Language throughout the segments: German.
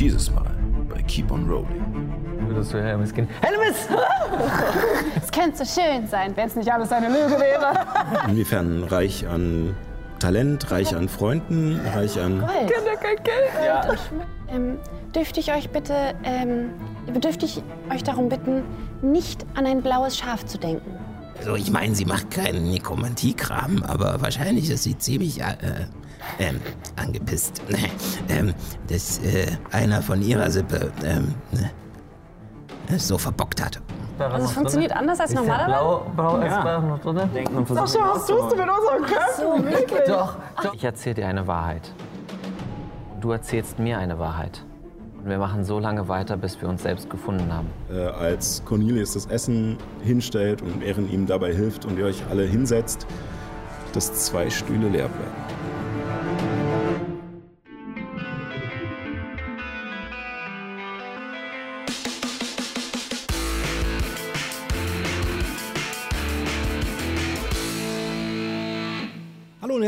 Dieses Mal bei Keep on Rolling. Würdest du Helmis gehen? Helmis! Es könnte so schön sein, wenn es nicht alles eine Lüge wäre. Inwiefern reich an Talent, reich an Freunden, reich an. Ja. Ähm, dürfte ich euch bitte, ähm, dürfte ich euch darum bitten, nicht an ein blaues Schaf zu denken? Also ich meine, sie macht keinen Nekromantiekram, aber wahrscheinlich ist sie ziemlich äh, ähm, angepisst, ähm, dass äh, einer von ihrer Sippe ähm, es so verbockt hat. Also es funktioniert anders als normalerweise? Blau, blau ist da noch drin? Denken und versuchen. Sascha, was tust du mit unseren Köpfen? Doch, doch. Ich erzähle dir eine Wahrheit. Du erzählst mir eine Wahrheit. Und wir machen so lange weiter, bis wir uns selbst gefunden haben. Äh, als Cornelius das Essen hinstellt und Ehren ihm dabei hilft und ihr euch alle hinsetzt, dass zwei Stühle leer bleiben.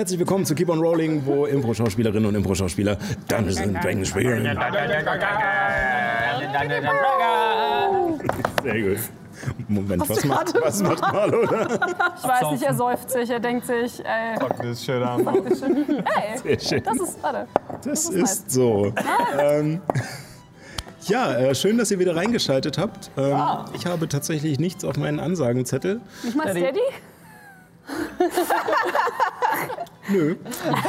Herzlich willkommen zu Keep on Rolling, wo Impro-Schauspielerinnen und Impro-Schauspieler Dungeons and Dragons spielen. Sehr gut. Moment, was macht, was macht Marlo da? Ich weiß nicht, er seufzt sich, er denkt sich, ey, Das shit an. hey, Sehr schön. das ist, warte. Das ist so. ähm, ja, äh, schön, dass ihr wieder reingeschaltet habt. Ähm, Ich habe tatsächlich nichts auf meinen Ansagenzettel. Nicht mal Steady? Nö.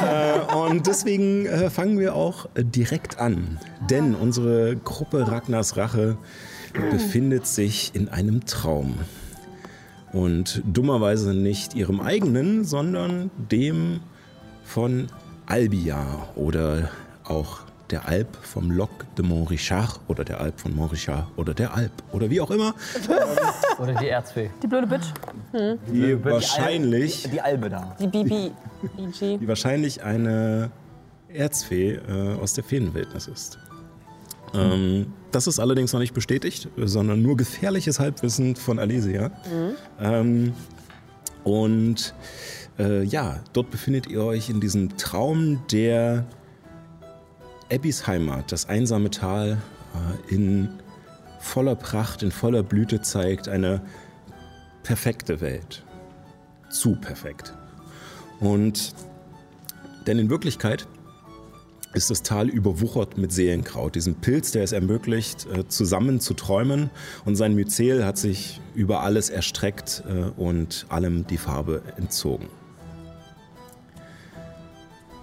äh, und deswegen äh, fangen wir auch direkt an. Denn unsere Gruppe Ragnars Rache befindet sich in einem Traum. Und dummerweise nicht ihrem eigenen, sondern dem von Albia oder auch der Alp vom Loc de Montrichard oder der Alp von Montrichard oder der Alp oder wie auch immer, Oder die Erzfee. Die blöde Bitch. die wahrscheinlich Die Albe da. Die Bibi. EG. die wahrscheinlich eine Erzfee äh, aus der Feenwildnis ist. Ähm, das ist allerdings noch nicht bestätigt, sondern nur gefährliches Halbwissen von Alesia. Ähm, und äh, ja, dort befindet ihr euch in diesem Traum, der Abbys Heimat, das einsame Tal, äh, in voller Pracht, in voller Blüte zeigt. Eine perfekte Welt. Zu perfekt. Und denn in Wirklichkeit ist das Tal überwuchert mit Seelenkraut, diesem Pilz, der es ermöglicht, äh, zusammen zu träumen. Und sein Myzel hat sich über alles erstreckt äh, und allem die Farbe entzogen.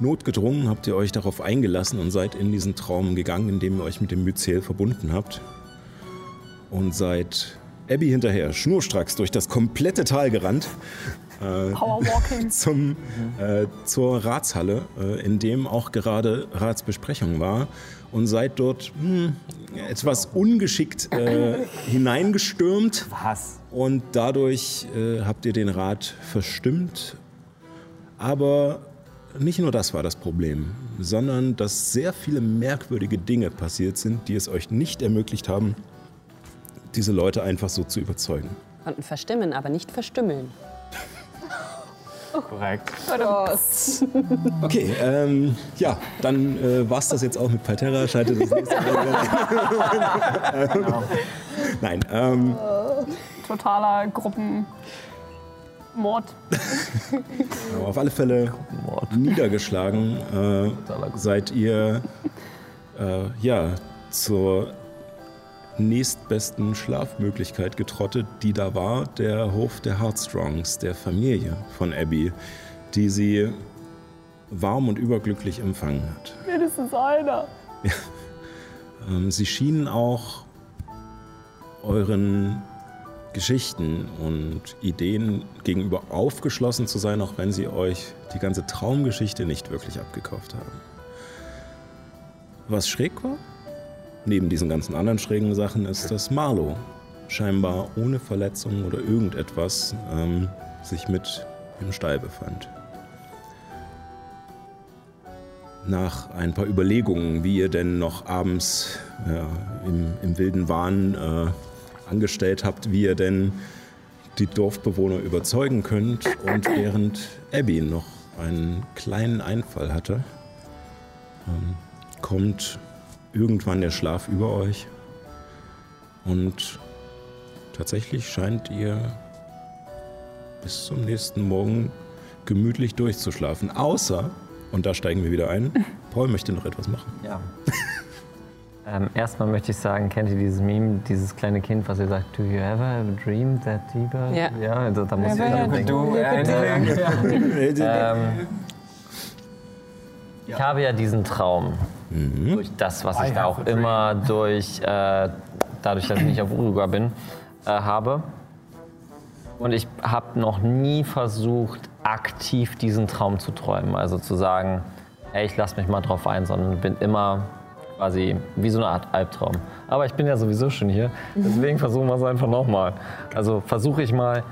Notgedrungen habt ihr euch darauf eingelassen und seid in diesen Traum gegangen, indem ihr euch mit dem Myzel verbunden habt. Und seid Abby hinterher, schnurstracks durch das komplette Tal gerannt Powerwalking. zum, äh, zur Ratshalle, äh, in dem auch gerade Ratsbesprechung war und seid dort hm, etwas ungeschickt äh, hineingestürmt Was? und dadurch äh, habt ihr den Rat verstimmt. Aber nicht nur das war das Problem, sondern dass sehr viele merkwürdige Dinge passiert sind, die es euch nicht ermöglicht haben, diese Leute einfach so zu überzeugen. Konnten verstimmen, aber nicht verstümmeln. Korrekt. Okay, ähm, ja, dann äh, war's das jetzt auch mit Parterra. Schaltet das nächste Mal wieder ein. Nein, ähm, Totaler Gruppenmord. aber auf alle Fälle niedergeschlagen äh, seid ihr äh, ja, zur nächstbesten Schlafmöglichkeit getrottet, die da war, der Hof der Heartstrongs, der Familie von Abby, die sie warm und überglücklich empfangen hat. Mindestens einer. Ähm, sie schienen auch euren Geschichten und Ideen gegenüber aufgeschlossen zu sein, auch wenn sie euch die ganze Traumgeschichte nicht wirklich abgekauft haben. Was schräg war, neben diesen ganzen anderen schrägen Sachen, ist, dass Marlo scheinbar ohne Verletzung oder irgendetwas ähm, sich mit im Stall befand. Nach ein paar Überlegungen, wie ihr denn noch abends ja, im, im wilden Wahn äh, angestellt habt, wie ihr denn die Dorfbewohner überzeugen könnt und während Abby noch einen kleinen Einfall hatte, ähm, kommt irgendwann der Schlaf über euch. Und tatsächlich scheint ihr bis zum nächsten Morgen gemütlich durchzuschlafen. Außer, und da steigen wir wieder ein, Paul möchte noch etwas machen. Ja. ähm, erstmal möchte ich sagen, kennt ihr dieses Meme, dieses kleine Kind, was ihr sagt, do you ever have a dream that Diva? Ja. Ja, also, da muss ich Ever daran had a denken. dream? Ähm, ich habe ja diesen Traum. Durch das, was ich da auch immer durch, äh, dadurch, dass ich nicht auf Uruguay bin, äh, habe. Und ich habe noch nie versucht, aktiv diesen Traum zu träumen. Also zu sagen, ey, ich lasse mich mal drauf ein, sondern bin immer quasi wie so eine Art Albtraum. Aber ich bin ja sowieso schon hier, deswegen versuchen wir es einfach nochmal. Also versuche ich mal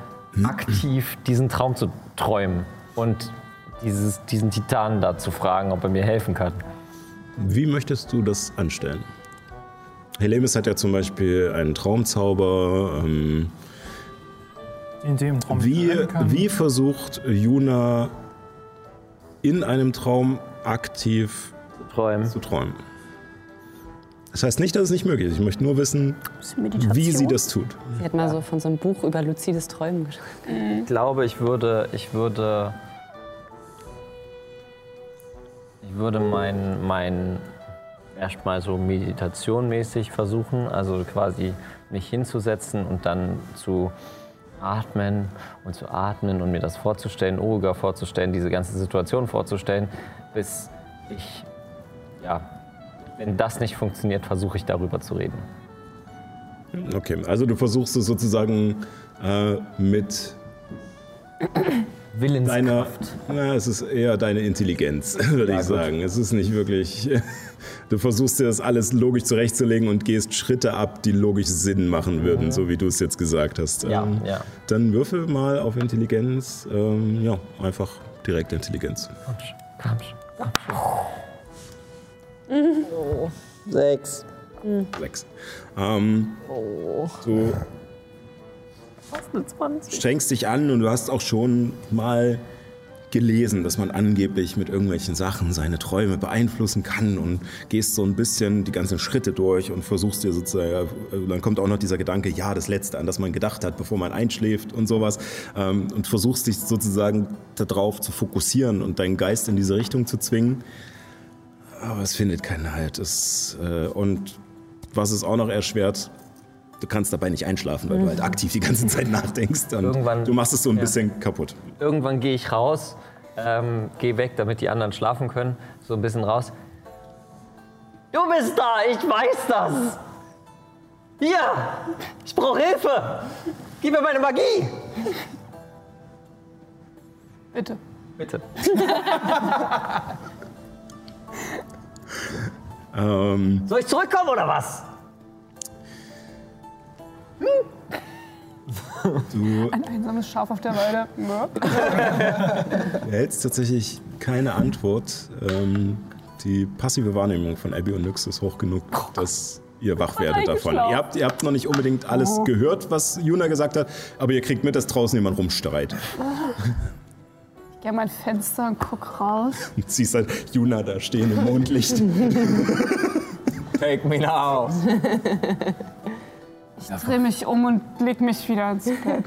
aktiv diesen Traum zu träumen und dieses, diesen Titanen da zu fragen, ob er mir helfen kann. Wie möchtest du das anstellen? Helemis hat ja zum Beispiel einen Traumzauber. Ähm, In dem Traum wie, wie versucht Juna in einem Traum aktiv Träumen. zu träumen? Das heißt nicht, dass es nicht möglich ist. Ich möchte nur wissen, wie sie das tut. Sie hat mal so von so einem Buch über luzides Träumen geschrieben. Ich glaube, ich würde, ich würde, ich würde mein, mein erstmal so meditationmäßig versuchen, also quasi mich hinzusetzen und dann zu atmen und zu atmen und mir das vorzustellen, Uruga vorzustellen, diese ganze Situation vorzustellen, bis ich, ja, wenn das nicht funktioniert, versuche ich darüber zu reden. Okay, also du versuchst es sozusagen äh, mit Willenskraft. deiner, na, es ist eher deine Intelligenz, würde ich sagen. Es ist nicht wirklich, du versuchst dir das alles logisch zurechtzulegen und gehst Schritte ab, die logisch Sinn machen würden, so wie du es jetzt gesagt hast. Ja, Ähm, ja. Dann würfel mal auf Intelligenz, ähm, ja, einfach direkte Intelligenz. Komm schon, komm schon. Sechs. Sechs. Ähm, Du strengst dich an und du hast auch schon mal gelesen, dass man angeblich mit irgendwelchen Sachen seine Träume beeinflussen kann und gehst so ein bisschen die ganzen Schritte durch und versuchst dir sozusagen, äh, dann kommt auch noch dieser Gedanke, ja, das Letzte, an das man gedacht hat, bevor man einschläft und sowas ähm, und versuchst dich sozusagen darauf zu fokussieren und deinen Geist in diese Richtung zu zwingen. Aber es findet keinen Halt. Es, äh, und was es auch noch erschwert, du kannst dabei nicht einschlafen, weil du halt aktiv die ganze Zeit nachdenkst. Und Irgendwann- du machst es so ein ja. bisschen kaputt. Irgendwann gehe ich raus, ähm, gehe weg, damit die anderen schlafen können, so ein bisschen raus. Du bist da, ich weiß das. Hier, ich brauche Hilfe. Gib mir meine Magie. Bitte. Bitte. Ähm, Soll ich zurückkommen oder was? du Ein einsames Schaf auf der Weide. Ja. erhältst tatsächlich keine Antwort. Ähm, die passive Wahrnehmung von Abby und Nyx ist hoch genug, dass ihr wach werdet davon. Ihr habt, ihr habt noch nicht unbedingt alles gehört, was Juna gesagt hat, aber ihr kriegt mit, dass draußen jemand rumstreit. Ich gehe an mein Fenster und guck raus. Und siehst halt Juna da stehen im Mondlicht. Take me now. Ich drehe mich um und leg mich wieder ins Bett.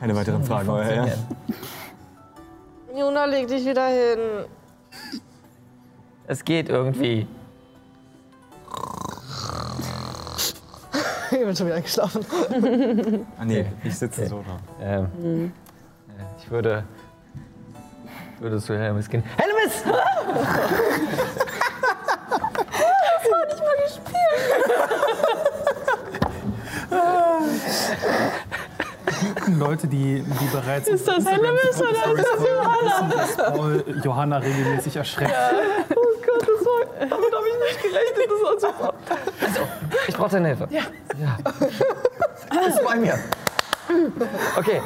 Keine weiteren Fragen, euer Herr. Juna, leg dich wieder hin. Es geht irgendwie. Ich bin schon wieder eingeschlafen. Ah, nee, ich sitze so da. Ähm, äh, ich würde, würde zu Helmis gehen. Helmis! Leute, die, die bereits Ist das Hellemis oder ist das Johanna? dass Paul Johanna regelmäßig erschreckt. Oh Gott, das war, damit habe ich nicht gerechnet. Das war super. Ich brauche deine Hilfe. Ja. ja. Bist bei mir. Okay.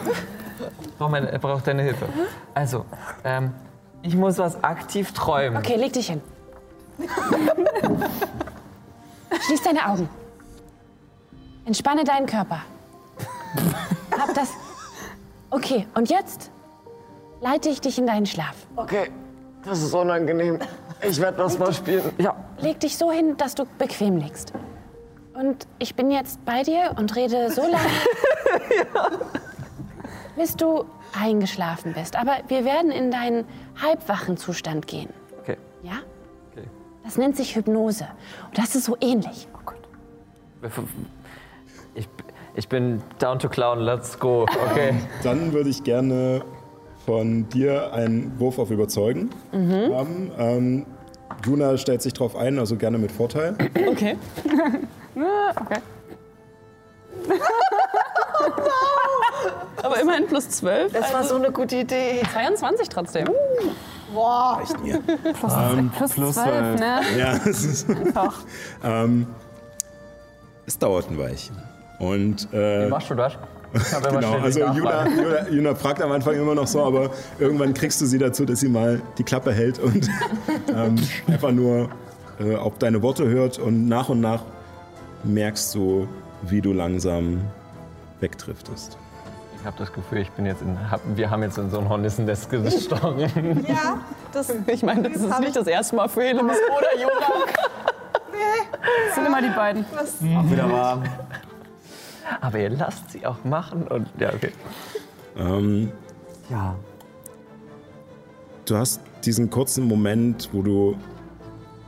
Ich brauche meine- ich brauche deine Hilfe. Also, ähm, ich muss was aktiv träumen. Okay, leg dich hin. Schließ deine Augen. Entspanne deinen Körper. Hab das. Okay, und jetzt leite ich dich in deinen Schlaf. Okay. Das ist unangenehm. Ich werde das mal spielen. Ja. Leg dich so hin, dass du bequem liegst. Und ich bin jetzt bei dir und rede so lange, bis du eingeschlafen bist. Aber wir werden in deinen halbwachen Zustand gehen. Okay. Ja? Okay. Das nennt sich Hypnose. Und das ist so ähnlich. Oh Gott. Ich, ich bin down to clown. Let's go. Okay. Dann würde ich gerne von dir einen Wurf auf Überzeugen haben. Ähm, Juna stellt sich drauf ein, also gerne mit Vorteil. Okay. Okay. Aber immerhin plus 12. Das war so eine gute Idee. 22 trotzdem. Reicht mir. Plus, plus 12, ne? Ja, es ist, ähm, es dauert ein Weilchen. Und äh, Machst du das? Immer Genau, also Juna. Juna, Juna fragt am Anfang immer noch so, aber irgendwann kriegst du sie dazu, dass sie mal die Klappe hält und ähm, einfach nur äh, auf deine Worte hört und nach und nach merkst du, wie du langsam wegdriftest. Ich habe das Gefühl, ich bin jetzt in, hab, wir haben jetzt in so ein Hornissennest gestochen. Ja, das Ich meine, das ist nicht das erste Mal für Helemis oder Jona. Das sind immer die beiden. Auch wieder warm. Aber ihr lasst sie auch machen und ja, okay. Ähm, Ja. du hast diesen kurzen Moment, wo du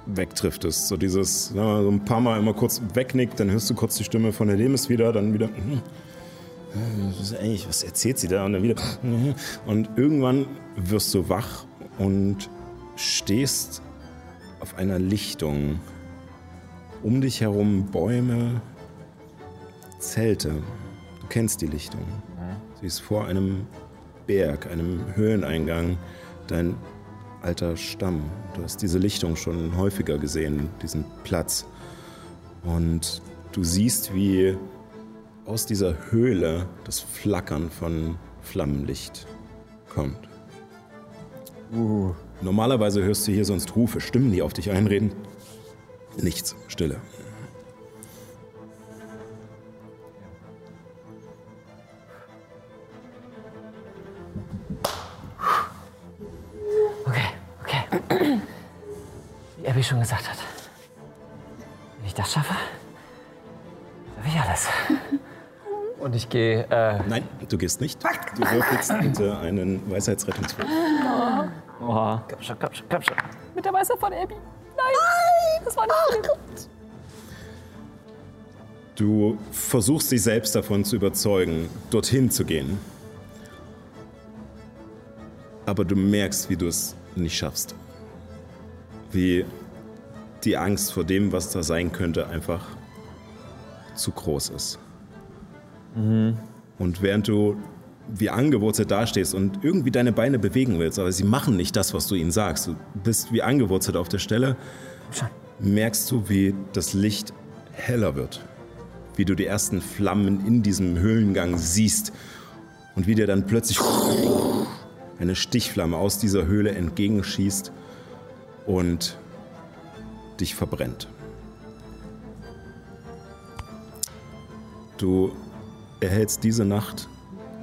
wegdriftest. So dieses, ja, so ein paar Mal immer kurz wegnickt, dann hörst du kurz die Stimme von der Lemis wieder, dann wieder. hm, Was, ist eigentlich, was erzählt sie da? Und dann wieder. hm. Und irgendwann wirst du wach und stehst auf einer Lichtung. Um dich herum Bäume, Zelte. Du kennst die Lichtung. Sie ist vor einem Berg, einem Höheneingang, dein alter Stamm. Du hast diese Lichtung schon häufiger gesehen, diesen Platz. Und du siehst, wie aus dieser Höhle das Flackern von Flammenlicht kommt. Normalerweise hörst du hier sonst Rufe, Stimmen, die auf dich einreden. Nichts, Stille. Schon gesagt hat. Wenn ich das schaffe, schaffe ich alles. Und ich gehe, äh, Nein, du gehst nicht. Du würfelst bitte einen Weisheitsrettungswurf. Oha. komm schon, komm schon, komm schon. Mit der Weisheit von Abby. Nein! Das war nicht gut. Du versuchst dich selbst davon zu überzeugen, dorthin zu gehen. Aber du merkst, wie du es nicht schaffst. Wie die Angst vor dem, was da sein könnte, einfach zu groß ist. Und während du wie angewurzelt dastehst und irgendwie deine Beine bewegen willst, aber sie machen nicht das, was du ihnen sagst. Du bist wie angewurzelt auf der Stelle, merkst du, wie das Licht heller wird. Wie du die ersten Flammen in diesem Höhlengang siehst und wie dir dann plötzlich eine Stichflamme aus dieser Höhle entgegenschießt und dich verbrennt. Du erhältst diese Nacht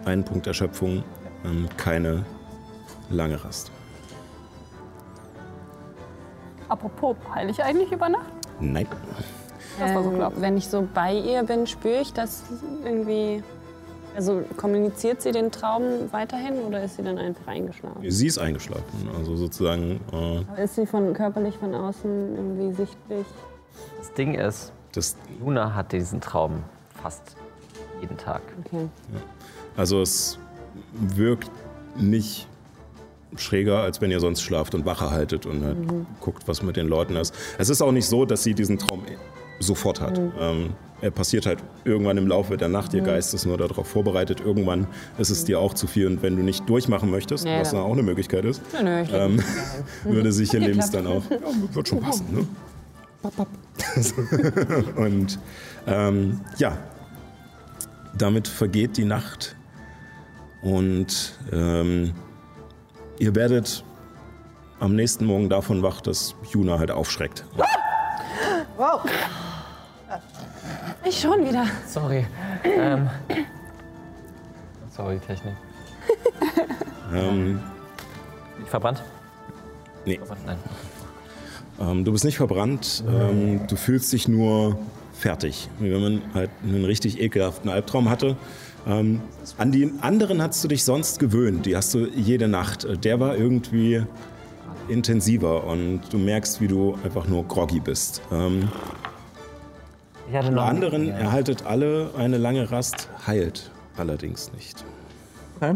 einen Punkt Erschöpfung, ähm, keine lange Rast. Apropos, heile ich eigentlich über Nacht? Nein. Das war so klar. Ähm, wenn ich so bei ihr bin, spüre ich das irgendwie. Also kommuniziert sie den Traum weiterhin oder ist sie dann einfach eingeschlafen? Sie ist eingeschlafen. Also sozusagen, äh, Ist sie von körperlich von außen irgendwie sichtlich? Das Ding ist, das, Luna hat diesen Traum fast jeden Tag. Okay. also es wirkt nicht schräger, als wenn ihr sonst schlaft und Wache haltet und halt guckt, was mit den Leuten ist. Es ist auch nicht so, dass sie diesen Traum sofort hat. Ähm, er passiert halt irgendwann im Laufe der Nacht. Ihr Geist ist nur darauf vorbereitet. Irgendwann ist es dir auch zu viel. Und wenn du nicht durchmachen möchtest, Ja, was ja. dann auch eine Möglichkeit ist, Nö, nö, ähm, würde sich ihr Lebens dann auch. Ja, wird schon passen, ne? Und ähm, ja, damit vergeht die Nacht. Und ähm, ihr werdet am nächsten Morgen davon wach, dass Juna halt aufschreckt. Wow. Ich schon wieder. Sorry. Ähm, sorry, Technik. Ähm, Ich verbrannt? Nee. Nein. Ähm, du bist nicht verbrannt, ähm, du fühlst dich nur fertig. Wie wenn man halt einen richtig ekelhaften Albtraum hatte. Ähm, an die anderen hast du dich sonst gewöhnt, die hast du jede Nacht. Der war irgendwie intensiver und du merkst, wie du einfach nur groggy bist. Ähm, Alle noch anderen Ja. erhaltet alle eine lange Rast, heilt allerdings nicht. Okay.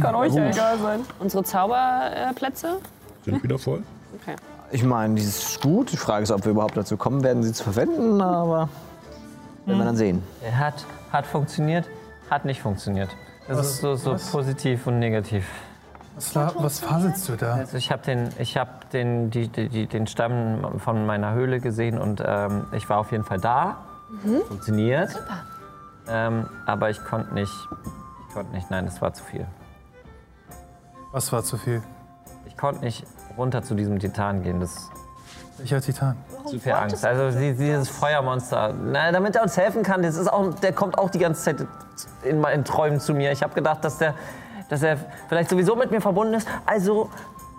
Kann euch ja egal sein. Unsere Zauberplätze? Sind wieder voll? Okay. Ich meine, dieses ist gut. Die Frage ist, ob wir überhaupt dazu kommen werden, sie zu verwenden, aber werden wir dann sehen. Er hat, hat funktioniert, hat nicht funktioniert. Das Was- ist so, so was? positiv und negativ. Was, la- was faselst du da? Also ich habe den, ich hab den, die, die, die, den Stamm von meiner Höhle gesehen und ähm, ich war auf jeden Fall da. Funktioniert. Ähm, aber ich konnte nicht, ich konnte nicht, nein, es war zu viel. Was war zu viel? Ich konnte nicht runter zu diesem Titan gehen. Das Welcher Titan? zu viel Angst. Also die- dieses Feuermonster, na, damit er uns helfen kann, das ist auch, der kommt auch die ganze Zeit in meinen Träumen zu mir. Ich habe gedacht, dass der, dass er vielleicht sowieso mit mir verbunden ist. Also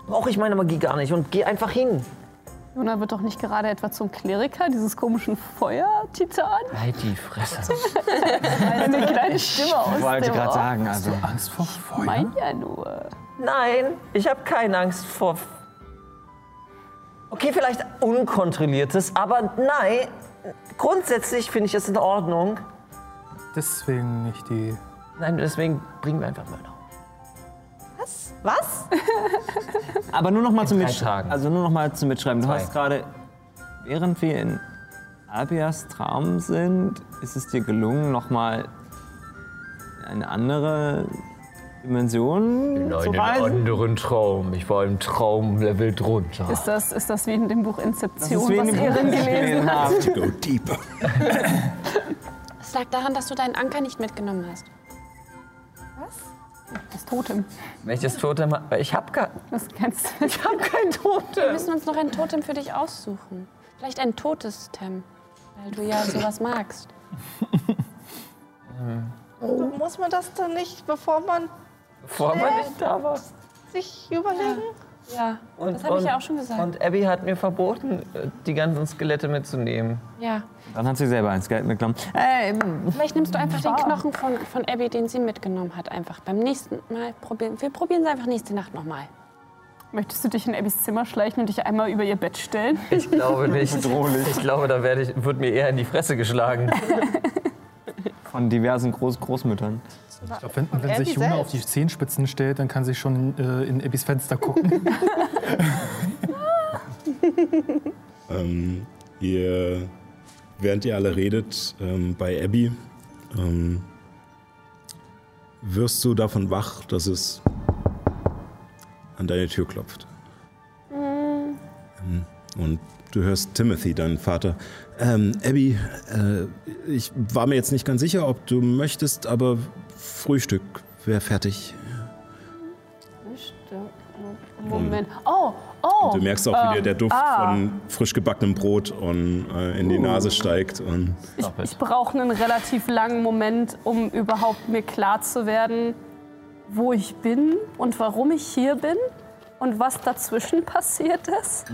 brauche ich meine Magie gar nicht und gehe einfach hin. Jona wird doch nicht gerade etwa zum Kleriker dieses komischen Feuer-Titan? Halt die Fresse. Eine kleine Stimme aus Ich wollte gerade sagen, also. Angst vor Feuer? Mein ja nur. Nein, ich habe keine Angst vor. Okay, vielleicht unkontrolliertes, aber nein. Grundsätzlich finde ich es in Ordnung. Deswegen nicht die. Nein, deswegen bringen wir einfach Mörder. Was? Aber nur noch mal zum Mitschreiben. Also nur noch mal zum Mitschreiben. Du Zwei. hast gerade, während wir in Albias Traum sind, ist es dir gelungen, noch mal eine andere Dimension zu reisen. anderen Traum. Ich war im Traumlevel drunter. Ist das, ist das wie in dem Buch Das Inzeption, ist wie in was Erin gelesen hat? go deeper. Es lag daran, dass du deinen Anker nicht mitgenommen hast. Das Totem. Welches Totem? Ich habe gar. Das kennst du. Ich habe kein Wir Totem. müssen uns noch ein Totem für dich aussuchen. Vielleicht ein totes Tem, weil du ja sowas magst. Muss man das dann nicht, bevor man Bevor man nicht da war. sich überlegen? Ja, Und, das habe ich ja auch schon gesagt. Und Abby hat mir verboten, die ganzen Skelette mitzunehmen. ja, Dann hat sie selber ein Skelett mitgenommen. Äh, vielleicht nimmst du einfach den Knochen von, von Abby, den sie mitgenommen hat, einfach. Beim nächsten Mal probieren. Wir probieren es einfach nächste Nacht nochmal. Möchtest du dich in Abbys Zimmer schleichen und dich einmal über ihr Bett stellen? Ich glaube nicht. Ich glaube, da werde ich, wird mir eher in die Fresse geschlagen. von diversen Groß Großmüttern. Ich glaube, wenn, wenn sich Juna selbst. auf die Zehenspitzen stellt, dann kann sie schon äh, in Abbys Fenster gucken. Ähm, ihr, während ihr alle redet, ähm, bei Abby, ähm, wirst du davon wach, dass es an deine Tür klopft. Ähm, und du hörst Timothy, deinen Vater. Ähm, Abby, äh, ich war mir jetzt nicht ganz sicher, ob du möchtest, aber Frühstück wäre fertig. Moment. Oh, oh. Du merkst auch, wie dir der Duft ah. von frisch gebackenem Brot und, äh, in die Nase steigt. Und Ich brauche einen relativ langen Moment, um überhaupt mir klar zu werden, wo ich bin und warum ich hier bin und was dazwischen passiert ist.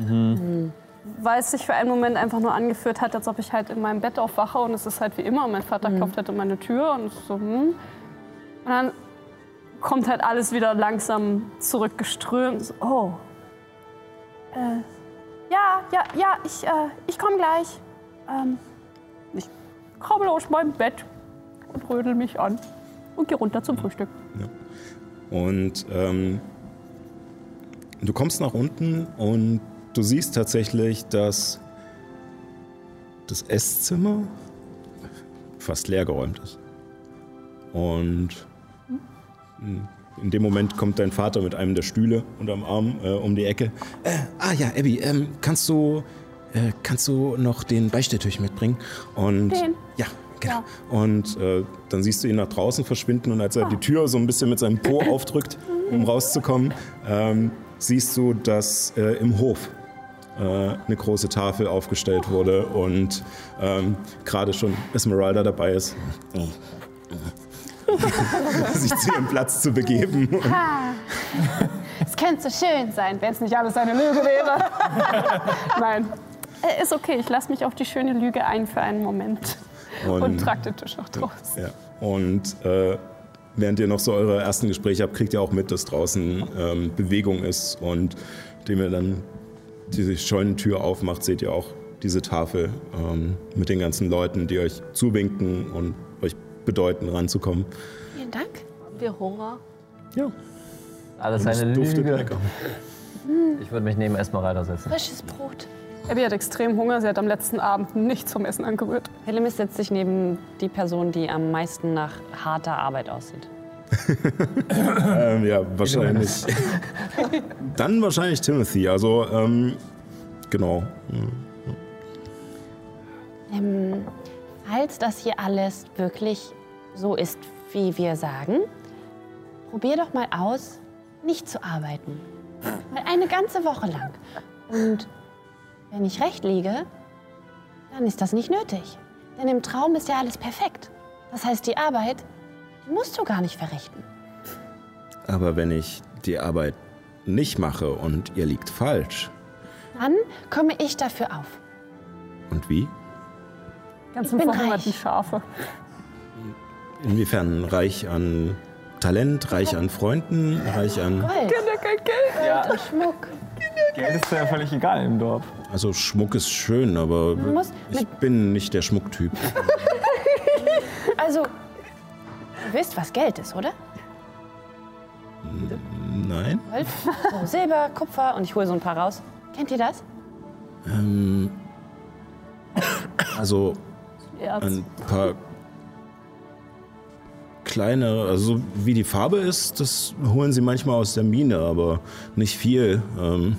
Weil es sich für einen Moment einfach nur angeführt hat, als ob ich halt in meinem Bett aufwache und es ist halt wie immer. Mein Vater klopft halt an meine Tür und so, hm. Und dann kommt halt alles wieder langsam zurückgeströmt. Oh. Äh, ja, ja, ja, ich, äh, ich komme gleich. Ähm, ich krabbel aus meinem Bett und rödel mich an und gehe runter zum Frühstück. Und ähm, du kommst nach unten und du siehst tatsächlich, dass das Esszimmer fast leergeräumt ist. Und in dem Moment kommt dein Vater mit einem der Stühle unterm Arm äh, um die Ecke. Äh, ah ja, Abby, ähm, kannst du äh, kannst du noch den Beistelltisch mitbringen? Und Den? ja, genau. Und äh, dann siehst du ihn nach draußen verschwinden und als er die Tür so ein bisschen mit seinem Po aufdrückt, um rauszukommen, ähm, siehst du, dass äh, im Hof äh, eine große Tafel aufgestellt wurde und ähm, gerade schon Esmeralda dabei ist, sich zu ihrem Platz zu begeben. Und Es könnte so schön sein, wenn es nicht alles eine Lüge wäre. Nein. Äh, Ist okay, ich lasse mich auf die schöne Lüge ein für einen Moment. Und, trag den Tisch auch draus. Ja. Und äh, während ihr noch so eure ersten Gespräche habt, kriegt ihr auch mit, dass draußen ähm, Bewegung ist. Und indem ihr dann diese Scheunentür aufmacht, seht ihr auch diese Tafel ähm, mit den ganzen Leuten, die euch zuwinken und euch bedeuten, ranzukommen. Vielen Dank. Haben wir Hunger? Ja. Alles Und eine Lüge. lecker. Ich würde mich neben Esmeralda setzen. Frisches Brot. Abby hat extrem Hunger, sie hat am letzten Abend nichts vom Essen angerührt. Helemis setzt sich neben die Person, die am meisten nach harter Arbeit aussieht. Ähm, ja, wahrscheinlich. Dann wahrscheinlich Timothy. Also, ähm, genau. Ähm, falls das hier alles wirklich so ist, wie wir sagen, probier doch mal aus, nicht zu arbeiten. Mal eine ganze Woche lang. Und wenn ich recht liege, dann ist das nicht nötig. Denn im Traum ist ja alles perfekt. Das heißt, die Arbeit, die musst du gar nicht verrichten. Aber wenn ich die Arbeit nicht mache und ihr liegt falsch, Dann komme ich dafür auf. und wie? Ganzen bin verhungerten reich. Schafe. Inwiefern reich an Talent, reich an Freunden, reich an. Gold. Gold und Schmuck. Geld ist ja völlig egal im Dorf. Also Schmuck ist schön, aber ich bin nicht der Schmucktyp. also, ihr wisst, was Geld ist, oder? Nein? Gold, so Silber, Kupfer und ich hole so ein paar raus. Kennt ihr das? Ähm, also Erz. ein paar kleine, also so wie die Farbe ist, das holen sie manchmal aus der Mine, aber nicht viel. Ähm,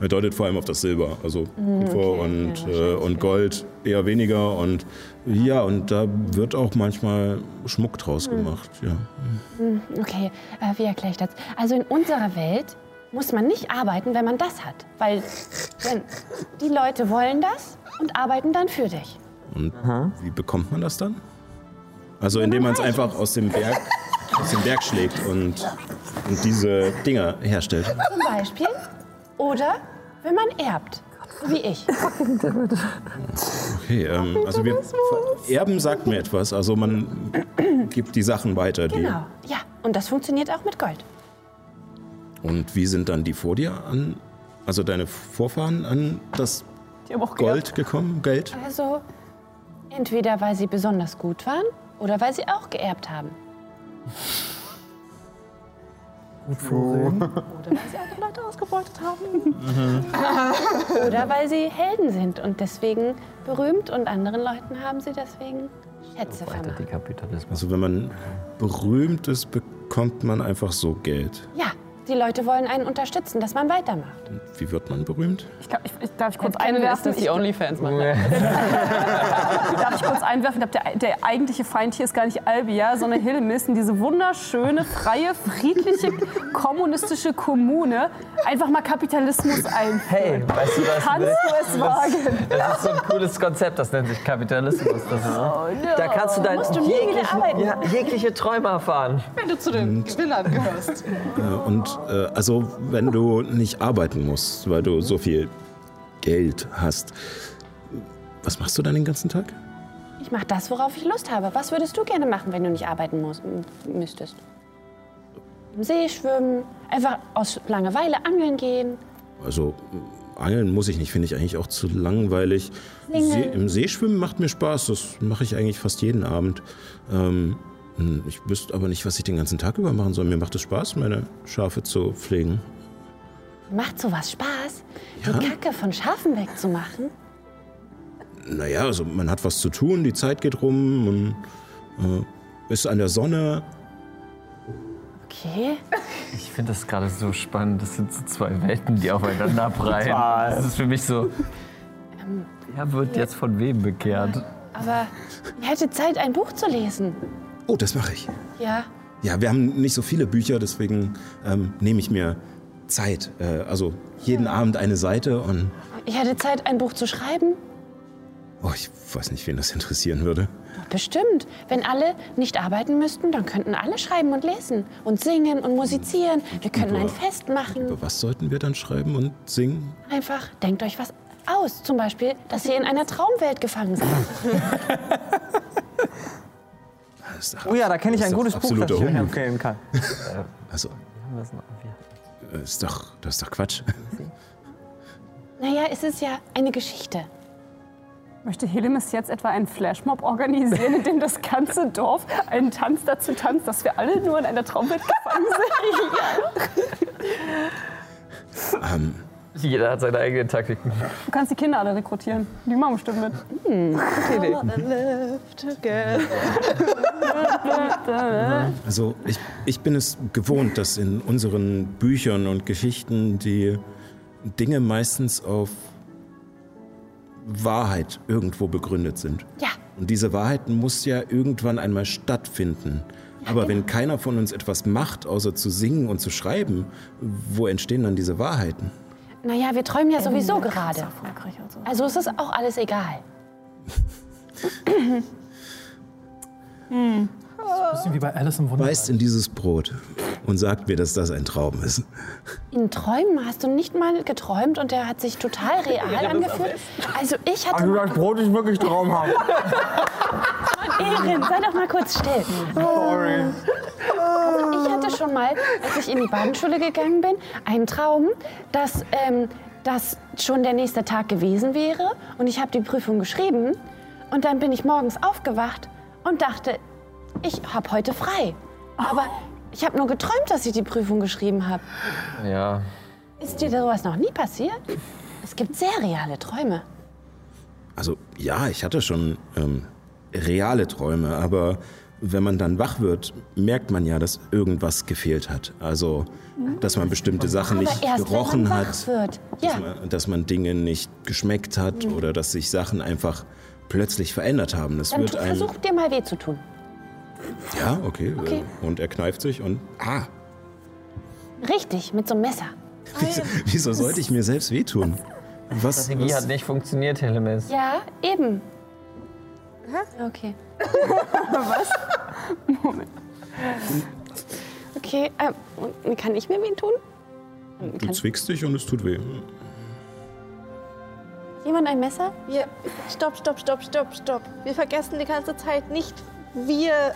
er deutet vor allem auf das Silber, also Kupfer und, äh, und Gold eher weniger und ja, und da wird auch manchmal Schmuck draus gemacht, ja. Okay, äh, wie erkläre ich das? Also in unserer Welt muss man nicht arbeiten, wenn man das hat. Weil die Leute wollen das und arbeiten dann für dich. Und wie bekommt man das dann? Also indem man es einfach aus dem Berg, aus dem Berg schlägt und, und diese Dinger herstellt. Zum Beispiel. Oder wenn man erbt. So wie ich. Okay, ähm, also wir Erben sagt mir etwas. Also man gibt die Sachen weiter. Die, Genau. Ja, und das funktioniert auch mit Gold. Und wie sind dann die vor dir an, also deine Vorfahren an das Die haben auch Gold gekommen? Geld? Also entweder weil sie besonders gut waren oder weil sie auch geerbt haben. Oder weil sie andere Leute ausgebeutet haben? Oder weil sie Helden sind und deswegen berühmt und anderen Leuten haben sie deswegen Schätze vermacht. Also wenn man berühmt ist, bekommt man einfach so Geld. Ja, die Leute wollen einen unterstützen, dass man weitermacht. Wie wird man berühmt? Ich, glaub, ich, ich, darf ich kurz Kennen ist, einwerfen? dass die Ich, Onlyfans machen. darf ich kurz einwerfen? Ich der, der eigentliche Feind hier ist gar nicht Albia, sondern Hilmis. Und diese wunderschöne, freie, friedliche, kommunistische Kommune einfach mal Kapitalismus einführen. Hey, weißt du was? Kannst du es wagen? Das ist so ein cooles Konzept, das nennt sich Kapitalismus. Das ist, Da kannst du, dein Musst du nie wieder jegliche, ja, jegliche Träume erfahren. Wenn du zu den Gewinnern gehörst. Und also wenn du nicht arbeiten musst, weil du so viel Geld hast, was machst du dann den ganzen Tag? Ich mache das, worauf ich Lust habe. Was würdest du gerne machen, wenn du nicht arbeiten musst, müsstest? Im See schwimmen, einfach aus Langeweile angeln gehen. Also äh, angeln muss ich nicht, finde ich eigentlich auch zu langweilig. See, Im See schwimmen macht mir Spaß, das mache ich eigentlich fast jeden Abend. Ähm, hm, ich wüsste aber nicht, was ich den ganzen Tag über machen soll. Mir macht es Spaß, meine Schafe zu pflegen. Macht sowas Spaß, Ja. die Kacke von Schafen wegzumachen? Naja, also man hat was zu tun, die Zeit geht rum, man äh, ist an der Sonne. Okay. Ich finde das gerade so spannend. Das sind so zwei Welten, die aufeinander prallen. Das ist für mich so. Wer wird jetzt von wem bekehrt? Aber ihr hättet Zeit, ein Buch zu lesen. Oh, das mache ich. Ja. Ja, wir haben nicht so viele Bücher, deswegen ähm, nehme ich mir Zeit. Äh, also jeden Abend eine Seite und Ich hätte Zeit, ein Buch zu schreiben. oh, ich weiß nicht, wen das interessieren würde. Bestimmt. Wenn alle nicht arbeiten müssten, dann könnten alle schreiben und lesen und singen und musizieren. Wir könnten ein Fest machen. Über was sollten wir dann schreiben und singen? Einfach denkt euch was aus. Zum Beispiel, dass ihr in einer Traumwelt gefangen seid. Ist doch- Oh ja, da kenne ich ein gutes Buch, das ich euch empfehlen kann. Also, das ist doch, das ist doch Quatsch. Naja, es ist ja eine Geschichte. Möchte Helemis jetzt etwa einen Flashmob organisieren, in dem das ganze Dorf einen Tanz dazu tanzt, dass wir alle nur in einer Traumwelt gefangen sind? Ähm, Jeder hat seine eigenen Taktiken. Du kannst die Kinder alle rekrutieren. Die machen bestimmt mit. Also ich, ich bin es gewohnt, dass in unseren Büchern und Geschichten die Dinge meistens auf Wahrheit irgendwo begründet sind. Ja. Und diese Wahrheit muss ja irgendwann einmal stattfinden. Aber wenn keiner von uns etwas macht, außer zu singen und zu schreiben, wo entstehen dann diese Wahrheiten? Naja, wir träumen ja sowieso gerade. Also es ist auch alles egal. Ein bisschen wie bei Alice im Wunderland. Beißt in dieses Brot und sagt mir, dass das ein Traum ist. In Träumen hast du nicht mal geträumt und der hat sich total real angefühlt. Also ich hatte... Also das Brot ist wirklich traumhaft. Erin, sei doch mal kurz still. Sorry. Also ich hatte schon mal, als ich in die Badenschule gegangen bin, einen Traum, dass, ähm, dass schon der nächste Tag gewesen wäre. Und ich habe die Prüfung geschrieben. Und dann bin ich morgens aufgewacht und dachte, ich habe heute frei. Aber ich habe nur geträumt, dass ich die Prüfung geschrieben habe. Ja. Ist dir sowas noch nie passiert? Es gibt sehr reale Träume. Also ja, ich hatte schon ähm, reale Träume, aber wenn man dann wach wird, merkt man ja, dass irgendwas gefehlt hat. Also, dass man bestimmte Sachen Aber nicht erst, gerochen hat. Ja. dass, man, dass man Dinge nicht geschmeckt hat oder dass sich Sachen einfach plötzlich verändert haben. Das Dann wird tu, ein versuch dir mal weh zu tun. Ja okay, Okay. Äh, und er kneift sich und ah, Richtig, mit so einem Messer. wieso, wieso sollte ich mir selbst wehtun? Was, Strategie hat was nicht funktioniert, Helemis. Ja, eben. Okay. Was? Okay, ähm, und kann ich mir wen tun? du Kann zwickst dich und es tut weh. jemand ein Messer? Wir, stopp, stopp, stopp, stopp, stopp. Wir vergessen die ganze Zeit nicht, wir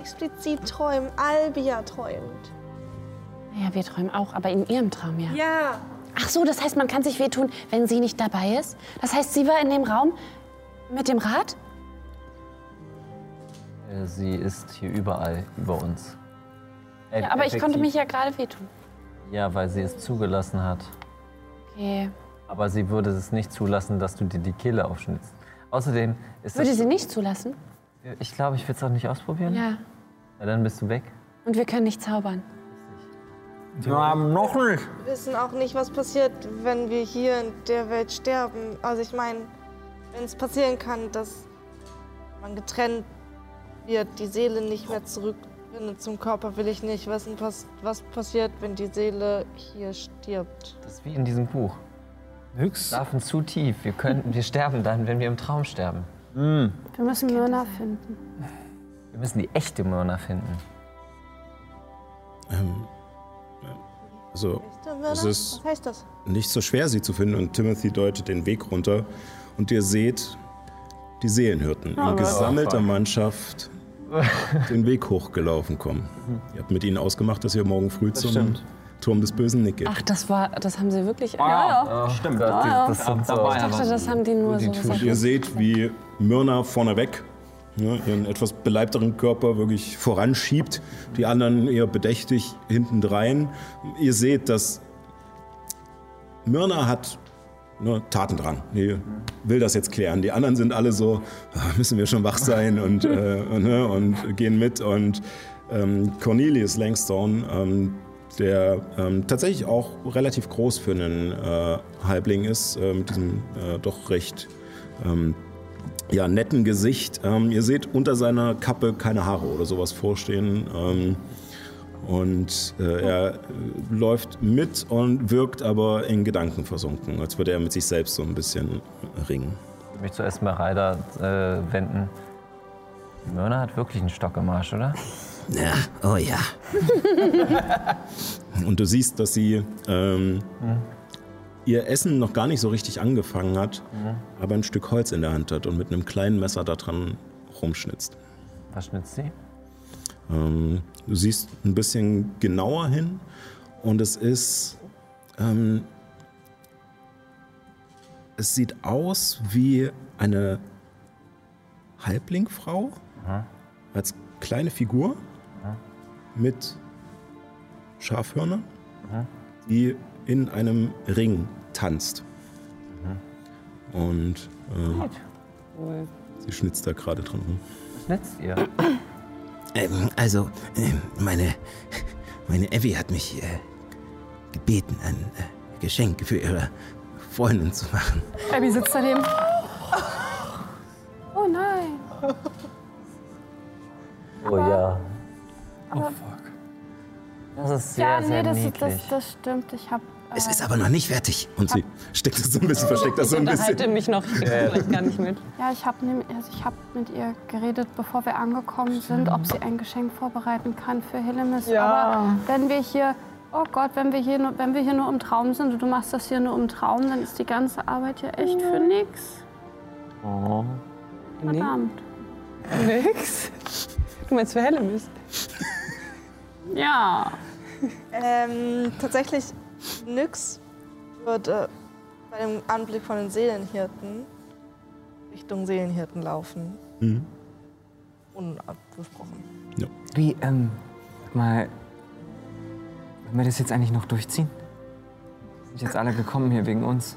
explizit träumen. Albia träumt. Ja, wir träumen auch, aber in ihrem Traum, ja. Ja. Ach so, das heißt, man kann sich wehtun, wenn sie nicht dabei ist? Das heißt, sie war in dem Raum mit dem Rad? Äh, Sie ist hier überall über uns. Äh, Ja, aber ich konnte effektiv. mich ja gerade wehtun. Ja, weil sie es zugelassen hat. Okay. Aber sie würde es nicht zulassen, dass du dir die Kehle aufschnittst. Außerdem ist Würde das, sie nicht zulassen? Ich glaube, ich will es auch nicht ausprobieren. Ja. Na, dann bist du weg. Und wir können nicht zaubern. Na, noch nicht. Wir wissen auch nicht, was passiert, wenn wir hier in der Welt sterben. Also ich meine, wenn es passieren kann, dass man getrennt wird, die Seele nicht mehr zurückfindet zum Körper, will ich nicht wissen, was, was passiert, wenn die Seele hier stirbt. Das ist wie in diesem Buch. Nix. Schlafen zu tief. Wir, können, wir sterben dann, wenn wir im Traum sterben. Wir müssen Myrna finden. Wir müssen die echte Myrna finden. Ähm, also, es ist Was heißt das? nicht so schwer, sie zu finden. Und Timothy deutet den Weg runter. Und ihr seht die Seelenhirten in gesammelter Mannschaft den Weg hochgelaufen kommen. Ihr habt mit ihnen ausgemacht, dass ihr morgen früh zum stimmt. Turm des bösen Nick geht. Ach, das war, das haben sie wirklich. Ja, ja. Stimmt. Gott, ja. das sind so. dabei, Ich dachte, das haben die nur so Und ihr seht, wie Myrna vorneweg ne, ihren etwas beleibteren Körper wirklich voranschiebt, die anderen eher bedächtig hintendrein. Ihr seht, dass Myrna hat ne, Taten dran. Die will das jetzt klären. Die anderen sind alle so, "Ah, müssen wir schon wach sein und, äh, ne, und gehen mit. Und ähm, Cornelius Langstone, ähm, der ähm, tatsächlich auch relativ groß für einen äh, Halbling ist, äh, mit diesem äh, doch recht ähm, ja, netten Gesicht. Ähm, ihr seht unter seiner Kappe keine Haare oder sowas vorstehen. Ähm, und äh, er äh, läuft mit und wirkt aber in Gedanken versunken, als würde er mit sich selbst so ein bisschen ringen. Ich würde mich zu Esmeralda äh, wenden. Mörner hat wirklich einen Stock im Arsch, oder? Ja, oh ja. Und du siehst, dass sie ähm, ihr Essen noch gar nicht so richtig angefangen hat, aber ein Stück Holz in der Hand hat und mit einem kleinen Messer da dran rumschnitzt. Was schnitzt sie? Ähm, du siehst ein bisschen genauer hin und es ist. Ähm, es sieht aus wie eine Halblingfrau als kleine Figur mit Schafhörnern, die in einem Ring tanzt. Und äh, sie schnitzt da gerade dran rum. Was schnitzt ihr? Ähm, also, ähm, meine, meine Evie hat mich äh, gebeten, ein äh, Geschenk für ihre Freundin zu machen. Abby sitzt daneben. Oh nein. Oh ja. Aber, Das ist sehr, ja, nee, sehr das, ist, niedlich. das, das stimmt. Ich habe. Es ist aber noch nicht fertig. Und sie steckt das so ein bisschen, versteckt das so ein Ich bisschen. unterhalte mich noch. Ich krieg vielleicht gar nicht mit. Ja, ich habe also ich hab mit ihr geredet, bevor wir angekommen sind, ob sie ein Geschenk vorbereiten kann für Hillemis. Ja. Aber wenn wir hier, oh Gott, wenn wir hier nur, wenn wir hier nur im Traum sind und du machst das hier nur im Traum, dann ist die ganze Arbeit hier echt für nix. Oh. Verdammt. Nix. Du meinst für Hellemis? Ja. Ähm, tatsächlich nix würde bei dem Anblick von den Seelenhirten Richtung Seelenhirten laufen. Mhm. Unabgesprochen. Wie, ähm, sag mal, wollen wir das jetzt eigentlich noch durchziehen? Sind jetzt alle gekommen hier wegen uns?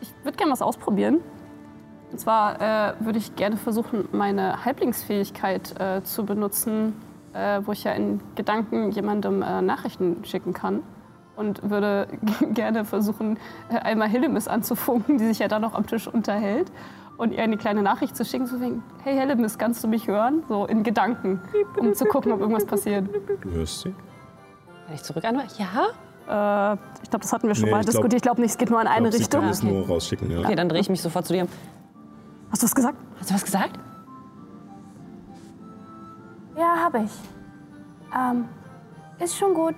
Ich würde gerne was ausprobieren. Und zwar äh, würde ich gerne versuchen, meine Halblingsfähigkeit äh, zu benutzen, äh, wo ich ja in Gedanken jemandem äh, Nachrichten schicken kann. Und würde gerne versuchen, äh, einmal Hillemis anzufunken, die sich ja dann noch am Tisch unterhält. Und ihr eine kleine Nachricht zu schicken, so wegen, hey Hillemis, kannst du mich hören? So in Gedanken, um zu gucken, ob irgendwas passiert. Du hörst sie. Kann ich zurück an? Ja? Äh, ich glaube, das hatten wir schon Nee, mal ich glaub- diskutiert. Ich glaube nicht, es geht nur in eine glaub, Richtung. Sie kann es nur rausschicken, ja. Okay, dann drehe ich mich sofort zu dir. Hast du was gesagt? Hast du was gesagt? Ja, habe ich. Ähm, ist schon gut.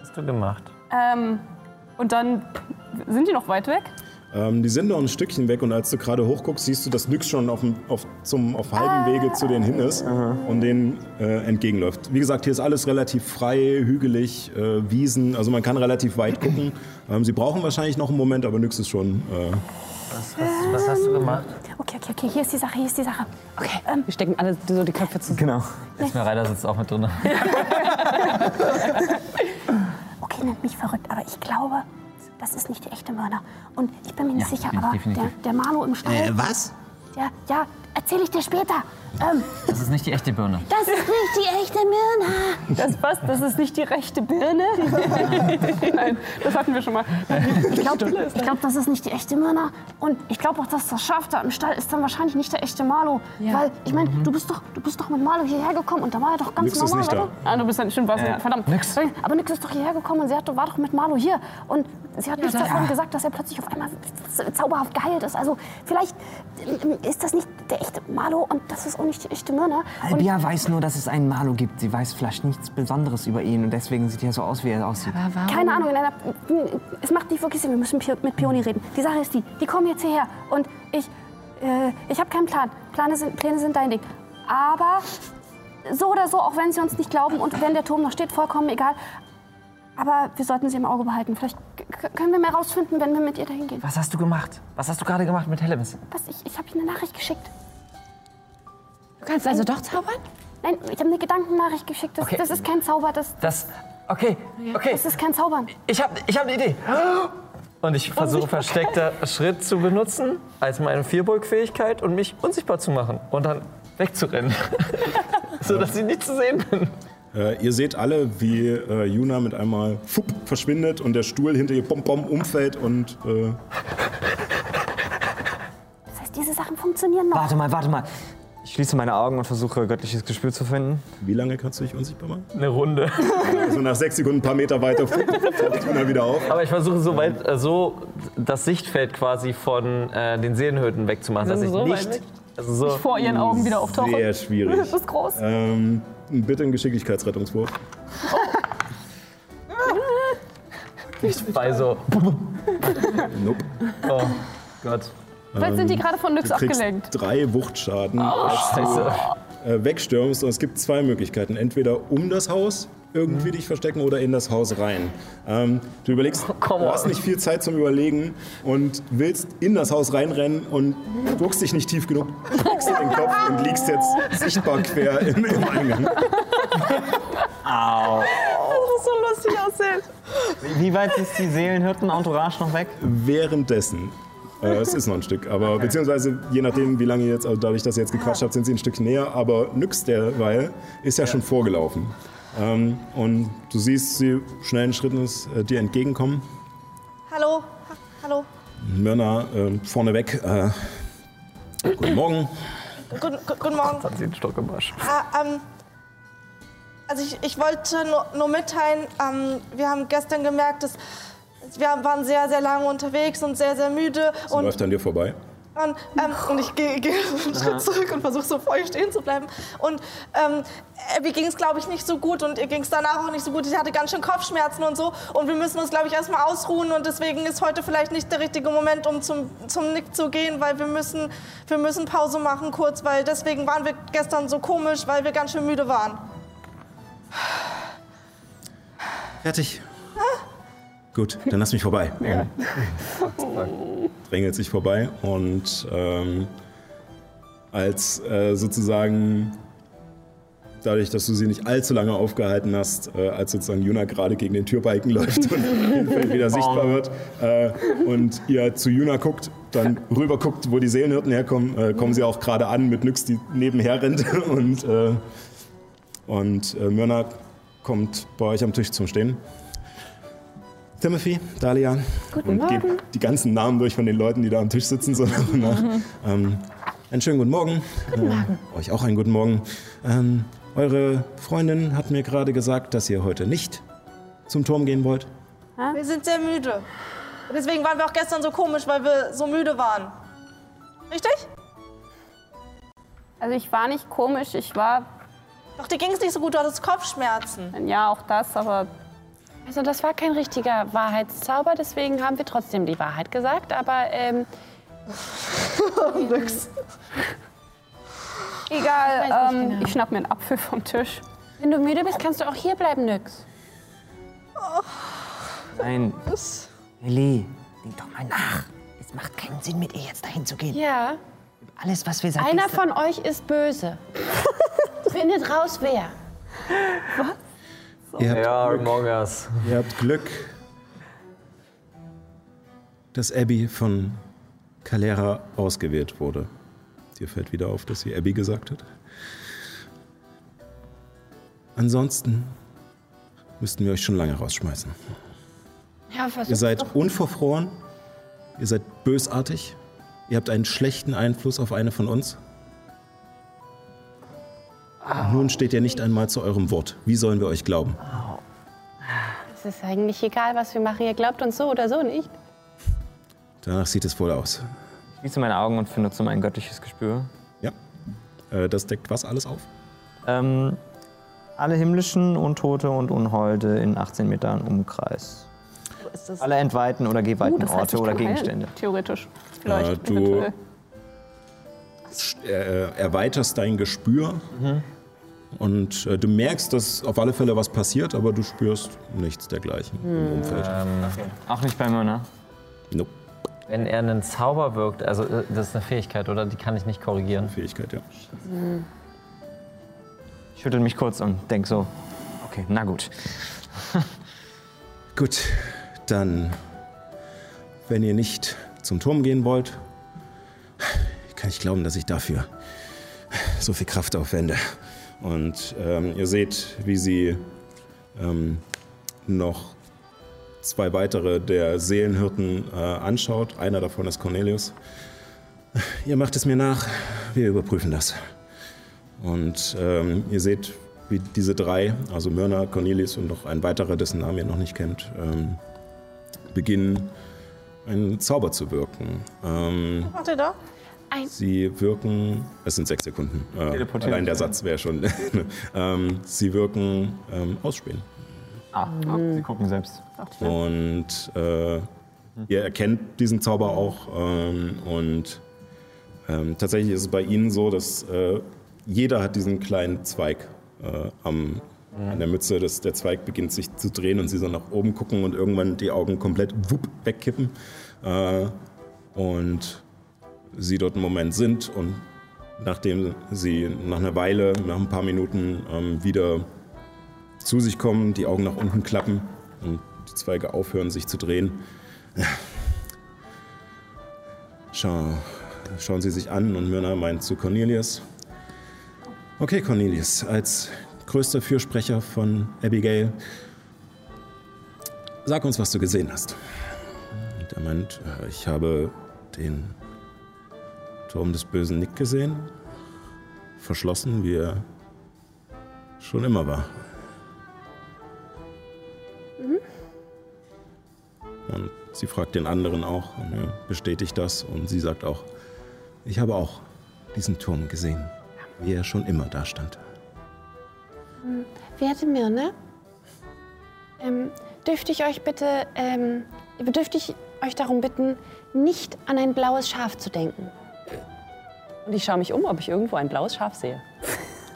Was hast du gemacht? Ähm, und dann sind die noch weit weg? Ähm, die sind noch ein Stückchen weg und als du gerade hochguckst, siehst du, dass Nyx schon auf, dem, auf, zum, auf halbem Wege zu denen hin ist und denen äh, entgegenläuft. Wie gesagt, hier ist alles relativ frei, hügelig, äh, Wiesen, also man kann relativ weit gucken. Ähm, sie brauchen wahrscheinlich noch einen Moment, aber Nyx ist schon... Äh, Was, was, was hast du gemacht? Okay, okay, okay, hier ist die Sache, hier ist die Sache. Okay, wir stecken alle so die Köpfe zusammen. Genau. Esmeralda sitzt auch mit drin. Okay, nennt mich verrückt, aber ich glaube, das ist nicht die echte Mörder. Und ich bin mir nicht Ja, sicher, aber definitiv. der, der Marlo im Stall, Äh, was? der, ja, erzähle ich dir später. Ähm, Das ist nicht die echte Birne. das ist nicht die echte Myrna. Das was? Das ist nicht die rechte Birne? Nein, das hatten wir schon mal. Ich glaube, ich glaub, das ist nicht die echte Myrna. Und ich glaube auch, dass das Schaf da im Stall ist dann wahrscheinlich nicht der echte Marlo. Weil, ich meine, du, bist doch, du bist doch mit Marlo hierher gekommen und da war er doch ganz Nix ist normal, nicht da. oder? Ah, du bist ja, stimmt, warst Ja. verdammt. Nix. Aber Nix ist doch hierher gekommen und sie hat, war doch mit Marlo hier. Und sie hat nichts davon gesagt, dass er plötzlich auf einmal zauberhaft geheilt ist. Also vielleicht ähm, ist das nicht der echte Marlo und das ist auch nicht die echte Myrna. Und Albia weiß nur, dass es einen Marlo gibt. Sie weiß vielleicht nichts Besonderes über ihn und deswegen sieht er so aus, wie er aussieht. Keine Ahnung, in einer, es macht nicht wirklich Sinn, wir müssen mit Pioni reden. Die Sache ist die, die kommen jetzt hierher und ich, äh, ich habe keinen Plan. Pläne sind, Pläne sind dein Ding. Aber so oder so, auch wenn sie uns nicht glauben und wenn der Turm noch steht, vollkommen egal. Aber wir sollten sie im Auge behalten. Vielleicht können wir mehr rausfinden, wenn wir mit ihr dahin gehen. Was hast du gemacht? Was hast du gerade gemacht mit Hellemis? Was? Ich, ich habe ihr eine Nachricht geschickt. Du kannst also doch zaubern? Nein, ich habe eine Gedankennachricht geschickt. Das, Okay. das ist kein Zauber, das, Das. Okay, okay. das ist kein Zaubern. Ich habe ich hab eine Idee. Und ich versuche versteckter Schritt zu benutzen als meine Vierburg-Fähigkeit und mich unsichtbar zu machen und dann wegzurennen. so dass ich nicht zu sehen bin. Äh, ihr seht alle, wie äh, Juna mit einmal fupp, verschwindet und der Stuhl hinter ihr bom, bom umfällt und äh, Das heißt, diese Sachen funktionieren noch. Warte mal, warte mal. Ich schließe meine Augen und versuche göttliches Gespür zu finden. Wie lange kannst du dich unsichtbar machen? Eine Runde. Also nach sechs Sekunden ein paar Meter weiter Tuna wieder auf. Aber ich versuche so weit, äh, so das Sichtfeld quasi von äh, den Seelenhütten wegzumachen, dass ich sie so nicht. Also so, Ich vor ihren Augen wieder auftauche. Sehr schwierig. Das ist groß. Ähm, bitte einen Geschicklichkeitsrettungswurf. bei so. Nope. Oh Gott. Vielleicht sind die gerade von Nyx Du kriegst abgelenkt. drei Wuchtschaden, als Scheiße. du äh, wegstürmst. Und es gibt zwei Möglichkeiten. Entweder um das Haus irgendwie dich verstecken oder in das Haus rein. Ähm, du überlegst, come du hast nicht viel Zeit zum Überlegen und willst in das Haus reinrennen und druckst dich nicht tief genug, schlägst den Kopf und liegst jetzt sichtbar quer im, im Eingang. Au. Das ist so lustig aussehen. Wie weit ist die Seelenhirten-Entourage noch weg? Währenddessen. Äh, es ist noch ein Stück, aber beziehungsweise je nachdem, wie lange ihr jetzt, also dadurch, dass ihr jetzt gequatscht habt, sind sie ein Stück näher, aber Nyx derweil ist ja, schon vorgelaufen. Ähm, und du siehst sie schnellen Schrittes äh, dir entgegenkommen. Hallo, ha hallo. Mörner äh, vorneweg. Äh, guten Morgen. Guten, gu- guten Morgen. Hat sie einen Stock im Arsch. Ah, ähm, also ich, ich wollte nur, nur mitteilen, ähm, wir haben gestern gemerkt, dass wir waren sehr, sehr lange unterwegs und sehr, sehr müde. Sie Und, läuft an dir vorbei. und, ähm, und ich gehe gehe einen Schritt zurück und versuche so vor ihr stehen zu bleiben. Und ähm, Abby ging es, glaube ich, nicht so gut und ihr ging es danach auch nicht so gut. Ich hatte ganz schön Kopfschmerzen und so. Und wir müssen uns, glaube ich, erstmal ausruhen. Und deswegen ist heute vielleicht nicht der richtige Moment, um zum, zum Nick zu gehen, weil wir müssen, wir müssen Pause machen kurz, weil deswegen waren wir gestern so komisch, weil wir ganz schön müde waren. Fertig. Gut, dann lass mich vorbei. Drängelt sich vorbei und ähm, als äh, sozusagen dadurch, dass du sie nicht allzu lange aufgehalten hast, äh, als sozusagen Juna gerade gegen den Türbalken läuft und wieder sichtbar wird äh, und ihr zu Juna guckt, dann rüber guckt, wo die Seelenhirten herkommen, äh, kommen sie auch gerade an mit Nyx, die nebenher rennt und, äh, und äh, Myrna kommt bei euch am Tisch zum Stehen. Timothy, Dalia. Guten und Morgen. die ganzen Namen durch von den Leuten, die da am Tisch sitzen. So nach und nach. Ähm, einen schönen guten Morgen. Guten Morgen. Äh, euch auch einen guten Morgen. Ähm, eure Freundin hat mir gerade gesagt, dass ihr heute nicht zum Turm gehen wollt. Wir sind sehr müde. Und deswegen waren wir auch gestern so komisch, weil wir so müde waren. Richtig? Also ich war nicht komisch, ich war, Doch, dir ging es nicht so gut, du hattest Kopfschmerzen. ja auch das, aber Also das war kein richtiger Wahrheitszauber, deswegen haben wir trotzdem die Wahrheit gesagt. Aber ähm, Ich weiß egal, nicht ähm, genau. ich schnapp mir einen Apfel vom Tisch. wenn du müde bist, kannst du auch hier bleiben, Nyx. Nein. Ellie, denk doch mal nach. Es macht keinen Sinn, mit ihr jetzt dahin zu gehen. Ja, Alles, was wir seit einer von euch ist böse. Findet raus, wer. Ihr habt, Ja, Among Us. ihr habt Glück, dass Abby von Calera ausgewählt wurde. Dir fällt wieder auf, dass sie Abby gesagt hat. Ansonsten müssten wir euch schon lange rausschmeißen. Ja, Ihr seid doch. unverfroren, ihr seid bösartig, ihr habt einen schlechten Einfluss auf eine von uns. Nun steht ihr nicht einmal zu eurem Wort. Wie sollen wir euch glauben? Es ist eigentlich egal, was wir machen. Ihr glaubt uns so oder so nicht. Danach sieht es wohl aus. Ich schließe meine Augen und benutze mein göttliches Gespür. Ja. Äh, das deckt was alles auf? Ähm, alle himmlischen Untote und Unholde in 18 Metern Umkreis. Ist das Alle entweihten oder gehweihten Uh, das heißt, Orte oder kann heilen, Gegenstände. Theoretisch. Vielleicht. Äh, du- äh, erweiterst dein Gespür und äh, du merkst, dass auf alle Fälle was passiert, aber du spürst nichts dergleichen im Umfeld. Auch nicht bei Myrna. Nope. Wenn er einen Zauber wirkt, also äh, das ist eine Fähigkeit, oder? Die kann ich nicht korrigieren. Fähigkeit, ja. Ich schüttel mich kurz und denk so, okay, na gut. Gut, dann, wenn ihr nicht zum Turm gehen wollt, kann ich glauben, dass ich dafür so viel Kraft aufwende. Und ähm, ihr seht, wie sie ähm, noch zwei weitere der Seelenhirten äh, anschaut. Einer davon ist Cornelius. Ihr macht es mir nach, wir überprüfen das. Und ähm, ihr seht, wie diese drei, also Myrna, Cornelius und noch ein weiterer, dessen Namen ihr noch nicht kennt, ähm, beginnen, einen Zauber zu wirken. Ähm, ihr da? Sie wirken, es sind sechs Sekunden, äh, allein der. Satz wäre schon. ähm, sie wirken ähm, ausspähen. Ah, sie gucken selbst. Und äh, ihr erkennt diesen Zauber auch. Ähm, und ähm, tatsächlich ist es bei ihnen so, dass äh, jeder hat diesen kleinen Zweig äh, am, an der Mütze. Das, der Zweig beginnt sich zu drehen und sie so nach oben gucken und irgendwann die Augen komplett wupp, wegkippen. Äh, und sie dort einen Moment sind und nachdem sie nach einer Weile, nach ein paar Minuten ähm, wieder zu sich kommen, die Augen nach unten klappen und die Zweige aufhören, sich zu drehen. Schau, schauen sie sich an und Myrna meint zu Cornelius. Okay, Cornelius, als größter Fürsprecher von Abigail, sag uns, was du gesehen hast. Und er meint, äh, ich habe den Turm des bösen Nick gesehen, verschlossen, wie er schon immer war. Und sie fragt den anderen auch und er bestätigt das und sie sagt auch, ich habe auch diesen Turm gesehen, wie er schon immer da stand. Werte Mirne, ähm, dürfte ich euch bitte, ähm, dürfte ich euch darum bitten, nicht an ein blaues Schaf zu denken. Und ich schaue mich um, ob ich irgendwo ein blaues Schaf sehe.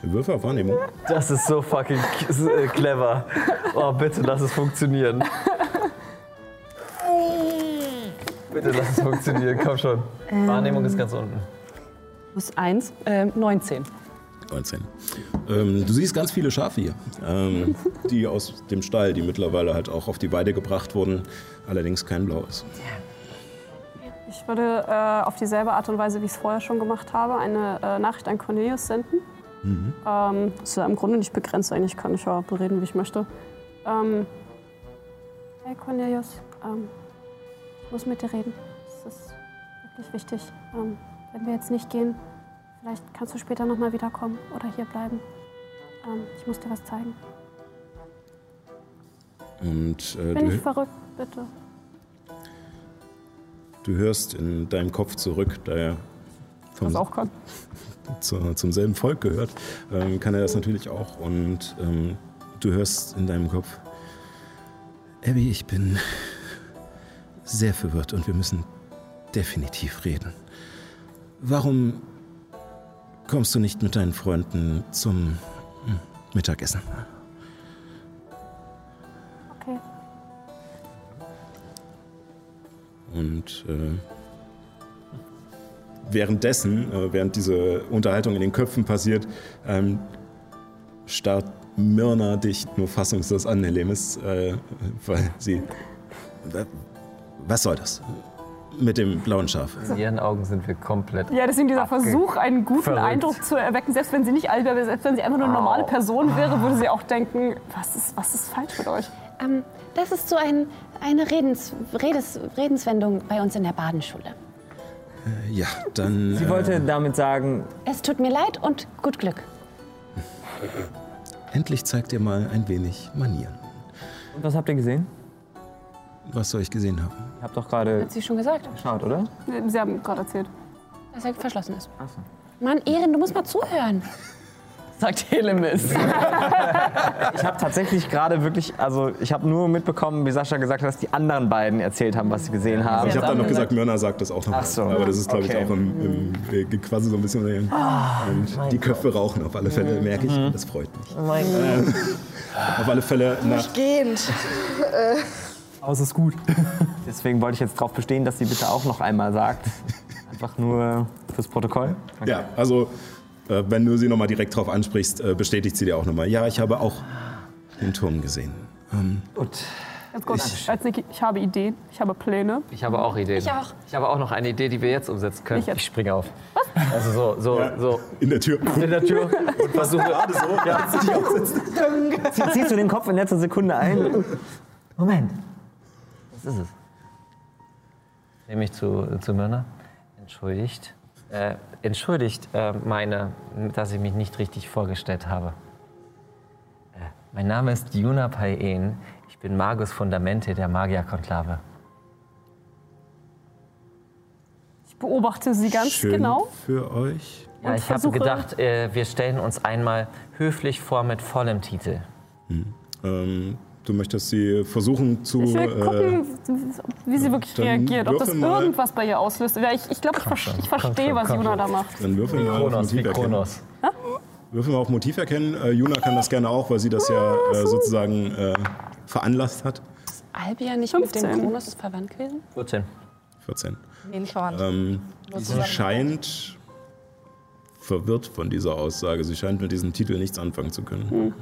Würfe auf Wahrnehmung. Das ist so fucking äh, clever. Oh, bitte lass es funktionieren. Bitte lass es funktionieren, komm schon. Wahrnehmung ist ganz unten. Plus eins, ähm, 19. 19. Ähm, du siehst ganz viele Schafe hier, ähm, die aus dem Stall, die mittlerweile halt auch auf die Weide gebracht wurden, allerdings kein blaues. Ich würde äh, auf dieselbe Art und Weise, wie ich es vorher schon gemacht habe, eine äh, Nachricht an Cornelius senden. Mhm. Ähm, das ist ja im Grunde nicht begrenzt, eigentlich kann ich ja bereden, wie ich möchte. Ähm, hey Cornelius, ähm, ich muss mit dir reden. Das ist wirklich wichtig. Ähm, wenn wir jetzt nicht gehen, vielleicht kannst du später noch mal wiederkommen oder hier bleiben. Ähm, ich muss dir was zeigen. Und äh, Bin ich verrückt, bitte? Du hörst in deinem Kopf zurück, da er vom, auch kann. zu, zum selben Volk gehört, ähm, kann er das natürlich auch. Und ähm, du hörst in deinem Kopf, Abby, ich bin sehr verwirrt und wir müssen definitiv reden. Warum kommst du nicht mit deinen Freunden zum Mittagessen? Und äh, währenddessen, äh, während diese Unterhaltung in den Köpfen passiert, ähm, starrt Myrna dich nur fassungslos an, Helemis, äh, weil sie. Wa- Was soll das? Mit dem blauen Schaf. In ihren Augen sind wir komplett. Ja, deswegen dieser abge- Versuch, einen guten verrückt. Eindruck zu erwecken, selbst wenn sie nicht alt wäre, selbst wenn sie einfach nur eine normale Person wäre, würde sie auch denken, was ist, was ist falsch mit euch? Ähm, das ist so ein, eine Redens, Redes, Redenswendung bei uns in der Badenschule. Äh, ja, dann. Sie wollte damit sagen, Es tut mir leid und gut Glück. Äh, endlich zeigt ihr mal ein wenig Manieren. und was habt ihr gesehen? Was soll ich gesehen haben? Ich hab doch gerade Hat sie schon gesagt, geschaut, oder? Sie haben gerade erzählt. dass er verschlossen ist. Ach so. Mann, Erin, du musst mal zuhören. Sagt Helemis. Ich habe tatsächlich gerade wirklich, also ich habe nur mitbekommen, wie Sascha gesagt hat, dass die anderen beiden erzählt haben, was sie gesehen haben. Ich habe dann noch gesagt, Myrna sagt das auch noch. Ach so. Aber das ist, glaube Okay. ich, auch im, im quasi so ein bisschen. und die Köpfe rauchen auf alle Fälle, merke ich. Und das freut mich. Oh mein Gott. Auf alle Fälle nach. Gehend. Aber es ist gut. Deswegen wollte ich jetzt darauf bestehen, dass sie bitte auch noch einmal sagt. Einfach nur fürs Protokoll. Ja, also, wenn du sie nochmal direkt drauf ansprichst, äh, bestätigt sie dir auch nochmal. Ja, ich habe auch den Turm gesehen. Ähm, Gut. Ganz kurz, als Niki, ich habe Ideen, ich habe Pläne. Ich habe auch Ideen. Ich auch. Ich habe auch noch eine Idee, die wir jetzt umsetzen können. Jetzt. Ich springe auf. Was? Also so, so, so in der Tür. in der Tür und versuche gerade so. Ja. Sie ziehst du den Kopf in letzter Sekunde ein. Moment. Was ist es? Nehme ich zu, zu Myrna. Entschuldigt. Äh, entschuldigt äh, meine, dass ich mich nicht richtig vorgestellt habe. Äh, mein Name ist Juna Payen. Ich bin Magus Fundamente der Magierkonklave. Ich beobachte sie ganz Schön genau. für euch. Ja, Und ich habe gedacht, äh, wir stellen uns einmal höflich vor mit vollem Titel. Ähm, du möchtest sie versuchen zu. Ich will äh, gucken, wie sie wirklich reagiert, ob das irgendwas bei ihr auslöst. Ja, ich ich glaube, ich, ver ich verstehe, was Juna da macht. dann würfeln wir auf Kronos, wie Motiv erkennen. Kronos. Würfeln wir auf Motiv erkennen. Äh, Juna kann das gerne auch, weil sie das ja äh, sozusagen äh, veranlasst hat. Albia nicht mit dem 15. Kronos verwandt gewesen? 14. 14. Nee, nicht verwandt. Ähm, sie scheint verwirrt von dieser Aussage. Sie scheint mit diesem Titel nichts anfangen zu können.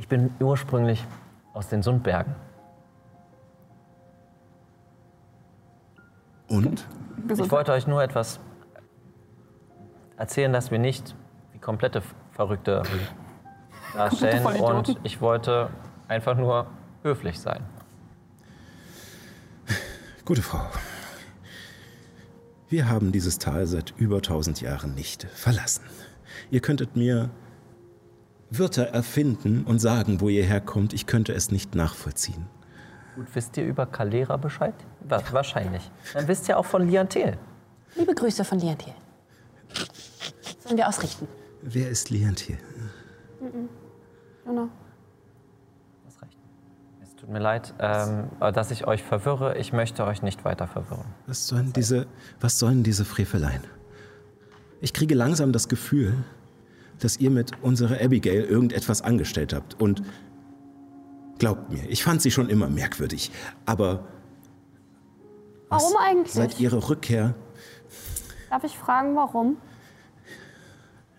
Ich bin ursprünglich aus den Sundbergen. Und? Ich wollte euch nur etwas erzählen, dass wir nicht wie komplette Verrückte darstellen. Und ich wollte einfach nur höflich sein. Gute Frau. Wir haben dieses Tal seit über 1000 Jahren nicht verlassen. Ihr könntet mir Wörter erfinden und sagen, wo ihr herkommt. Ich könnte es nicht nachvollziehen. Gut, wisst ihr über Calera Bescheid? Wa wahrscheinlich. Dann wisst ihr auch von Liantel. Liebe Grüße von Liantil. Sollen wir ausrichten? Wer ist Liantil? Juna. Das reicht. Es tut mir leid, ähm, dass ich euch verwirre. Ich möchte euch nicht weiter verwirren. Was sollen diese, was sollen diese Freveleien? Ich kriege langsam das Gefühl, dass ihr mit unserer Abigail irgendetwas angestellt habt. Und glaubt mir, ich fand sie schon immer merkwürdig. Aber Warum eigentlich? seit ihrer Rückkehr Darf ich fragen, warum?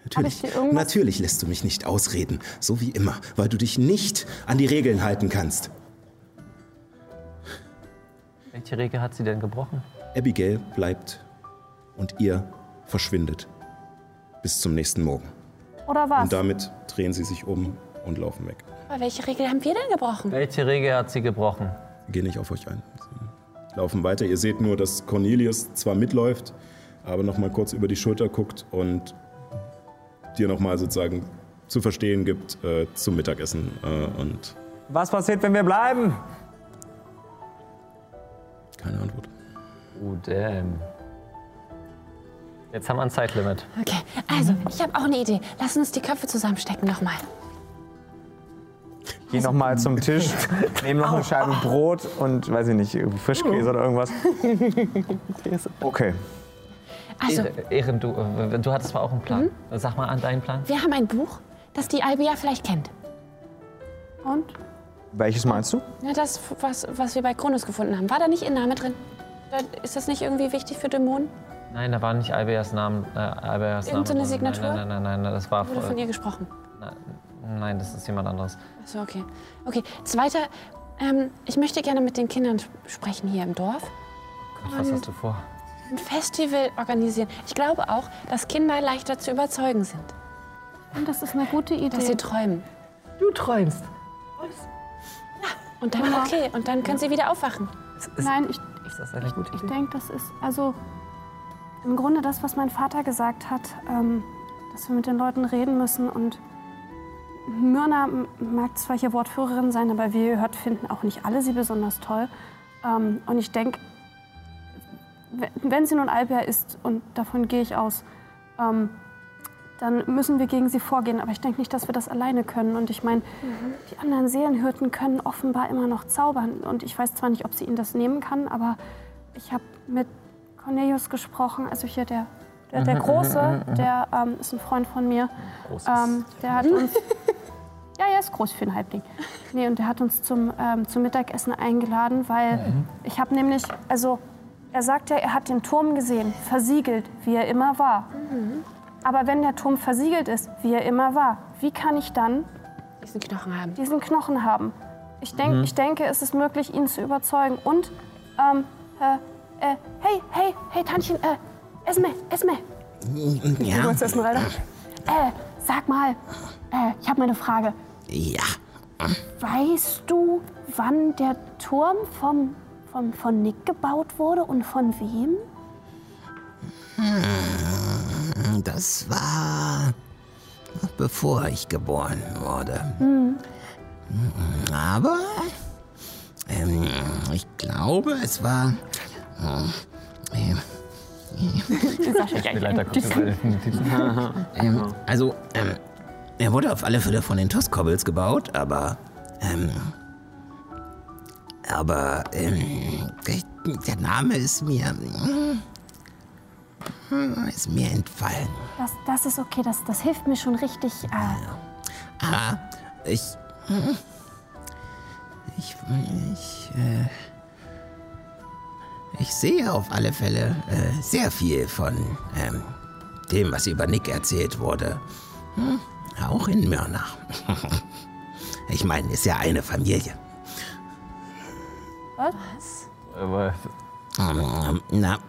Natürlich. Natürlich lässt du mich nicht ausreden, so wie immer, weil du dich nicht an die Regeln halten kannst. Welche Regel hat sie denn gebrochen? Abigail bleibt und ihr verschwindet. Bis zum nächsten Morgen. Oder was? Und damit drehen sie sich um und laufen weg. Aber welche Regel haben wir denn gebrochen? Welche Regel hat sie gebrochen? Gehen nicht auf euch ein. Sie laufen weiter. Ihr seht nur, dass Cornelius zwar mitläuft, aber noch mal kurz über die Schulter guckt und dir noch mal sozusagen zu verstehen gibt äh, zum Mittagessen. Äh, und Was passiert, wenn wir bleiben? keine Antwort. Oh, damn. Jetzt haben wir ein Zeitlimit. Okay, also, ich habe auch eine Idee. Lass uns die Köpfe zusammenstecken nochmal. Geh noch mal zum Tisch, nehm noch eine Scheibe Brot und, weiß ich nicht, Frischkäse oder irgendwas. Okay. Also, Ehre- Ehren, du, äh, du hattest zwar auch einen Plan. Sag mal an deinen Plan. wir haben ein Buch, das die Albia vielleicht kennt. Und? Welches meinst du? Ja, das, was, was wir bei Kronos gefunden haben. War da nicht ihr Name drin? Ist das nicht irgendwie wichtig für Dämonen? Nein, da war nicht Albeas Name. Äh, Albeas Name Irgendeine drin. Signatur? Nein, nein, nein, nein, nein, das war. Wurde von ihr gesprochen. Nein, nein, das ist jemand anderes. Achso, okay. Okay, zweiter, ähm, ich möchte gerne mit den Kindern sp- sprechen hier im Dorf. Gott, was hast du vor? Ein Festival organisieren. Ich glaube auch, dass Kinder leichter zu überzeugen sind. Und das ist eine gute Idee. Dass sie träumen. Du träumst. Und dann, okay, und dann können sie wieder aufwachen. Nein, ich, ich Idee? denke, das ist also im Grunde das, was mein Vater gesagt hat, ähm, dass wir mit den Leuten reden müssen. Und Myrna mag zwar hier Wortführerin sein, aber wie ihr hört, finden auch nicht alle sie besonders toll. Ähm, und ich denke, we- wenn sie nun Albia ist, und davon gehe ich aus, ähm, dann müssen wir gegen sie vorgehen. Aber ich denke nicht, dass wir das alleine können. Und ich meine, die anderen Seelenhirten können offenbar immer noch zaubern. Und ich weiß zwar nicht, ob sie ihnen das nehmen kann, aber ich habe mit Cornelius gesprochen, also hier der, der, der Große, der ähm, ist ein Freund von mir. Ähm, der hat uns. Ja, er ist groß für einen Halbling. Nee, und der hat uns zum, ähm, zum Mittagessen eingeladen, weil ich habe nämlich, also er sagt ja, er hat den Turm gesehen, versiegelt, wie er immer war. Aber wenn der Turm versiegelt ist, wie er immer war, wie kann ich dann Diesen Knochen haben. diesen Knochen haben? Ich, denk, ich denke, es ist möglich, ihn zu überzeugen. Und, ähm, äh, äh, hey, hey, hey, Tantchen, äh, Esme, Esme. Du Ja, wolltest essen, Alter? Äh, sag mal, äh, ich habe mal eine Frage. ja. Weißt du, wann der Turm vom, von, von Nick gebaut wurde und von wem? Hm, Das war bevor ich geboren wurde. Hm. Aber ähm, ich glaube, es war. Äh, ähm, also, ähm, er wurde auf alle Fälle von den Toskobbles gebaut, aber. Ähm, aber ähm, der- Name ist mir. hm, ist mir entfallen. Das, das ist okay, das, das hilft mir schon richtig. Äh, Aber ich. hm, Ich. Ich. Äh, ich sehe auf alle Fälle äh, sehr viel von ähm, dem, was über Nick erzählt wurde. Hm, auch in Mörnach. Ich meine, ist ja eine Familie. was? Aber Ähm, na.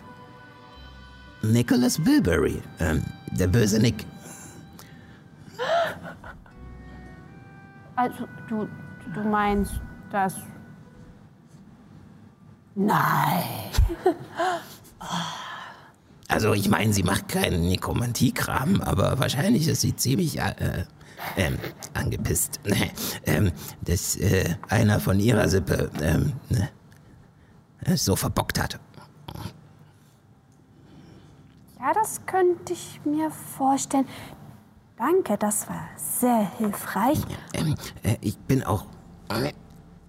Nicholas Bilberry, ähm, der böse Nick. Also, du, du meinst, dass. Nein. Also ich meine, sie macht keinen Nekromantiekram, aber wahrscheinlich ist sie ziemlich äh, ähm, angepisst, ähm, dass äh, einer von ihrer Sippe ähm, ne, es so verbockt hat. Ja, das könnte ich mir vorstellen. Danke, das war sehr hilfreich. Ähm, äh, ich bin auch... Äh,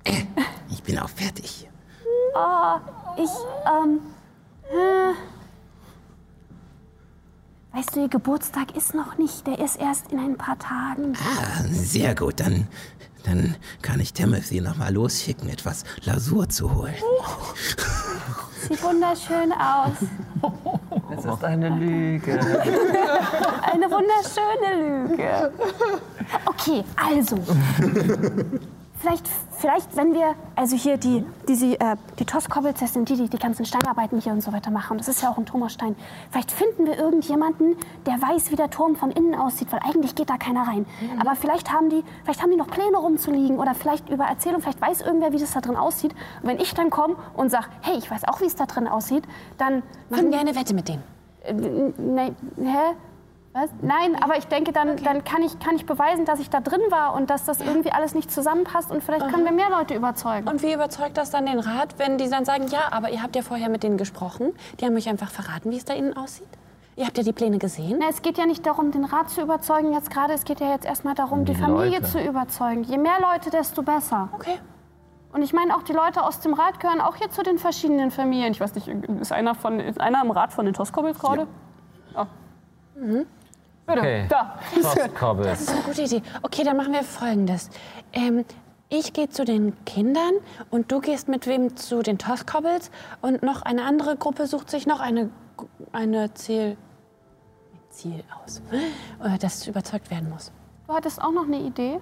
äh, ich bin auch fertig. Oh, ich, ähm. Äh, weißt du, ihr Geburtstag ist noch nicht. Der ist erst in ein paar Tagen. Ah, sehr gut, dann, dann kann ich Timothy noch mal losschicken, etwas Lasur zu holen. Sieht wunderschön aus. es ist eine Lüge. Eine wunderschöne Lüge. Okay, also. Vielleicht, vielleicht, wenn wir, also hier die, diese, äh, die Toskobbels, das sind die, die die ganzen Steinarbeiten hier und so weiter machen. Das ist ja auch ein Thomasstein. Vielleicht finden wir irgendjemanden, der weiß, wie der Turm von innen aussieht, weil eigentlich geht da keiner rein. Aber vielleicht haben die, vielleicht haben die noch Pläne rumzuliegen oder vielleicht über Erzählung, vielleicht weiß irgendwer, wie das da drin aussieht. Und wenn ich dann komme und sage, hey, ich weiß auch, wie es da drin aussieht, dann Machen wir eine Wette mit denen. äh, Nein, hä? Was? Nein, aber ich denke, dann, dann kann, ich, kann ich beweisen, dass ich da drin war und dass das irgendwie alles nicht zusammenpasst und vielleicht können wir mehr Leute überzeugen. Und wie überzeugt das dann den Rat, wenn die dann sagen, ja, aber ihr habt ja vorher mit denen gesprochen, die haben euch einfach verraten, wie es da innen aussieht? Ihr habt ja die Pläne gesehen? Na, es geht ja nicht darum, den Rat zu überzeugen jetzt gerade. Es geht ja jetzt erstmal darum, die, Die Familie Leute. zu überzeugen. Je mehr Leute, desto besser. Okay. Und ich meine, auch die Leute aus dem Rat gehören auch hier zu den verschiedenen Familien. Ich weiß nicht, ist einer, von, ist einer im Rat von den Toskobbels gerade? Ja. Mhm. Bitte, Okay. da. Das ist eine gute Idee. Okay, dann machen wir Folgendes. Ähm, ich gehe zu den Kindern und du gehst mit wem zu den Toskobbels und noch eine andere Gruppe sucht sich noch eine, eine Ziel, Ziel aus, äh, das überzeugt werden muss. Du hattest auch noch eine Idee?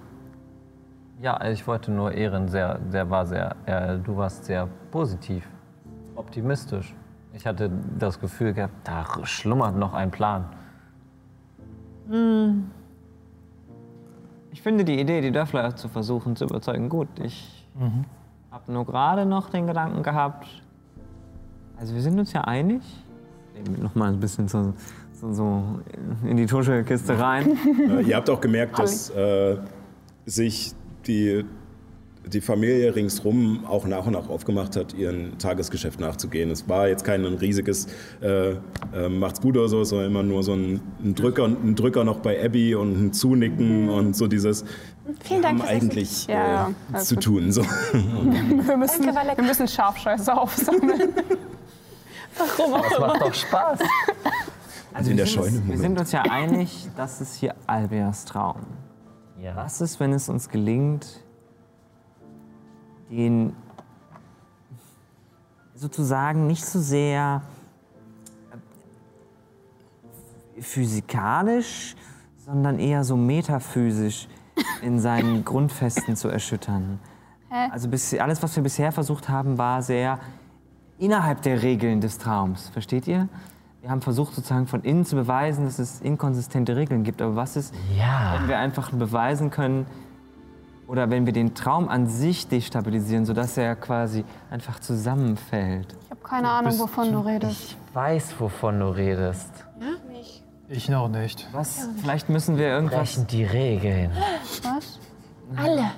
Ja, also ich wollte nur Ehren sehr, der war sehr, äh, du warst sehr positiv, optimistisch. Ich hatte das Gefühl gehabt, da schlummert noch ein Plan. Ich finde die Idee, die Dörfler zu versuchen zu überzeugen, gut. Ich habe nur gerade noch den Gedanken gehabt, also wir sind uns ja einig. Noch mal ein bisschen so, so, so in die Tuschelkiste rein. Äh, ihr habt auch gemerkt, dass äh, sich die, die Familie ringsrum auch nach und nach aufgemacht hat, ihren Tagesgeschäft nachzugehen. Es war jetzt kein riesiges äh, äh, Macht's gut oder so, sondern immer nur so ein, ein, Drücker, ein Drücker noch bei Abby und ein Zunicken und so dieses. Vielen wir Dank haben eigentlich Ja, ja, äh, alles zu tun. So. Wir müssen, Danke, wir müssen Schafscheiße aufsammeln. Das macht doch Spaß. Also in der wir sind Scheune. uns- Wir sind uns ja einig, das ist hier Albeas Traum. Ja. Was ist, wenn es uns gelingt, den sozusagen nicht so sehr äh, physikalisch, sondern eher so metaphysisch in seinen Grundfesten zu erschüttern? Also bis, alles, was wir bisher versucht haben, war sehr innerhalb der Regeln des Traums. Versteht ihr? Wir haben versucht, sozusagen von innen zu beweisen, dass es inkonsistente Regeln gibt. Aber was ist, Ja. wenn wir einfach beweisen können, Oder wenn wir den Traum an sich destabilisieren, sodass er quasi einfach zusammenfällt. Ich habe keine Ahnung, wovon du redest. Weiß, wovon du redest. Ich noch nicht. Was? Vielleicht müssen wir irgendwas. Brechen die Regeln. Was? Alle.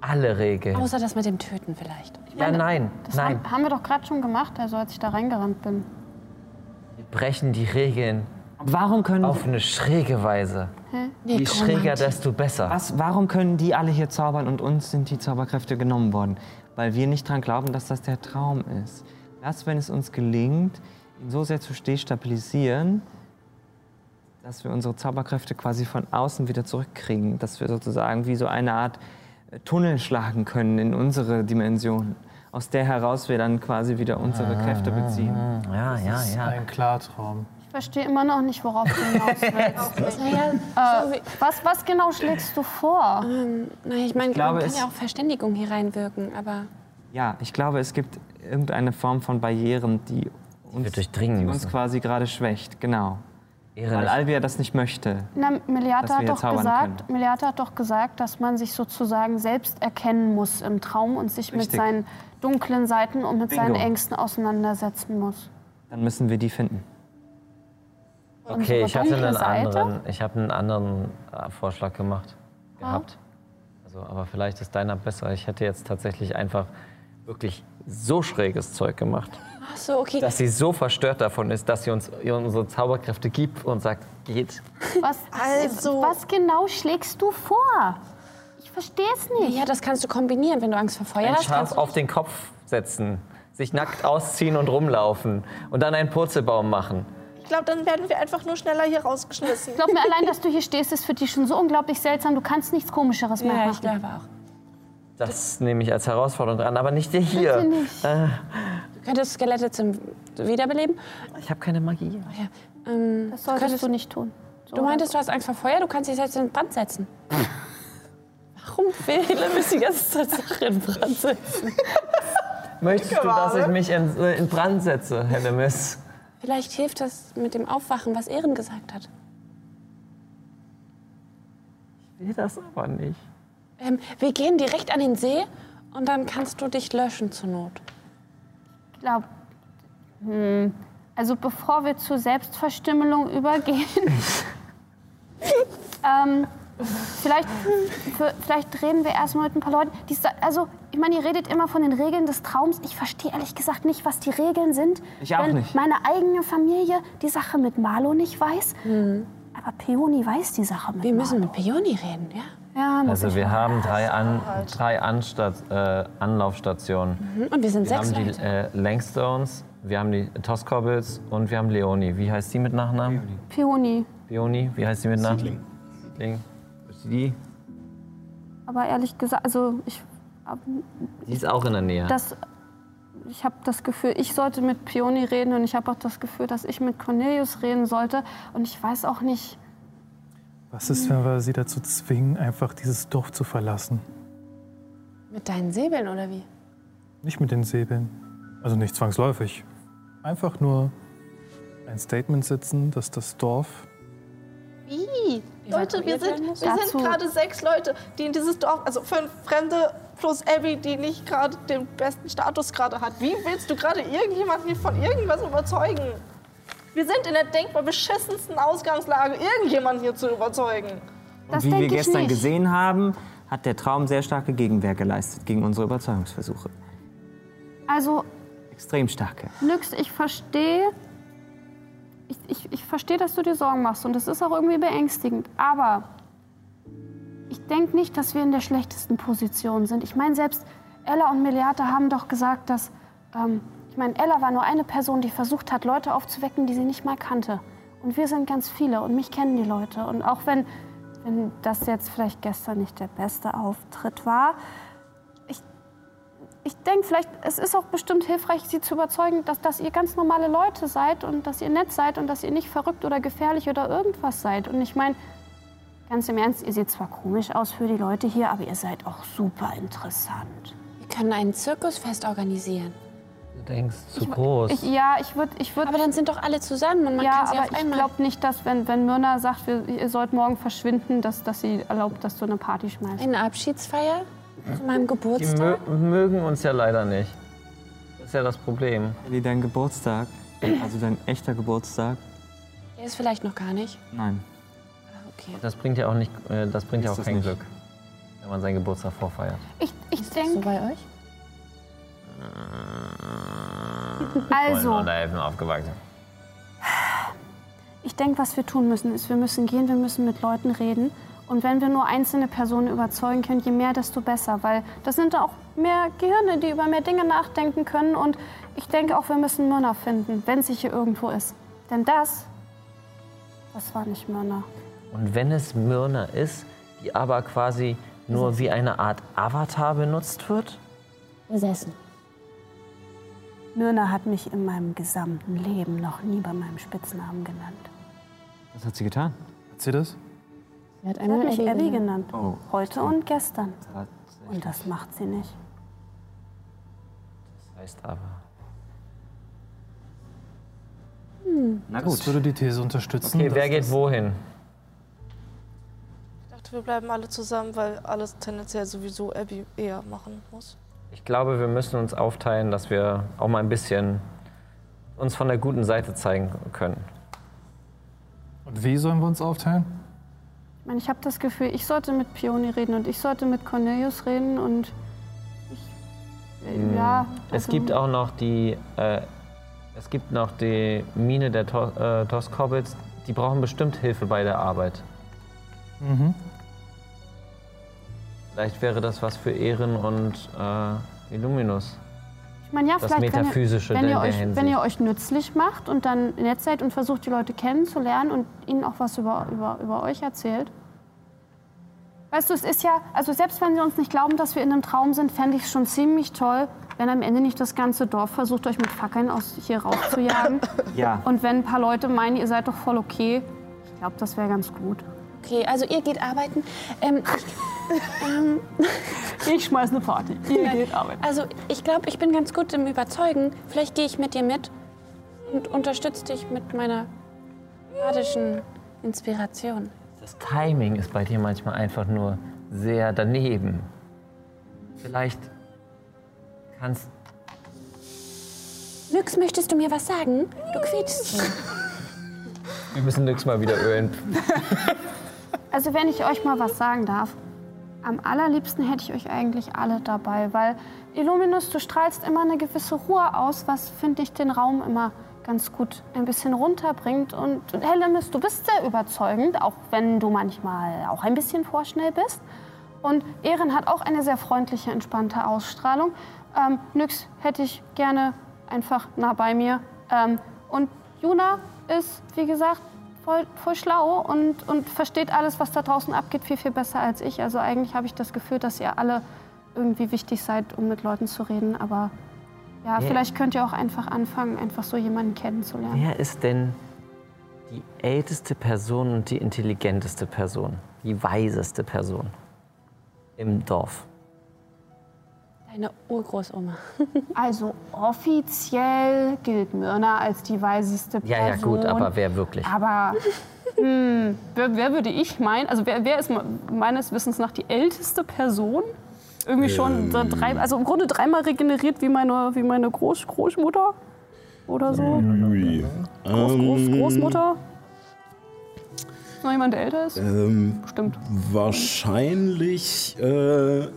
Alle Regeln. Außer das mit dem Töten vielleicht. Ja, nein, Das nein. Haben, haben wir doch gerade schon gemacht, also als ich da reingerannt bin. Wir brechen die Regeln Warum können, auf eine schräge Weise. Je schräger, desto besser. was, warum können die alle hier zaubern und uns sind die Zauberkräfte genommen worden? Weil wir nicht dran glauben, dass das der Traum ist. Erst wenn es uns gelingt, ihn so sehr zu destabilisieren, dass wir unsere Zauberkräfte quasi von außen wieder zurückkriegen, dass wir sozusagen wie so eine Art äh, Tunnel schlagen können in unsere Dimension, aus der heraus wir dann quasi wieder unsere Kräfte beziehen. Ja, ja, Das ist ja. ein Klartraum. Ich verstehe immer noch nicht, worauf du hinaus willst. äh, was, was genau schlägst du vor? Ähm, na, ich meine, glaube, man kann es- ja auch Verständigung hier reinwirken, aber Ja, ich glaube, es gibt irgendeine Form von Barrieren, die uns, die uns quasi gerade schwächt. Genau. Weil. Alvia das nicht möchte. Na, wir hat, doch gesagt, Meliata hat doch gesagt, dass man sich sozusagen selbst erkennen muss im Traum und sich mit Richtig. seinen dunklen Seiten und mit Bingo. seinen Ängsten auseinandersetzen muss. Dann müssen wir die finden. Okay, ich hatte einen anderen, ich habe einen anderen äh, Vorschlag gemacht gehabt. Also, aber vielleicht ist deiner besser. Ich hätte jetzt tatsächlich einfach wirklich so schräges Zeug gemacht, ach so, okay. dass sie so verstört davon ist, dass sie uns unsere Zauberkräfte gibt und sagt, geht. Was, Also- was genau schlägst du vor? Ich verstehe es nicht. ja, das kannst du kombinieren, wenn du Angst vor Feuer Ein hast. Schaf kannst du- auf den Kopf setzen, sich nackt ausziehen und rumlaufen und dann einen Purzelbaum machen. Ich glaube, dann werden wir einfach nur schneller hier rausgeschmissen. Glaub mir, allein, dass du hier stehst, ist für dich schon so unglaublich seltsam. Du kannst nichts Komischeres mehr Ja, machen. ich glaube auch. Das nehme ich als Herausforderung an, aber nicht hier. Bitte nicht. Du könntest Skelette zum Wiederbeleben. Ich habe keine Magie. Ja. Ähm, Das solltest könntest- du nicht tun. So. Du meintest, du hast Angst vor Feuer, du kannst dich selbst in Brand setzen. Warum will Helemis die ganze Zeit Sachen in Brand setzen? Möchtest du, dass ich mich in, äh, in Brand setze, Hellemis? Vielleicht hilft das mit dem Aufwachen, was Ehren gesagt hat. Ich will das aber nicht. Ähm, wir gehen direkt an den See und dann kannst du dich löschen zur Not. Ich glaube, hm, also bevor wir zur Selbstverstümmelung übergehen, ähm, vielleicht, für, vielleicht reden wir erstmal mit ein paar Leuten. Die, also, ich meine, ihr redet immer von den Regeln des Traums. Ich verstehe ehrlich gesagt nicht, was die Regeln sind. Ich auch wenn nicht. meine eigene Familie die Sache mit Marlo nicht weiß. Aber Peony weiß die Sache mit Wir müssen Marlo. mit Peony reden, ja? Ja, Also wir haben drei, An drei Anstat äh, Anlaufstationen. Mhm. Und wir sind Wir sechs haben die Leute. äh, Langstones, wir haben die Toskobbels und wir haben Leonie. Wie heißt die mit Nachnamen? Peony. Leonie, wie heißt die mit Nachnamen? Siedling. Ist die? Aber ehrlich gesagt, also ich Die ist auch in der Nähe. das, ich habe das Gefühl, ich sollte mit Peony reden und ich habe auch das Gefühl, dass ich mit Cornelius reden sollte. Und ich weiß auch nicht, Was ist, wenn wir sie dazu zwingen, einfach dieses Dorf zu verlassen? Mit deinen Säbeln oder wie? Nicht mit den Säbeln. Also nicht zwangsläufig. Einfach nur ein Statement setzen, dass das Dorf. Leute, wir sind, wir sind gerade sechs Leute, die in dieses Dorf, also fünf Fremde plus Abby, die nicht gerade den besten Status gerade hat. Wie willst du gerade irgendjemanden hier von irgendwas überzeugen? Wir sind in der denkbar beschissensten Ausgangslage, irgendjemanden hier zu überzeugen. das Und wie wir gestern nicht. gesehen haben, hat der Traum sehr starke Gegenwehr geleistet gegen unsere Überzeugungsversuche. Also, Extrem starke. Nyx, ich verstehe, ich, ich, ich verstehe, dass du dir Sorgen machst und das ist auch irgendwie beängstigend. Aber ich denke nicht, dass wir in der schlechtesten Position sind. Ich meine, selbst Ella und Meliata haben doch gesagt, dass, ähm, ich meine, Ella war nur eine Person, die versucht hat, Leute aufzuwecken, die sie nicht mal kannte. Und wir sind ganz viele und mich kennen die Leute. Und auch wenn, wenn das jetzt vielleicht gestern nicht der beste Auftritt war, ich denke, vielleicht, es ist auch bestimmt hilfreich, sie zu überzeugen, dass, dass ihr ganz normale Leute seid und dass ihr nett seid und dass ihr nicht verrückt oder gefährlich oder irgendwas seid. Und ich meine, ganz im Ernst, ihr seht zwar komisch aus für die Leute hier, aber ihr seid auch super interessant. Wir können ein Zirkusfest organisieren. Du denkst zu groß. Ich, ja, ich würde. Ich würd, Aber dann sind doch alle zusammen und man ja, kann sie aber auf ich einmal. glaube nicht, dass, wenn, wenn Myrna sagt, wir, ihr sollt morgen verschwinden, dass, dass sie erlaubt, dass du eine Party schmeißt. Eine Abschiedsfeier zu meinem Die Geburtstag? mö mögen uns ja leider nicht. Das ist ja das Problem. Ellie, dein Geburtstag, also dein echter Geburtstag, Der ist vielleicht noch gar nicht. nein. Okay. Das bringt ja auch, nicht, äh, das bringt ja auch kein nicht. Glück, wenn man seinen Geburtstag vorfeiert. Ich, ich So denke, bei euch? also, Und da helfen aufgewachsen. ich denke, was wir tun müssen, ist, wir müssen gehen, wir müssen mit Leuten reden. Und wenn wir nur einzelne Personen überzeugen können, je mehr, desto besser. Weil das sind auch mehr Gehirne, die über mehr Dinge nachdenken können. Und ich denke auch, wir müssen Myrna finden, wenn sie hier irgendwo ist. Denn das, das war nicht Myrna. Und wenn es Myrna ist, die aber quasi nur wie eine Art Avatar benutzt wird? Besessen. Myrna hat mich in meinem gesamten Leben noch nie bei meinem Spitznamen genannt. Was hat sie getan? Hat sie das? Sie hat Sie hat mich Abby genannt. genannt. Oh. Heute und gestern. Und das macht sie nicht. Das heißt aber. Na Das gut. würde die These unterstützen. Okay, wer geht das- wohin? Ich dachte, wir bleiben alle zusammen, weil alles tendenziell sowieso Abby eher machen muss. Ich glaube, wir müssen uns aufteilen, dass wir auch mal ein bisschen uns von der guten Seite zeigen können. Und wie sollen wir uns aufteilen? Ich meine, ich habe das Gefühl, ich sollte mit Pioni reden und ich sollte mit Cornelius reden und ich. äh, Ja. Es also- gibt auch noch die, äh, es gibt noch die Mine der To äh, Toskobbits. Die brauchen bestimmt Hilfe bei der Arbeit. Mhm. Vielleicht wäre das was für Ehren und äh, Illuminus. Ich meine, ja, das vielleicht, wenn ihr, Metaphysische wenn ihr, euch, wenn ihr euch nützlich macht und dann nett seid und versucht, die Leute kennenzulernen und ihnen auch was über, über, über euch erzählt. Weißt du, es ist ja, also selbst wenn sie uns nicht glauben, dass wir in einem Traum sind, fände ich es schon ziemlich toll, wenn am Ende nicht das ganze Dorf versucht, euch mit Fackeln aus hier rauszujagen. Ja. Und wenn ein paar Leute meinen, ihr seid doch voll okay, ich glaube, das wäre ganz gut. Okay, also ihr geht arbeiten. Ähm, Ich schmeiß eine Party. Ihr geht arbeiten. also ich glaube, ich bin ganz gut im Überzeugen. Vielleicht gehe ich mit dir mit und unterstütze dich mit meiner badischen Inspiration. Das Timing ist bei dir manchmal einfach nur sehr daneben. Vielleicht kannst Nyx, möchtest du mir was sagen? Du quietschst wir müssen nix mal wieder ölen. Also wenn ich euch mal was sagen darf, am allerliebsten hätte ich euch eigentlich alle dabei, weil Illuminus, du strahlst immer eine gewisse Ruhe aus, was finde ich den Raum immer ganz gut ein bisschen runterbringt. Und Hellemis, du bist sehr überzeugend, auch wenn du manchmal auch ein bisschen vorschnell bist. Und Ehren hat auch eine sehr freundliche, entspannte Ausstrahlung. Ähm, Nyx hätte ich gerne einfach nah bei mir. Ähm, und Juna ist, wie gesagt, voll, voll schlau und, und versteht alles, was da draußen abgeht, viel, viel besser als ich. Also eigentlich habe ich das Gefühl, dass ihr alle irgendwie wichtig seid, um mit Leuten zu reden. Aber ja, Ja. vielleicht könnt ihr auch einfach anfangen, einfach so jemanden kennenzulernen. Wer ist denn die älteste Person und die intelligenteste Person? Die weiseste Person im Dorf? Deine Urgroßoma. Also offiziell gilt Myrna als die weiseste Person. Ja, ja, gut, aber wer wirklich? Aber hm, wer, wer würde ich meinen? Also wer, wer ist me- meines Wissens nach die älteste Person? Irgendwie schon so drei, also im Grunde dreimal regeneriert wie meine, wie meine Groß, Großmutter oder so. Ui. Groß, Groß, Ähm, Großmutter. Ist noch jemand, der älter ist? Ähm, Stimmt. wahrscheinlich äh,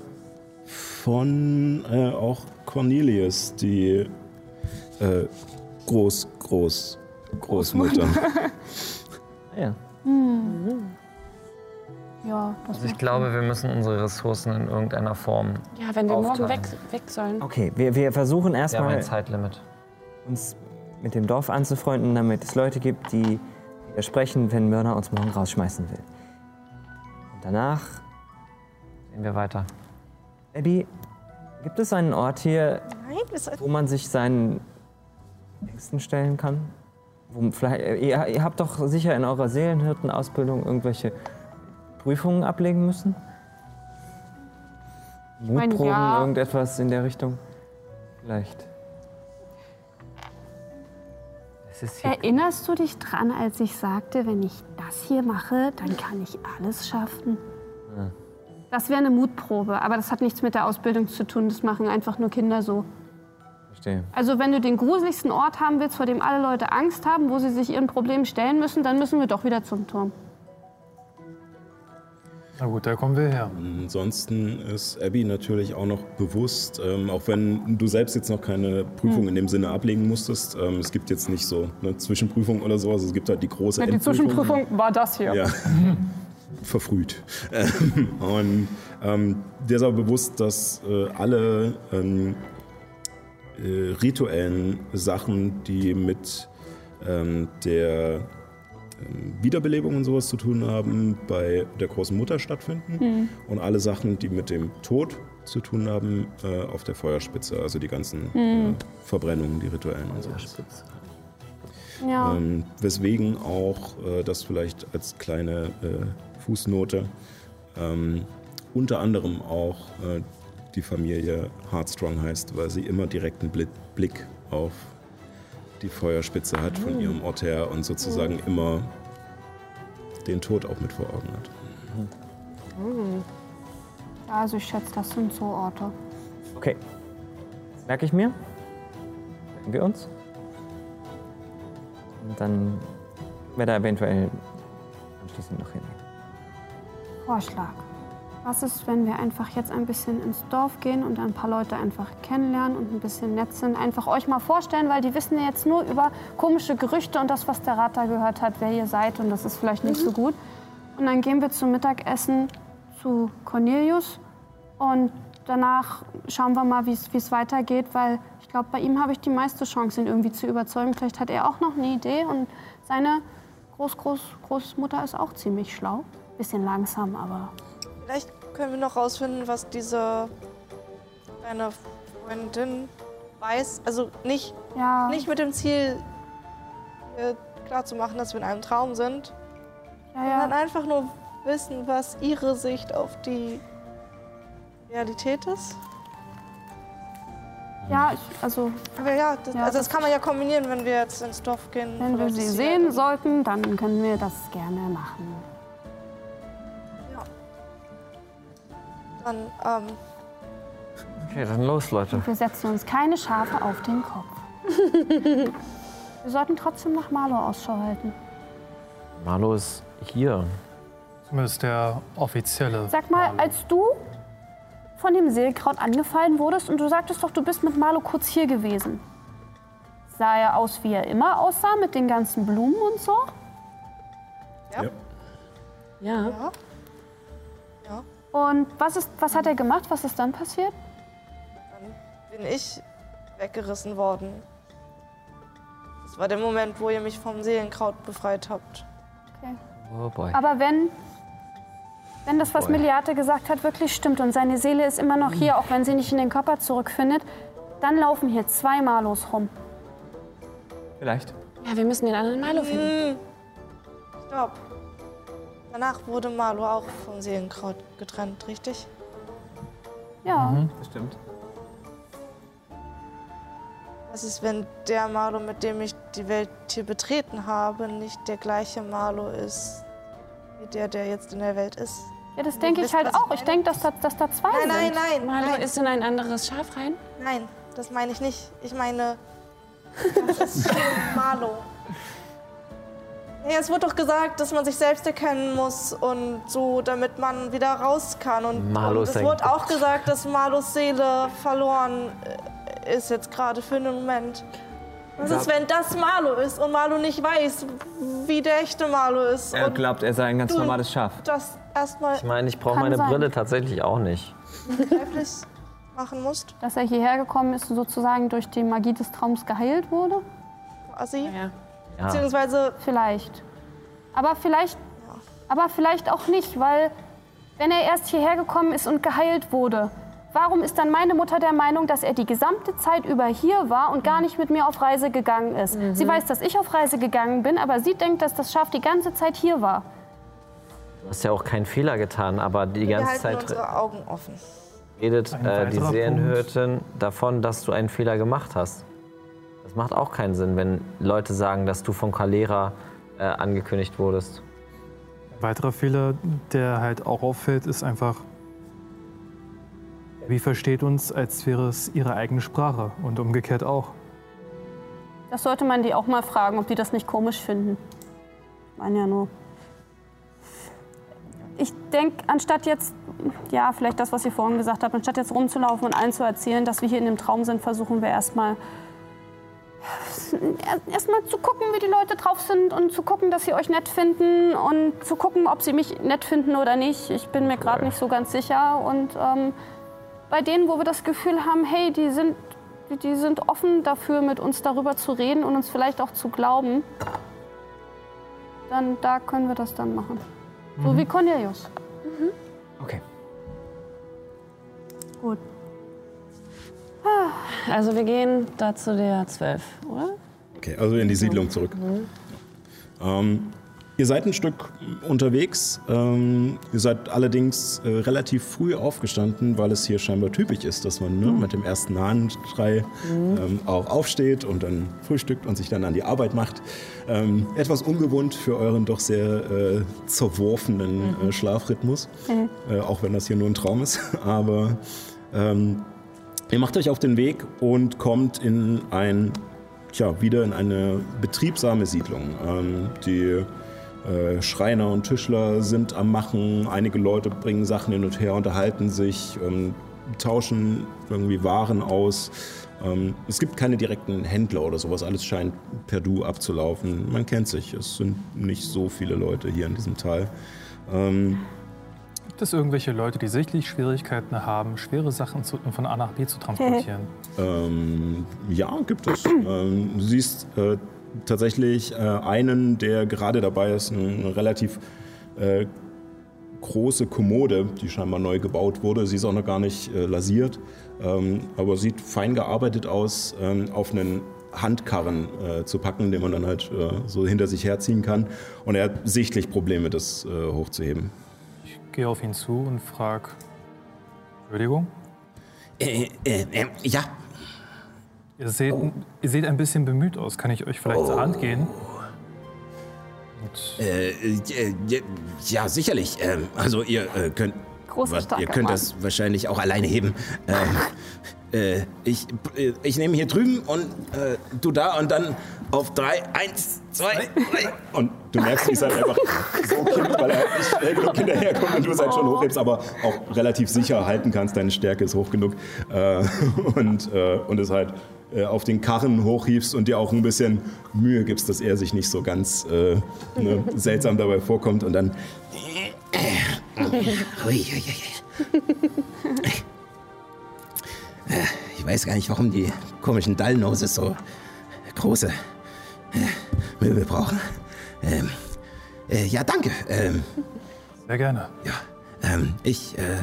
von äh, auch Cornelius, die äh, Groß, Groß, Großmutter. Ja. Ja, das Also ich glaube, wir müssen unsere Ressourcen in irgendeiner Form. Ja, wenn wir morgen Aufteilen. weg, weg sollen. Okay, wir, wir versuchen Wir haben erstmal ein Zeitlimit. uns mit dem Dorf anzufreunden, damit es Leute gibt, die widersprechen, wenn Mörner uns morgen rausschmeißen will. Und danach, Sehen wir weiter. Abby, gibt es einen Ort hier, Nein, wo man sich seinen Ängsten stellen kann? Wo vielleicht, ihr, ihr habt doch sicher in eurer Seelenhirtenausbildung irgendwelche Prüfungen ablegen müssen? Mutproben, ja. irgendetwas in der Richtung? Vielleicht. Erinnerst du dich dran, als ich sagte, wenn ich das hier mache, dann kann ich alles schaffen? Ja. Das wäre eine Mutprobe, aber das hat nichts mit der Ausbildung zu tun. Das machen einfach nur Kinder so. Verstehe. Also wenn du den gruseligsten Ort haben willst, vor dem alle Leute Angst haben, wo sie sich ihren Problemen stellen müssen, dann müssen wir doch wieder zum Turm. Na gut, da kommen wir her. Ansonsten ist Abby natürlich auch noch bewusst, ähm, auch wenn du selbst jetzt noch keine Prüfung Hm. in dem Sinne ablegen musstest. Ähm, es gibt jetzt nicht so eine Zwischenprüfung oder sowas. Es gibt halt die große Ja, die Endprüfung. Zwischenprüfung war das hier. Ja. Verfrüht. Und ähm, dir ist aber bewusst, dass äh, alle ähm, äh, rituellen Sachen, die mit ähm, der ähm, Wiederbelebung und sowas zu tun haben, bei der großen Mutter stattfinden. Hm. Und alle Sachen, die mit dem Tod zu tun haben, äh, auf der Feuerspitze. Also die ganzen Hm. äh, Verbrennungen, die rituellen und sowas. Ja. Ähm, weswegen auch äh, das vielleicht als kleine äh, Fußnote ähm, unter anderem auch äh, die Familie Heartstrong heißt, weil sie immer direkten Bli Blick auf die Feuerspitze hat von Oh. ihrem Ort her und sozusagen immer den Tod auch mit vor Augen hat. Ja, also ich schätze, das sind so Orte. Okay. Das merke ich mir. Merken wir uns. Und dann wäre da eventuell anschließend noch hin. Vorschlag. Was ist, wenn wir einfach jetzt ein bisschen ins Dorf gehen und ein paar Leute einfach kennenlernen und ein bisschen nett sind? Einfach euch mal vorstellen, weil die wissen ja jetzt nur über komische Gerüchte und das, was der Rat da gehört hat, wer ihr seid und das ist vielleicht nicht so gut. Und dann gehen wir zum Mittagessen zu Cornelius und danach schauen wir mal, wie es wie es weitergeht, weil ich glaube, bei ihm habe ich die meiste Chance, ihn irgendwie zu überzeugen. Vielleicht hat er auch noch eine Idee und seine Groß, Groß, Großmutter ist auch ziemlich schlau. Bisschen langsam, aber Vielleicht können wir noch rausfinden, was diese deine Freundin weiß. Also nicht, Ja. nicht mit dem Ziel äh, klarzumachen, dass wir in einem Traum sind, Ja, sondern ja. einfach nur wissen, was ihre Sicht auf die Realität ist. Ja, ich, also Aber ja, das, Ja, also das das- kann man ja kombinieren, wenn wir jetzt ins Dorf gehen. wenn wir sie sehen sollten, dann können wir das gerne machen. Dann, ähm, Okay, dann los, Leute. Und wir setzen uns keine Schafe auf den Kopf. wir sollten trotzdem nach Marlo Ausschau halten. Marlo ist hier. Zumindest der offizielle. Sag mal, als du von dem Seelkraut angefallen wurdest und du sagtest doch, du bist mit Marlo kurz hier gewesen. Sah er aus, wie er immer aussah, mit den ganzen Blumen und so? Ja. Ja. Ja. Und was, ist, was hat er gemacht? Was ist dann passiert? Dann bin ich weggerissen worden. Das war der Moment, wo ihr mich vom Seelenkraut befreit habt. Okay. Oh boy. Aber wenn, wenn das, was. Miliate gesagt hat, wirklich stimmt und seine Seele ist immer noch hier, auch wenn sie nicht in den Körper zurückfindet, dann laufen hier zwei Malos rum. Vielleicht. Ja, wir müssen den anderen Malo finden. Hm. Stopp. Danach wurde Marlo auch vom Seelenkraut getrennt, richtig? Ja. Das stimmt. Was ist, wenn der Marlo, mit dem ich die Welt hier betreten habe, nicht der gleiche Marlo ist, wie der, der jetzt in der Welt ist? Ja, das denke ich halt auch. Ich denke, dass da, dass da zwei Nein, nein, sind. nein. Malo nein. ist in ein anderes Schaf rein. Nein, das meine ich nicht. Ich meine, das ist schon Marlo. Ja, es wurde doch gesagt, dass man sich selbst erkennen muss und so, damit man wieder raus kann. Und, Marlo und es wurde auch gesagt, dass Marlos Seele verloren äh, ist jetzt gerade für einen Moment. Was ist, wenn das Marlo ist und Marlo nicht weiß, wie der echte Marlo ist? Er und glaubt, er sei ein ganz du- normales Schaf. das erstmal Ich meine, ich brauche meine sein. Brille tatsächlich auch nicht. begreiflich machen musst, Dass er hierher gekommen ist und sozusagen durch die Magie des Traums geheilt wurde? quasi. Ja. Ja. Beziehungsweise, Vielleicht. Aber vielleicht, aber vielleicht auch nicht, weil wenn er erst hierher gekommen ist und geheilt wurde, warum ist dann meine Mutter der Meinung, dass er die gesamte Zeit über hier war und gar nicht mit mir auf Reise gegangen ist? Sie weiß, dass ich auf Reise gegangen bin, aber sie denkt, dass das Schaf die ganze Zeit hier war. Du hast ja auch keinen Fehler getan, aber die wir ganze Zeit unsere Augen offen. redet äh, die Seelenhirtin davon, dass du einen Fehler gemacht hast. Das macht auch keinen Sinn, wenn Leute sagen, dass du von Calera äh, angekündigt wurdest. Ein weiterer Fehler, der halt auch auffällt, ist einfach, wie versteht uns, als wäre es ihre eigene Sprache und umgekehrt auch. Das sollte man die auch mal fragen, ob die das nicht komisch finden. Ich meine ja nur. Ich denke, anstatt jetzt, ja, vielleicht das, was ihr vorhin gesagt habt, anstatt jetzt rumzulaufen und allen zu erzählen, dass wir hier in dem Traum sind, versuchen wir erstmal erstmal zu gucken, wie die Leute drauf sind und zu gucken, dass sie euch nett finden und zu gucken, ob sie mich nett finden oder nicht. Ich bin mir gerade nicht so ganz sicher. Und ähm, bei denen, wo wir das Gefühl haben, hey, die sind, die, sind offen dafür, mit uns darüber zu reden und uns vielleicht auch zu glauben, dann da können wir das dann machen. So Mhm. wie Cornelius. Okay. Gut. Also wir gehen da zu der 12, oder? Okay, also in die Siedlung zurück. Ähm, ihr seid ein Stück unterwegs. Ähm, ihr seid allerdings äh, relativ früh aufgestanden, weil es hier scheinbar typisch ist, dass man ne, mit dem ersten Nahenschrei ähm, auch aufsteht und dann frühstückt und sich dann an die Arbeit macht. Ähm, etwas ungewohnt für euren doch sehr äh, zerworfenen äh, Schlafrhythmus, äh, auch wenn das hier nur ein Traum ist. Aber ähm, Ihr macht euch auf den Weg und kommt in ein, tja, wieder in eine betriebsame Siedlung. Ähm, die äh, Schreiner und Tischler sind am Machen, einige Leute bringen Sachen hin und her, unterhalten sich, ähm, tauschen irgendwie Waren aus. Ähm, es gibt keine direkten Händler oder sowas, alles scheint per Du abzulaufen. Man kennt sich, es sind nicht so viele Leute hier in diesem Tal. Gibt es irgendwelche Leute, die sichtlich Schwierigkeiten haben, schwere Sachen zu, von A nach B zu transportieren? Ähm, ja, gibt es. ähm, du siehst äh, tatsächlich äh, einen, der gerade dabei ist, eine relativ äh, große Kommode, die scheinbar neu gebaut wurde. Sie ist auch noch gar nicht äh, lasiert, ähm, aber sieht fein gearbeitet aus, ähm, auf einen Handkarren äh, zu packen, den man dann halt äh, so hinter sich herziehen kann. Und er hat sichtlich Probleme, das äh, hochzuheben. Ich gehe auf ihn zu und frage, Entschuldigung, Äh, äh, äh, ja, ihr seht, ihr seht ein bisschen bemüht aus. Kann ich euch vielleicht zur Hand gehen? Und äh, äh, ja, ja, sicherlich. Ähm, also ihr äh, könnt, starker ihr könnt Mann. das wahrscheinlich auch alleine heben. Äh, ich, äh, ich nehme hier drüben und äh, du da und dann auf drei, eins, zwei, drei. Und du merkst, wie es halt einfach so kippt, weil er halt nicht schnell genug hinterherkommt und du es halt schon hochhebst, aber auch relativ sicher halten kannst. Deine Stärke ist hoch genug. Äh, und, äh, und es halt äh, auf den Karren hochhiebst und dir auch ein bisschen Mühe gibst, dass er sich nicht so ganz ne, seltsam dabei vorkommt. Und dann Ui, ui, ui. Äh, Ich weiß gar nicht, warum die komischen Dallnoses so große äh, Möbel brauchen. Ähm, äh, ja, danke. Ähm, sehr gerne. ja, ähm, ich äh,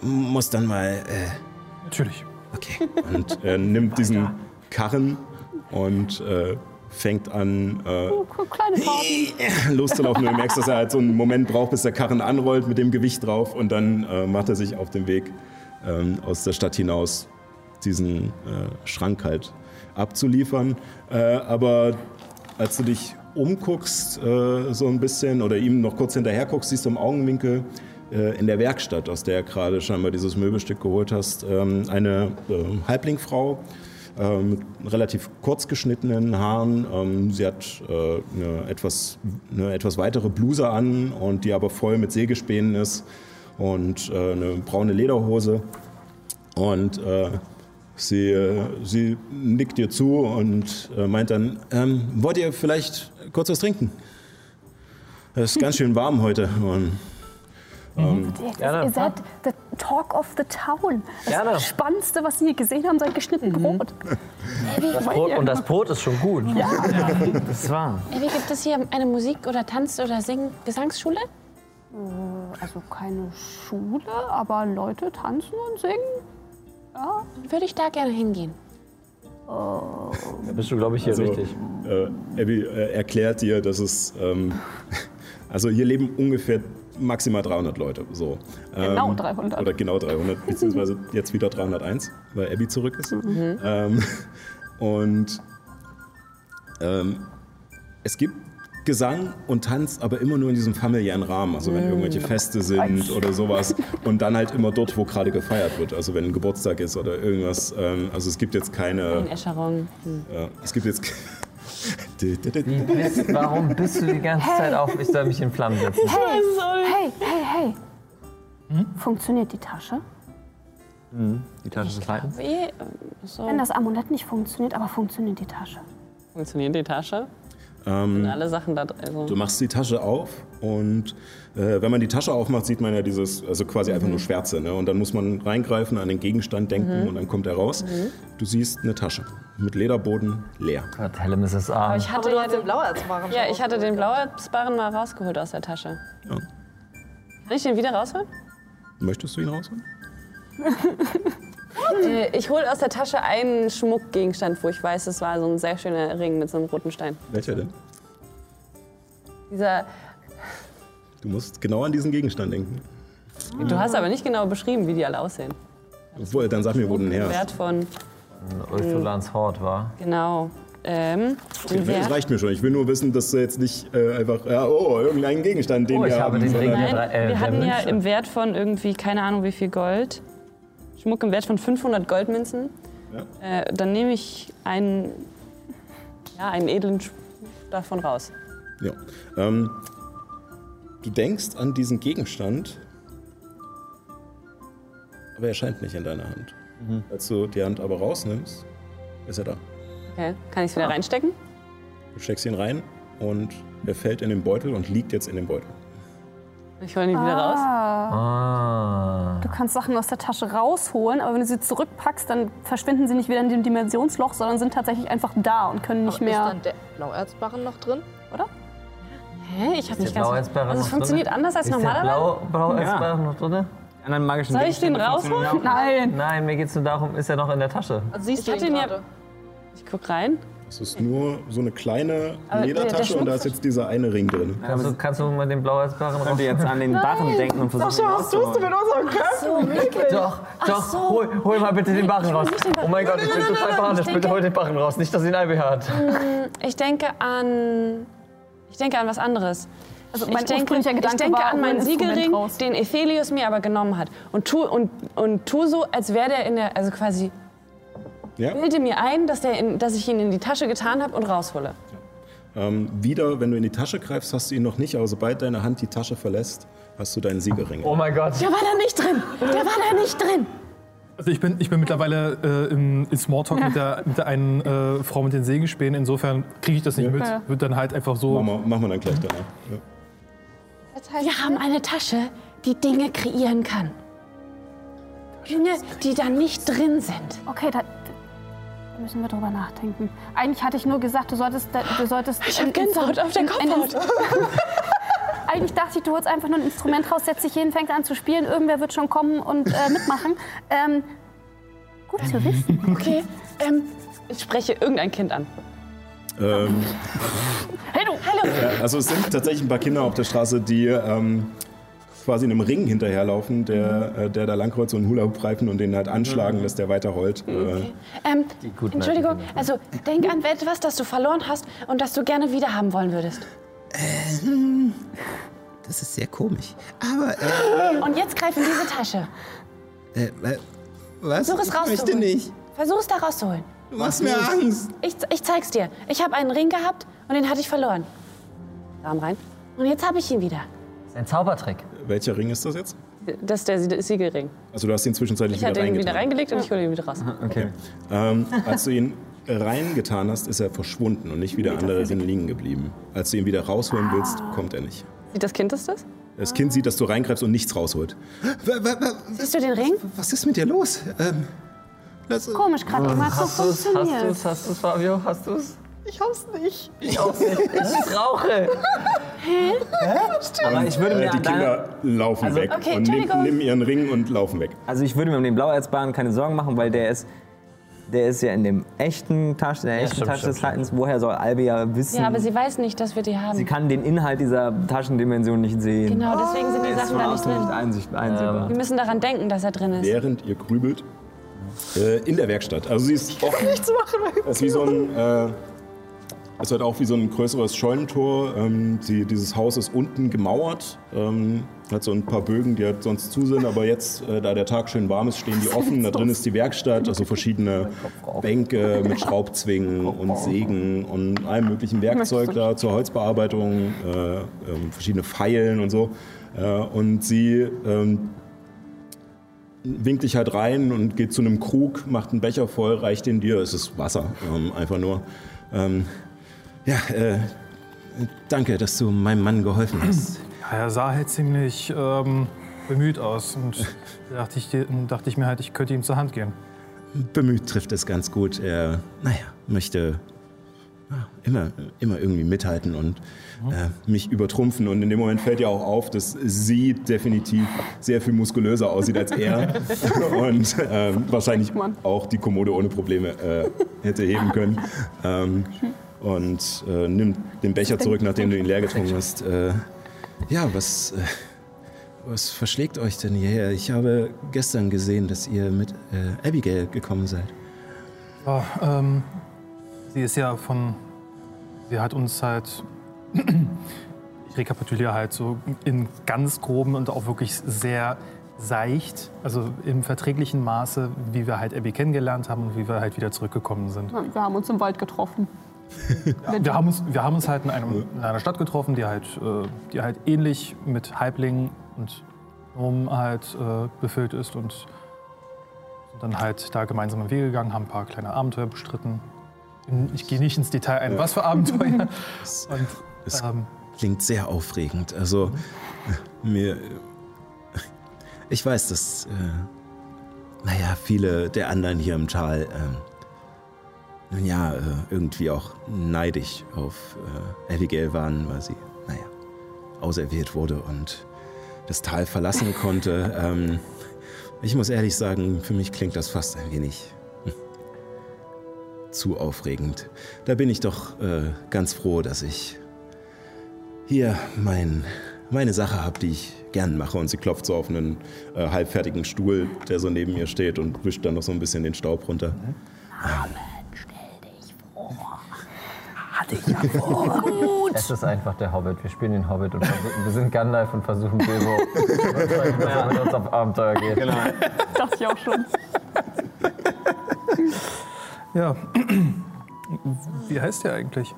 muss dann mal. Äh, Natürlich. okay. und er nimmt diesen Karren und äh, fängt an, äh, Oh, loszulaufen. Und du merkst, dass er halt so einen Moment braucht, bis der Karren anrollt mit dem Gewicht drauf. Und dann äh, macht er sich auf den Weg ähm, aus der Stadt hinaus, diesen äh, Schrank halt abzuliefern. Äh, aber als du dich umguckst, äh, so ein bisschen, oder ihm noch kurz hinterher guckst, siehst du im Augenwinkel äh, in der Werkstatt, aus der du scheinbar dieses Möbelstück geholt hast, ähm, eine äh, Halblingfrau äh, mit relativ kurz geschnittenen Haaren. Ähm, sie hat äh, eine, etwas, eine etwas weitere Bluse an und die aber voll mit Sägespänen ist und äh, eine braune Lederhose. Und äh, sie, äh, sie nickt dir zu und äh, meint dann, ähm, wollt ihr vielleicht kurz was trinken? Es ist ganz schön warm heute. Und, ähm, Gerne. Ihr seid the talk of the town. Das Gerne. Spannendste, was Sie hier gesehen haben, seit geschnitten Brot. Das Brot, und das Brot ist schon gut. Das war. Wie gibt es hier eine Musik- oder Tanz- oder Sing Gesangsschule? Also keine Schule, aber Leute tanzen und singen. Ja. Würde ich da gerne hingehen. Da bist du, glaube ich, hier Also, richtig. Äh, Abby äh, erklärt dir, dass es. Ähm, also hier leben ungefähr maximal 300 Leute. So. Genau Ähm, 300. Oder genau 300, beziehungsweise jetzt wieder 301, weil Abby zurück ist. Ähm, Und ähm, es gibt Gesang und Tanz, aber immer nur in diesem familiären Rahmen. Also wenn irgendwelche Feste sind oder sowas. Und dann halt immer dort, wo gerade gefeiert wird. Also wenn ein Geburtstag ist oder irgendwas. Ähm, also es gibt jetzt keine. Escherung. Hm. Ja, es gibt jetzt. Wie bist, warum bist du die ganze Zeit auf, ich soll mich in Flammen setzen? Hey, hey, hey, hey. Funktioniert die Tasche? Die Tasche des Leitens. Wie? So. Wenn das Amulett nicht funktioniert, aber funktioniert die Tasche? Funktioniert die Tasche? Ähm, Sind alle Sachen da drin? Also. Du machst die Tasche auf und äh, wenn man die Tasche aufmacht, sieht man ja dieses, also quasi einfach nur Schwärze. Ne? Und dann muss man reingreifen, an den Gegenstand denken Mhm. und dann kommt er raus. Du siehst eine Tasche mit Lederboden leer. Gott, Helen ist es arm. Aber ich hatte Aber du ja hast den den, Blauerzbarren ja, ich hatte den Blauerzbarren mal rausgeholt aus der Tasche. Ja. Kann ich den wieder rausholen? Möchtest du ihn rausholen? Äh, Ich hole aus der Tasche einen Schmuckgegenstand, wo ich weiß, es war so ein sehr schöner Ring mit so einem roten Stein. Welcher denn? Dieser, Du musst genau an diesen Gegenstand denken. Du hast aber nicht genau beschrieben, wie die alle aussehen. Obwohl, dann sag mir, wo du den her hast. Wert von, Ursulans Hort war. genau. Ähm, den Es Wert. reicht mir schon. Ich will nur wissen, dass du jetzt nicht äh, einfach, ja, oh, irgendeinen Gegenstand, den Oh, ich wir habe haben. den Ring sondern- der drei- Nein, äh, wir hatten ja Münze. im Wert von irgendwie, keine Ahnung wie viel Gold. Schmuck im Wert von 500 Goldmünzen. Ja. Äh, dann nehme ich einen, ja, einen edlen Sch- davon raus. Ja. Ähm, du denkst an diesen Gegenstand, aber er scheint nicht in deiner Hand. Als du die Hand aber rausnimmst, ist er da. Okay. Kann ich es wieder reinstecken? Du steckst ihn rein und er fällt in den Beutel und liegt jetzt in dem Beutel. Ich hole ihn wieder raus. Ah. Du kannst Sachen aus der Tasche rausholen, aber wenn du sie zurückpackst, dann verschwinden sie nicht wieder in dem Dimensionsloch, sondern sind tatsächlich einfach da und können nicht Ist mehr. dann der Blauerzbarren noch drin? Hä? Ich habe nicht ganz. Also es funktioniert drin? anders als Ist normalerweise? Blau, Blauerzbarren noch drin? Anderen magischen Soll ich den rausholen? Nein! Nein, mir geht es nur darum, ist er noch in der Tasche? Also siehst Ich du ihn ja-? Ich guck rein. Das ist nur so eine kleine Aber der Ledertasche und da ist jetzt dieser eine Ring drin. Kannst du, kannst du mal den Blauerzbarren Könnt raus? ihr jetzt an den Barren denken und versuchen, ihn rauszuholen? Doch, doch, hol, hol mal bitte den Barren raus. Oh mein Gott, ich bin total panisch. Bitte hol den Barren raus, nicht, dass ihn Albi hat. Ich denke an. Ich denke an was anderes. Also Ich denke, ich denke war, an ein meinen Siegelring, den Ephelius mir aber genommen hat. Und tu, und, und tu so, als wäre der in der. Also quasi. Ja? Bilde mir ein, dass, der in, dass ich ihn in die Tasche getan habe und raushole. Ähm, wieder, wenn du in die Tasche greifst, hast du ihn noch nicht, aber sobald deine Hand die Tasche verlässt, hast du deinen Siegelring. Oh mein Gott. Der war da nicht drin! Der war da nicht drin! Also ich bin, ich bin mittlerweile äh, im, im Smalltalk mit, der, mit der einen äh, Frau mit den Sägespänen. Insofern kriege ich das nicht mit. Wird dann halt einfach so. Machen wir, machen wir dann gleich danach. Ja. Wir haben eine Tasche, die Dinge kreieren kann. Dinge, die da nicht drin sind. Okay, da da müssen wir drüber nachdenken. Eigentlich hatte ich nur gesagt, du solltest. Du solltest Ich hab Gänsehaut auf der Kopfhaut. Eigentlich dachte ich, du holst einfach nur ein Instrument raus, setzt dich hin, fängst an zu spielen. Irgendwer wird schon kommen und äh, mitmachen. Ähm, gut zu wissen. Okay, ähm, Ich spreche irgendein Kind an. Ähm, du! hallo. ja, also es sind tatsächlich ein paar Kinder auf der Straße, die ähm, quasi einem Ring hinterherlaufen, der, äh, der da langkreuzt und einen Hula-Hoop-Reifen und den halt anschlagen, dass der weiterrollt. Äh, Ähm, Entschuldigung, also denk an etwas, das du verloren hast und das du gerne wieder haben wollen würdest. Das ist sehr komisch. Aber, äh, Und jetzt greif in diese Tasche. äh, äh, was? Versuch es ich möchte rauszuholen. nicht. Versuch es da rauszuholen. Du machst mir Angst. Ich, ich zeig's dir. Ich habe einen Ring gehabt und den hatte ich verloren. Arm rein. Und jetzt habe ich ihn wieder. Das ist ein Zaubertrick. Welcher Ring ist das jetzt? Das ist der Sie- Siegelring. Also du hast ihn zwischenzeitlich Ich wieder hatte ihn wieder reingelegt und ich hole ihn wieder raus. Okay. Ähm, als du ihn reingetan hast, ist er verschwunden und nicht wie der andere drin liegen geblieben. Als du ihn wieder rausholen willst, kommt er nicht. Sieht das Kind das das? Das Kind sieht, dass du reingreifst und nichts rausholt. Siehst du den Ring? Was ist mit dir los? Ähm, Komisch, gerade eben hat so Hast du's? Hast funktioniert. du's? Hast du's, Fabio? Hast du's? Ich hab's nicht. Ich auch nicht. Ich rauche. Aber ich würde mir Äh, die an deiner, Kinder laufen Also- weg Okay, und nehmen, Entschuldigung. nehmen ihren Ring und laufen weg. also ich würde mir um den Blauerzbahn keine Sorgen machen, weil der ist, der ist ja in dem echten Tasche, in der echten stimmt, Tasche stimmt, des Leitens. Woher soll Albi ja wissen? Ja, aber sie weiß nicht, dass wir die haben. sie kann den Inhalt dieser Taschendimension nicht sehen. Genau, deswegen sind die Der ist Sachen von da nicht außen nicht drin. einsicht, einsehbar. wir müssen daran denken, dass er drin ist. Während ihr grübelt, Äh, in der Werkstatt. Also sie ist offen. Nichts machen. Es ist wie so ein, äh, es ist halt auch wie so ein größeres Scheunentor. Ähm, die, dieses Haus ist unten gemauert. Ähm, hat so ein paar Bögen, die halt sonst zu sind, aber jetzt, äh, da der Tag schön warm ist, stehen die offen. Da drin ist die Werkstatt, also verschiedene Bänke mit Schraubzwingen und Sägen und allem möglichen Werkzeug da zur Holzbearbeitung, äh, ähm, verschiedene Pfeilen und so. Äh, und sie ähm, winkt dich halt rein und geht zu einem Krug, macht einen Becher voll, reicht den dir. Es ist Wasser, ähm, einfach nur. Ähm, ja, äh, danke, dass du meinem Mann geholfen hast. Ja, er sah halt ziemlich ähm, bemüht aus und da dachte ich, dachte ich mir halt, ich könnte ihm zur Hand gehen. Bemüht trifft es ganz gut. Er, naja, möchte immer, immer irgendwie mithalten und äh, mich übertrumpfen. Und in dem Moment fällt ja auch auf, dass sie definitiv sehr viel muskulöser aussieht als er und äh, wahrscheinlich auch die Kommode ohne Probleme äh, hätte heben können. Ähm, und äh, nimmt den Becher zurück, nachdem du ihn leer getrunken hast. Äh, ja, was, äh, was verschlägt euch denn hierher? Ich habe gestern gesehen, dass ihr mit äh, Abigail gekommen seid. Ja, ähm, sie ist ja von. Sie hat uns halt. Ich rekapituliere halt so in ganz groben und auch wirklich sehr seicht, also im verträglichen Maße, wie wir halt Abby kennengelernt haben und wie wir halt wieder zurückgekommen sind. Ja, Wir haben uns im Wald getroffen. Ja, wir, haben uns, wir haben uns halt in, einem, in einer Stadt getroffen, die halt, äh, die halt ähnlich mit Halblingen und Gnomen halt äh, befüllt ist und sind dann halt da gemeinsam im Wege gegangen, haben ein paar kleine Abenteuer bestritten. Ich gehe nicht ins Detail ein, was für Abenteuer. Und, Es ähm, klingt sehr aufregend. Also, äh, mir. Ich weiß, dass. Äh, naja, viele der anderen hier im Tal. ähm, nun ja, äh, irgendwie auch neidisch auf äh, Abigail waren, weil sie, naja, auserwählt wurde und das Tal verlassen konnte. Ähm, ich muss ehrlich sagen, für mich klingt das fast ein wenig hm, zu aufregend. Da bin ich doch äh, ganz froh, dass ich hier mein, meine Sache habe, die ich gern mache. Und sie klopft so auf einen äh, halbfertigen Stuhl, der so neben ihr steht und wischt dann noch so ein bisschen den Staub runter. Vor. Gut. Es ist einfach der Hobbit. Wir spielen den Hobbit und wir sind Gandalf und versuchen Bilbo, dass er mit uns auf Abenteuer geht. Genau. Dachte ich auch schon. ja. Wie heißt der eigentlich?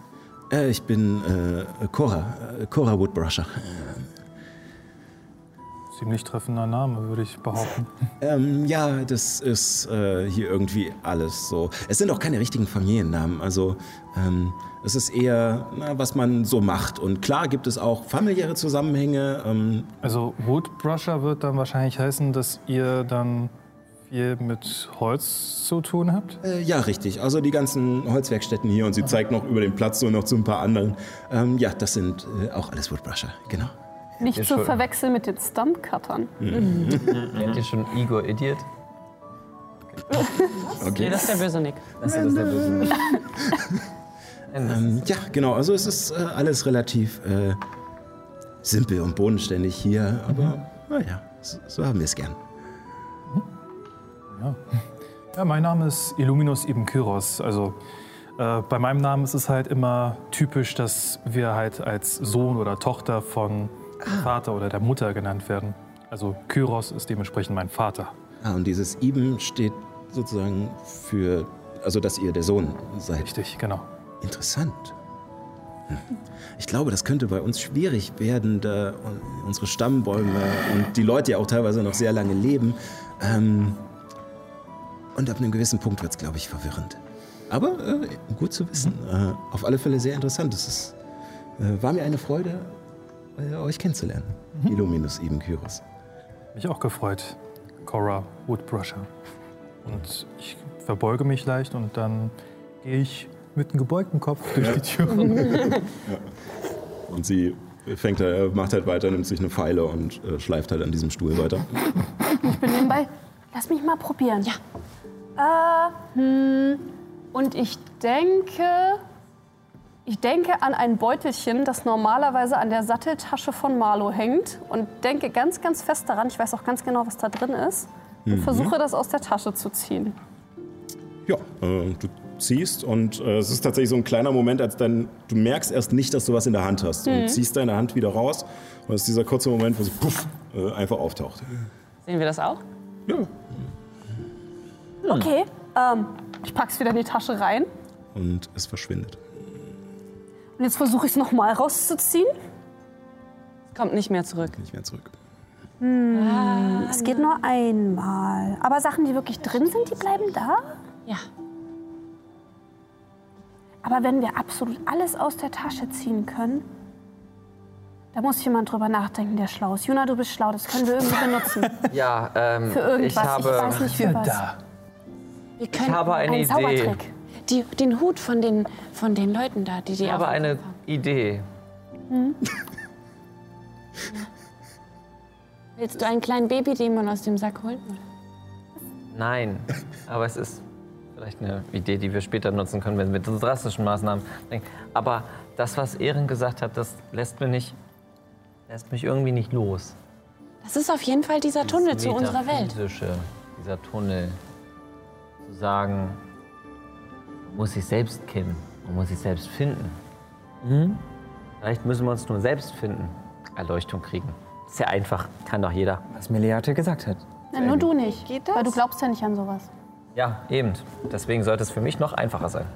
Äh, ich bin äh, Cora, äh, Cora Woodbrusher. Ziemlich treffender Name, würde ich behaupten. Ähm, ja, das ist äh, hier irgendwie alles so. Es sind auch keine richtigen Familiennamen. Also ähm, es ist eher, na, was man so macht. Und klar gibt es auch familiäre Zusammenhänge. Ähm, Also Woodbrusher wird dann wahrscheinlich heißen, dass ihr dann viel mit Holz zu tun habt? äh, ja, richtig. Also die ganzen Holzwerkstätten hier und sie zeigt noch über den Platz so noch zu ein paar anderen. Ähm, ja, das sind äh, auch alles Woodbrusher, genau. Nicht Ihr zu schon- verwechseln mit den Stumpcuttern. Kennt ihr schon Igor Idiot? Nee, das ist der böse Nick. Das ist der böse Ähm, ja, genau. Also es ist äh, alles relativ äh, simpel und bodenständig hier. Aber naja, so, so haben wir es gern. Ja. ja, mein Name ist Illuminus Ibn Kyros. Also äh, bei meinem Namen ist es halt immer typisch, dass wir halt als Sohn oder Tochter von Vater oder der Mutter genannt werden. Also Kyros ist dementsprechend mein Vater. Ah, und dieses Ibn steht sozusagen für, also dass ihr der Sohn seid. Richtig, genau. Interessant. Hm. Ich glaube, das könnte bei uns schwierig werden, da unsere Stammbäume und die Leute ja auch teilweise noch sehr lange leben. Ähm, und ab einem gewissen Punkt wird es, glaube ich, verwirrend. Aber äh, gut zu wissen. Äh, auf alle Fälle sehr interessant. Es äh, war mir eine Freude, äh, euch kennenzulernen. Illuminus Ibn Kyros. Mich auch gefreut, Cora Woodbrusher. Und ich verbeuge mich leicht und dann gehe ich mit einem gebeugten Kopf durch die Tür. Und sie fängt, äh, macht halt weiter, nimmt sich eine Pfeile und äh, schleift halt an diesem Stuhl weiter. Ich bin nebenbei. Lass mich mal probieren. Ja. Äh, hm. Und ich denke. Ich denke an ein Beutelchen, das normalerweise an der Satteltasche von Marlo hängt. Und denke ganz, ganz fest daran, ich weiß auch ganz genau, was da drin ist, und Mhm. versuche das aus der Tasche zu ziehen. Ja, äh, du ziehst und äh, es ist tatsächlich so ein kleiner Moment, als dann du merkst erst nicht, dass du was in der Hand hast. Mhm. Und ziehst deine Hand wieder raus und es ist dieser kurze Moment, wo sie puff, äh, einfach auftaucht. Sehen wir das auch? Okay, ähm, ich pack's wieder in die Tasche rein. Und es verschwindet. Und jetzt versuche ich es nochmal rauszuziehen. Es kommt nicht mehr zurück. Nicht mehr zurück. Hm, es geht nur einmal. Aber Sachen, die wirklich drin sind, die bleiben da? Ja. Aber wenn wir absolut alles aus der Tasche ziehen können, da muss jemand drüber nachdenken, der schlau ist. Juna, du bist schlau, das können wir irgendwie benutzen. Ja, ähm, Für irgendwas. ich habe. weiß nicht für was. Wir können habe eine einen Idee. Zaubertrick. Die, den Hut von den, von den Leuten da, die die Ich habe eine haben. Idee. Hm? Willst du einen kleinen Babydämon aus dem Sack holen? Nein, aber es ist vielleicht eine Idee, die wir später nutzen können, wenn wir mit so drastischen Maßnahmen denken. Aber das, was Ehren gesagt hat, das lässt mich nicht, lässt mich irgendwie nicht los. Das ist auf jeden Fall dieser Tunnel zu unserer Welt. Metaphysische, Dieser Tunnel. Zu sagen, muss sich selbst kennen, man muss sich selbst finden. Mhm. Vielleicht müssen wir uns nur selbst finden, Erleuchtung kriegen. Ist ja einfach, kann doch jeder. Was Meleate gesagt hat. Nein, nur du nicht. Geht das? Weil du glaubst ja nicht an sowas. Ja, eben. Deswegen sollte es für mich noch einfacher sein.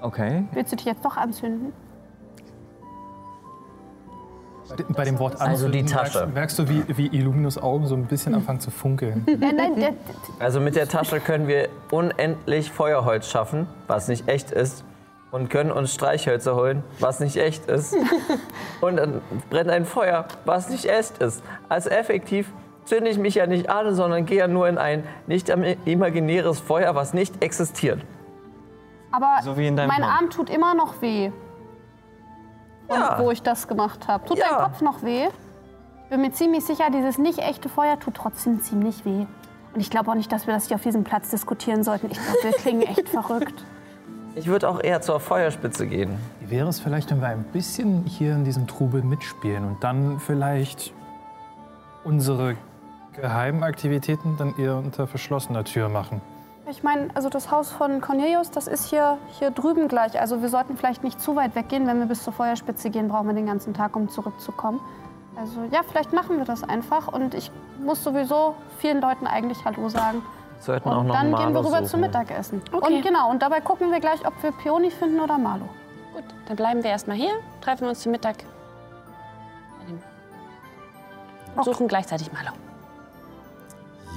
Okay. Willst du dich jetzt doch anzünden? Bei dem- Wort Also die Tasche. Merkst, merkst du, wie, wie Illuminus Augen so ein bisschen anfangen zu funkeln. Nein, nein, der, Also mit der Tasche können wir unendlich Feuerholz schaffen, was nicht echt ist. Und können uns Streichhölzer holen, was nicht echt ist. Und dann brennt ein Feuer, was nicht echt ist. Also effektiv zünde ich mich ja nicht an, sondern gehe ja nur in ein nicht imaginäres Feuer, was nicht existiert. aber So wie in deinem mein Plan. Arm tut immer noch weh. Und Ja. wo ich das gemacht habe. Tut Ja. dein Kopf noch weh? Ich bin mir ziemlich sicher, dieses nicht echte Feuer tut trotzdem ziemlich weh. Und ich glaube auch nicht, dass wir das hier auf diesem Platz diskutieren sollten. Ich glaube, wir klingen echt verrückt. Ich würde auch eher zur Feuerspitze gehen. Wie wäre es vielleicht, wenn wir ein bisschen hier in diesem Trubel mitspielen und dann vielleicht unsere geheimen Aktivitäten dann eher unter verschlossener Tür machen? Ich meine, also das Haus von Cornelius, das ist hier, hier drüben gleich. Also wir sollten vielleicht nicht zu weit weggehen. Wenn wir bis zur Feuerspitze gehen, brauchen wir den ganzen Tag, um zurückzukommen. Also ja, vielleicht machen wir das einfach. Und ich muss sowieso vielen Leuten eigentlich Hallo sagen. Sollten auch Und noch dann Malus gehen wir rüber suchen. zum Mittagessen. Okay. Und genau, und dabei gucken wir gleich, ob wir Peony finden oder Marlo. Gut, dann bleiben wir erstmal hier, treffen uns zum Mittag. Und suchen gleichzeitig Malo.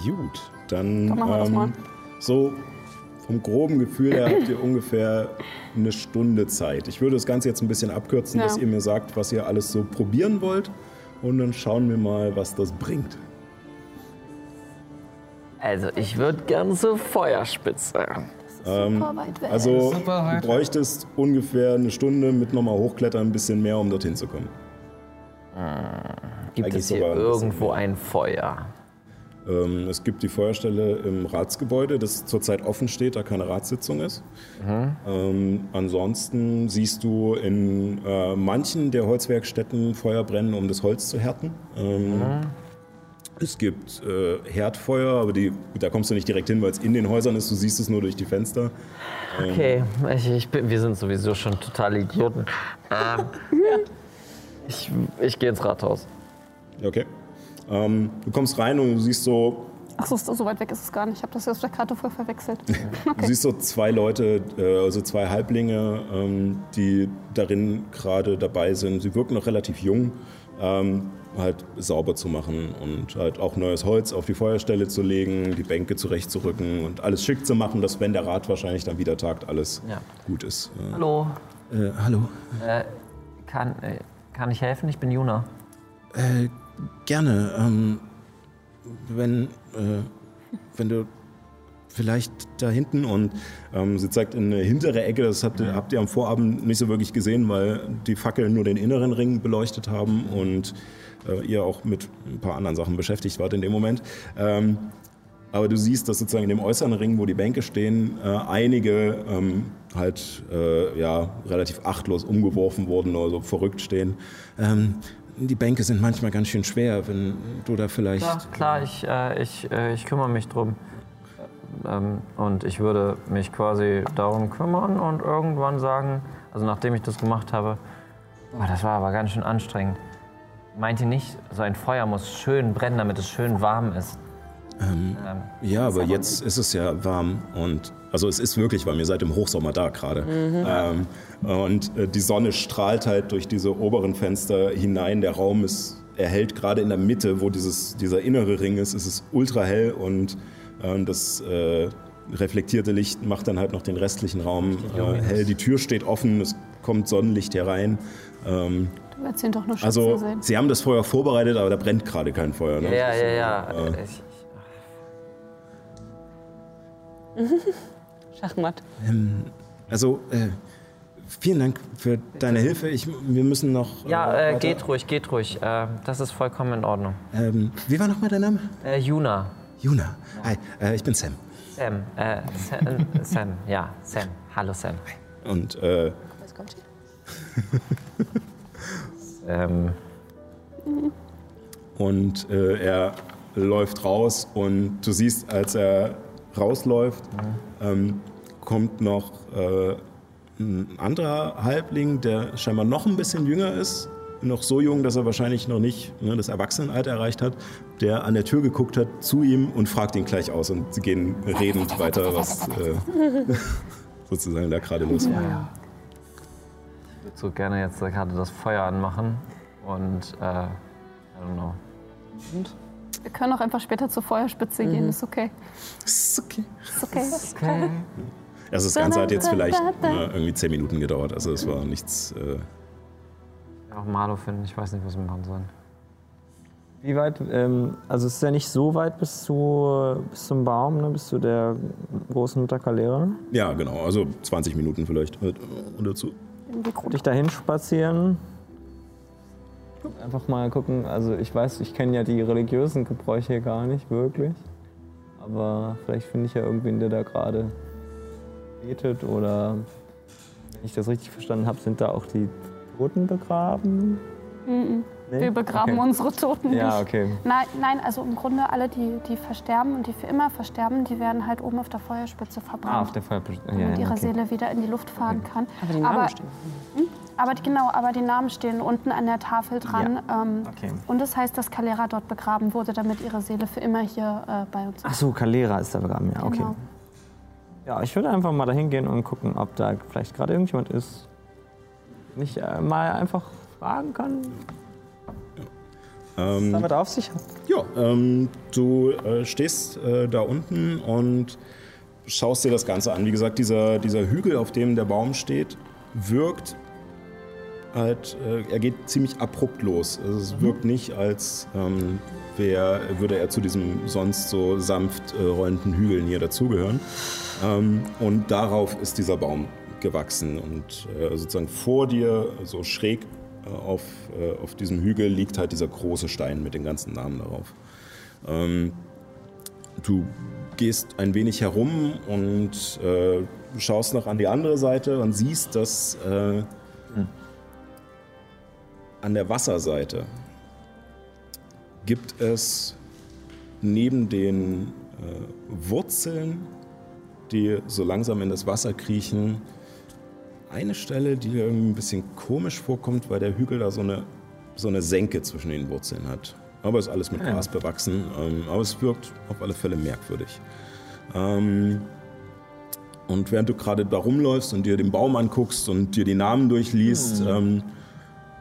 Gut, dann Dann machen wir das mal. So vom groben Gefühl her habt ihr ungefähr eine Stunde Zeit. Ich würde das Ganze jetzt ein bisschen abkürzen, Ja. dass ihr mir sagt, was ihr alles so probieren wollt. Und dann schauen wir mal, was das bringt. Also ich würde gern zur Feuerspitze. Ähm, weit weg. also du bräuchtest ungefähr eine Stunde mit nochmal hochklettern, ein bisschen mehr, um dorthin zu kommen. Gibt Eigentlich es hier irgendwo ein Feuer? Ähm, es gibt die Feuerstelle im Ratsgebäude, das zurzeit offen steht, da keine Ratssitzung ist. Ähm, ansonsten siehst du in äh, manchen der Holzwerkstätten Feuer brennen, um das Holz zu härten. Ähm, Es gibt äh, Herdfeuer, aber die, da kommst du nicht direkt hin, weil es in den Häusern ist. Du siehst es nur durch die Fenster. Ähm, Okay, ich, ich bin, wir sind sowieso schon total Idioten. Ähm, ich ich gehe ins Rathaus. Okay. Ähm, du kommst rein und du siehst so Ach so, so weit weg ist es gar nicht. Ich habe das jetzt auf der Karte voll verwechselt. Du siehst so zwei Leute, äh, also zwei Halblinge, ähm, die darin gerade dabei sind. Sie wirken noch relativ jung, ähm, halt sauber zu machen und halt auch neues Holz auf die Feuerstelle zu legen, die Bänke zurechtzurücken und alles schick zu machen, dass wenn der Rat wahrscheinlich dann wieder tagt, alles Ja. gut ist. Äh, Hallo. Äh, hallo. Äh, kann, äh, kann ich helfen? Ich bin Juna. Äh, gerne. Ähm, wenn, äh, wenn du vielleicht da hinten und ähm, sie zeigt in eine hintere Ecke, das habt ihr, habt ihr am Vorabend nicht so wirklich gesehen, weil die Fackeln nur den inneren Ring beleuchtet haben und äh, ihr auch mit ein paar anderen Sachen beschäftigt wart in dem Moment. Ähm, aber du siehst, dass sozusagen in dem äußeren Ring, wo die Bänke stehen, äh, einige ähm, halt äh, ja, relativ achtlos umgeworfen wurden oder so verrückt stehen. Ähm, die Bänke sind manchmal ganz schön schwer, wenn du da vielleicht. Klar, klar ich, äh, ich, äh, ich kümmere mich drum. Ähm, und ich würde mich quasi darum kümmern und irgendwann sagen, also nachdem ich das gemacht habe, oh, das war aber ganz schön anstrengend. Meint ihr nicht, so ein Feuer muss schön brennen, damit es schön warm ist? Ähm, Ähm, ja, aber jetzt ist es ja warm und also es ist wirklich warm. Ihr seid im Hochsommer da gerade. Ähm, und äh, die Sonne strahlt halt durch diese oberen Fenster hinein. Der Raum ist erhellt gerade in der Mitte, wo dieses, dieser innere Ring ist. Es ist ultra hell und äh, das äh, reflektierte Licht macht dann halt noch den restlichen Raum äh, hell. Die Tür steht offen, es kommt Sonnenlicht herein. Ähm, ihn doch nur schützen also sehen. sie haben das Feuer vorbereitet, aber da brennt gerade kein Feuer. Ne? ja, ja, ja. Äh, Ich, Schachmatt. Ähm, also, äh, vielen Dank für deine Hilfe. Ich, wir müssen noch. ja, äh, äh, weiter- geht ruhig, geht ruhig. Äh, das ist vollkommen in Ordnung. Ähm, wie war nochmal dein Name? Äh, Juna. Juna. Hi, äh, ich bin Sam. Sam. Äh, Sam, äh, Sam. Ja, Sam. Hallo, Sam. Und äh, Was kommt hier? Ähm, Und äh, er läuft raus und du siehst, als er rausläuft, ähm, kommt noch äh, ein anderer Halbling, der scheinbar noch ein bisschen jünger ist. Noch so jung, dass er wahrscheinlich noch nicht ne, das Erwachsenenalter erreicht hat, der an der Tür geguckt hat zu ihm und fragt ihn gleich aus. Und sie gehen redend weiter, was äh, sozusagen da gerade los war. Ich würde so gerne jetzt gerade das Feuer anmachen und, äh, I don't know. Wir können auch einfach später zur Feuerspitze gehen, ist okay. Ist okay. Ist okay. Okay. Also das Ganze hat jetzt vielleicht äh, irgendwie zehn Minuten gedauert. Also es war nichts. Äh, Auch Marlo finden, ich weiß nicht, was wir machen sollen. Wie weit, ähm, also es ist ja nicht so weit bis, zu, bis zum Baum, ne, bis zu der großen Mutterkalera. ja, genau. Also 20 Minuten vielleicht äh, oder zu. Würde ich dahin spazieren? Einfach mal gucken, also ich weiß, ich kenne ja die religiösen Gebräuche gar nicht wirklich. Aber vielleicht finde ich ja irgendwen, der da gerade betet oder wenn ich das richtig verstanden habe, sind da auch die Toten begraben. Mhm. Nee? Wir begraben Okay. unsere Toten Ja, nicht. okay. Nein, nein, also im Grunde alle, die, die versterben und die für immer versterben, die werden halt oben auf der Feuerspitze verbrannt. Ah, auf der Feuerpiste. Ja, damit ja, ihre okay. Seele wieder in die Luft fahren kann. Aber die Namen stehen. Hm? Aber die, genau, aber die Namen stehen unten an der Tafel dran. Ähm, Okay. Und das heißt, dass Calera dort begraben wurde, damit ihre Seele für immer hier äh, bei uns ist. Ach so, Calera ist da begraben, ja, okay. Ja, ich würde einfach mal dahin gehen und gucken, ob da vielleicht gerade irgendjemand ist. Den ich äh, mal einfach fragen kann, was Ähm, damit auf sich hat. ja, ähm, du äh, stehst äh, da unten und schaust dir das Ganze an. Wie gesagt, dieser, dieser Hügel, auf dem der Baum steht, wirkt halt, äh, er geht ziemlich abrupt los. Also es wirkt nicht, als ähm, wär, würde er zu diesem sonst so sanft äh, rollenden Hügeln hier dazugehören. Ähm, und darauf ist dieser Baum gewachsen. Und äh, sozusagen vor dir, so schräg äh, auf, äh, auf diesem Hügel, liegt halt dieser große Stein mit den ganzen Namen darauf. Ähm, du gehst ein wenig herum und äh, schaust noch an die andere Seite und siehst, dass äh, an der Wasserseite gibt es neben den äh, Wurzeln, die so langsam in das Wasser kriechen, eine Stelle, die irgendwie ein bisschen komisch vorkommt, weil der Hügel da so eine, so eine Senke zwischen den Wurzeln hat. Aber ist alles mit Ja. Gras bewachsen. Ähm, aber es wirkt auf alle Fälle merkwürdig. Ähm, und während du gerade da rumläufst und dir den Baum anguckst und dir die Namen durchliest, ähm,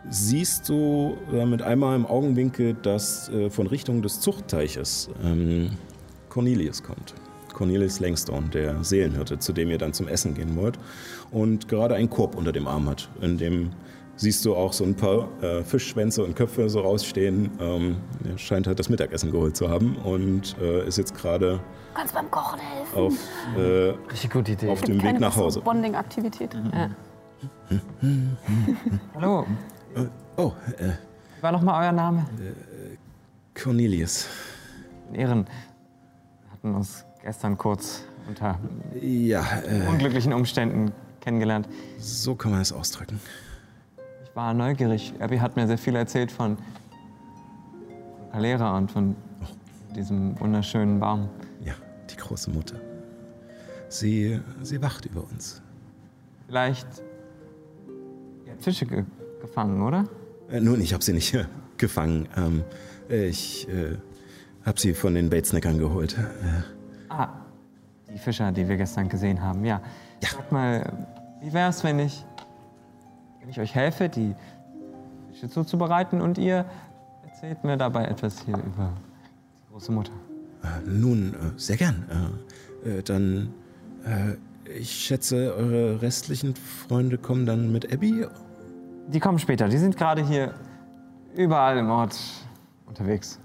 siehst du äh, mit einmal im Augenwinkel, dass äh, von Richtung des Zuchtteiches ähm, Cornelius kommt. Cornelius Langstone, der Seelenhirte, zu dem ihr dann zum Essen gehen wollt. Und gerade einen Korb unter dem Arm hat. In dem siehst du auch so ein paar äh, Fischschwänze und Köpfe so rausstehen. Ähm, er scheint halt das Mittagessen geholt zu haben und äh, ist jetzt gerade Kannst beim Kochen helfen. auf, äh, Richtig gute Idee. auf dem Weg nach Hause. Bonding-Aktivität. Ja. Hallo, Oh, äh, wie war nochmal euer Name? Cornelius. In Ehren. Wir hatten uns gestern kurz unter Ja, äh, unglücklichen Umständen kennengelernt. so kann man es ausdrücken. Ich war neugierig. Abby hat mir sehr viel erzählt von Calera und von diesem wunderschönen Baum. Ja, die große Mutter. Sie, sie wacht über uns. Vielleicht habt Fische ge gefangen, oder? Äh, nun, ich habe sie nicht äh, gefangen. Ähm, ich äh, habe sie von den Batesnackern geholt. Äh, die Fischer, die wir gestern gesehen haben, ja. Sag mal, wie wär's, wenn ich, wenn ich euch helfe, die Fische zuzubereiten und ihr erzählt mir dabei etwas hier über die große Mutter? äh, nun, äh, sehr gern. Äh, äh, dann, äh, ich schätze, eure restlichen Freunde kommen dann mit Abby. Die kommen später. Die sind gerade hier überall im Ort unterwegs.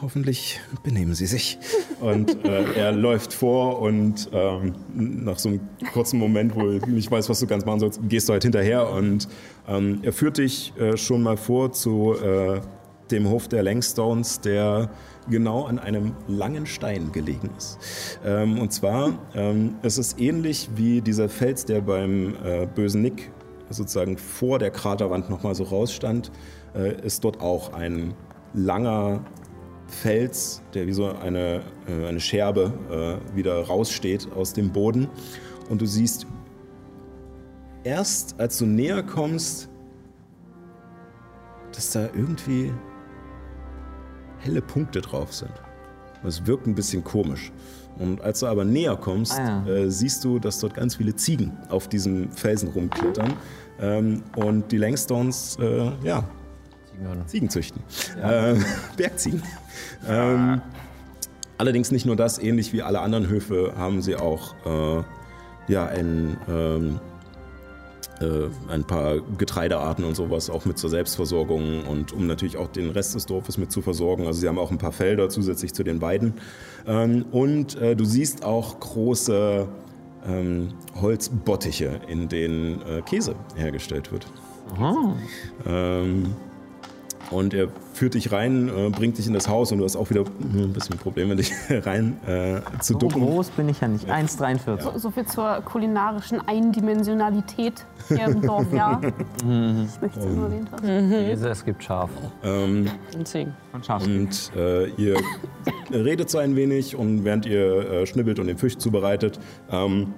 Hoffentlich benehmen sie sich. Und äh, er läuft vor und ähm, nach so einem kurzen Moment, wo du nicht weißt, was du ganz machen sollst, gehst du halt hinterher und ähm, er führt dich äh, schon mal vor zu äh, dem Hof der Langstones, der genau an einem langen Stein gelegen ist. Ähm, und zwar ähm, es ist ähnlich wie dieser Fels, der beim äh, bösen Nick sozusagen vor der Kraterwand nochmal so rausstand, äh, ist dort auch ein langer Fels, der wie so eine, äh, eine Scherbe äh, wieder raussteht aus dem Boden. Und du siehst erst, als du näher kommst, dass da irgendwie helle Punkte drauf sind. Das wirkt ein bisschen komisch. Und als du aber näher kommst, Ah, ja. äh, siehst du, dass dort ganz viele Ziegen auf diesem Felsen rumklettern. Ähm, und die Langstones, äh, ja, Ziegen züchten. Äh, Bergziegen. Ähm, allerdings nicht nur das, ähnlich wie alle anderen Höfe haben sie auch äh, ja, ein, ähm, äh, ein paar Getreidearten und sowas auch mit zur Selbstversorgung und um natürlich auch den Rest des Dorfes mit zu versorgen. Also sie haben auch ein paar Felder zusätzlich zu den Weiden. Ähm, und äh, du siehst auch große ähm, Holzbottiche, in denen äh, Käse hergestellt wird. Ähm, und er führt dich rein, äh, bringt dich in das Haus und du hast auch wieder hm, ein bisschen Probleme, dich rein äh, zu So ducken. groß bin ich ja nicht. 1,43. So, so viel zur kulinarischen Eindimensionalität hier im Dorf, ja. Ich möchte es nur erwähnt haben. Käse, es gibt Schaf. Ähm, und äh, ihr redet so ein wenig und während ihr äh, schnibbelt und den Fisch zubereitet, ähm,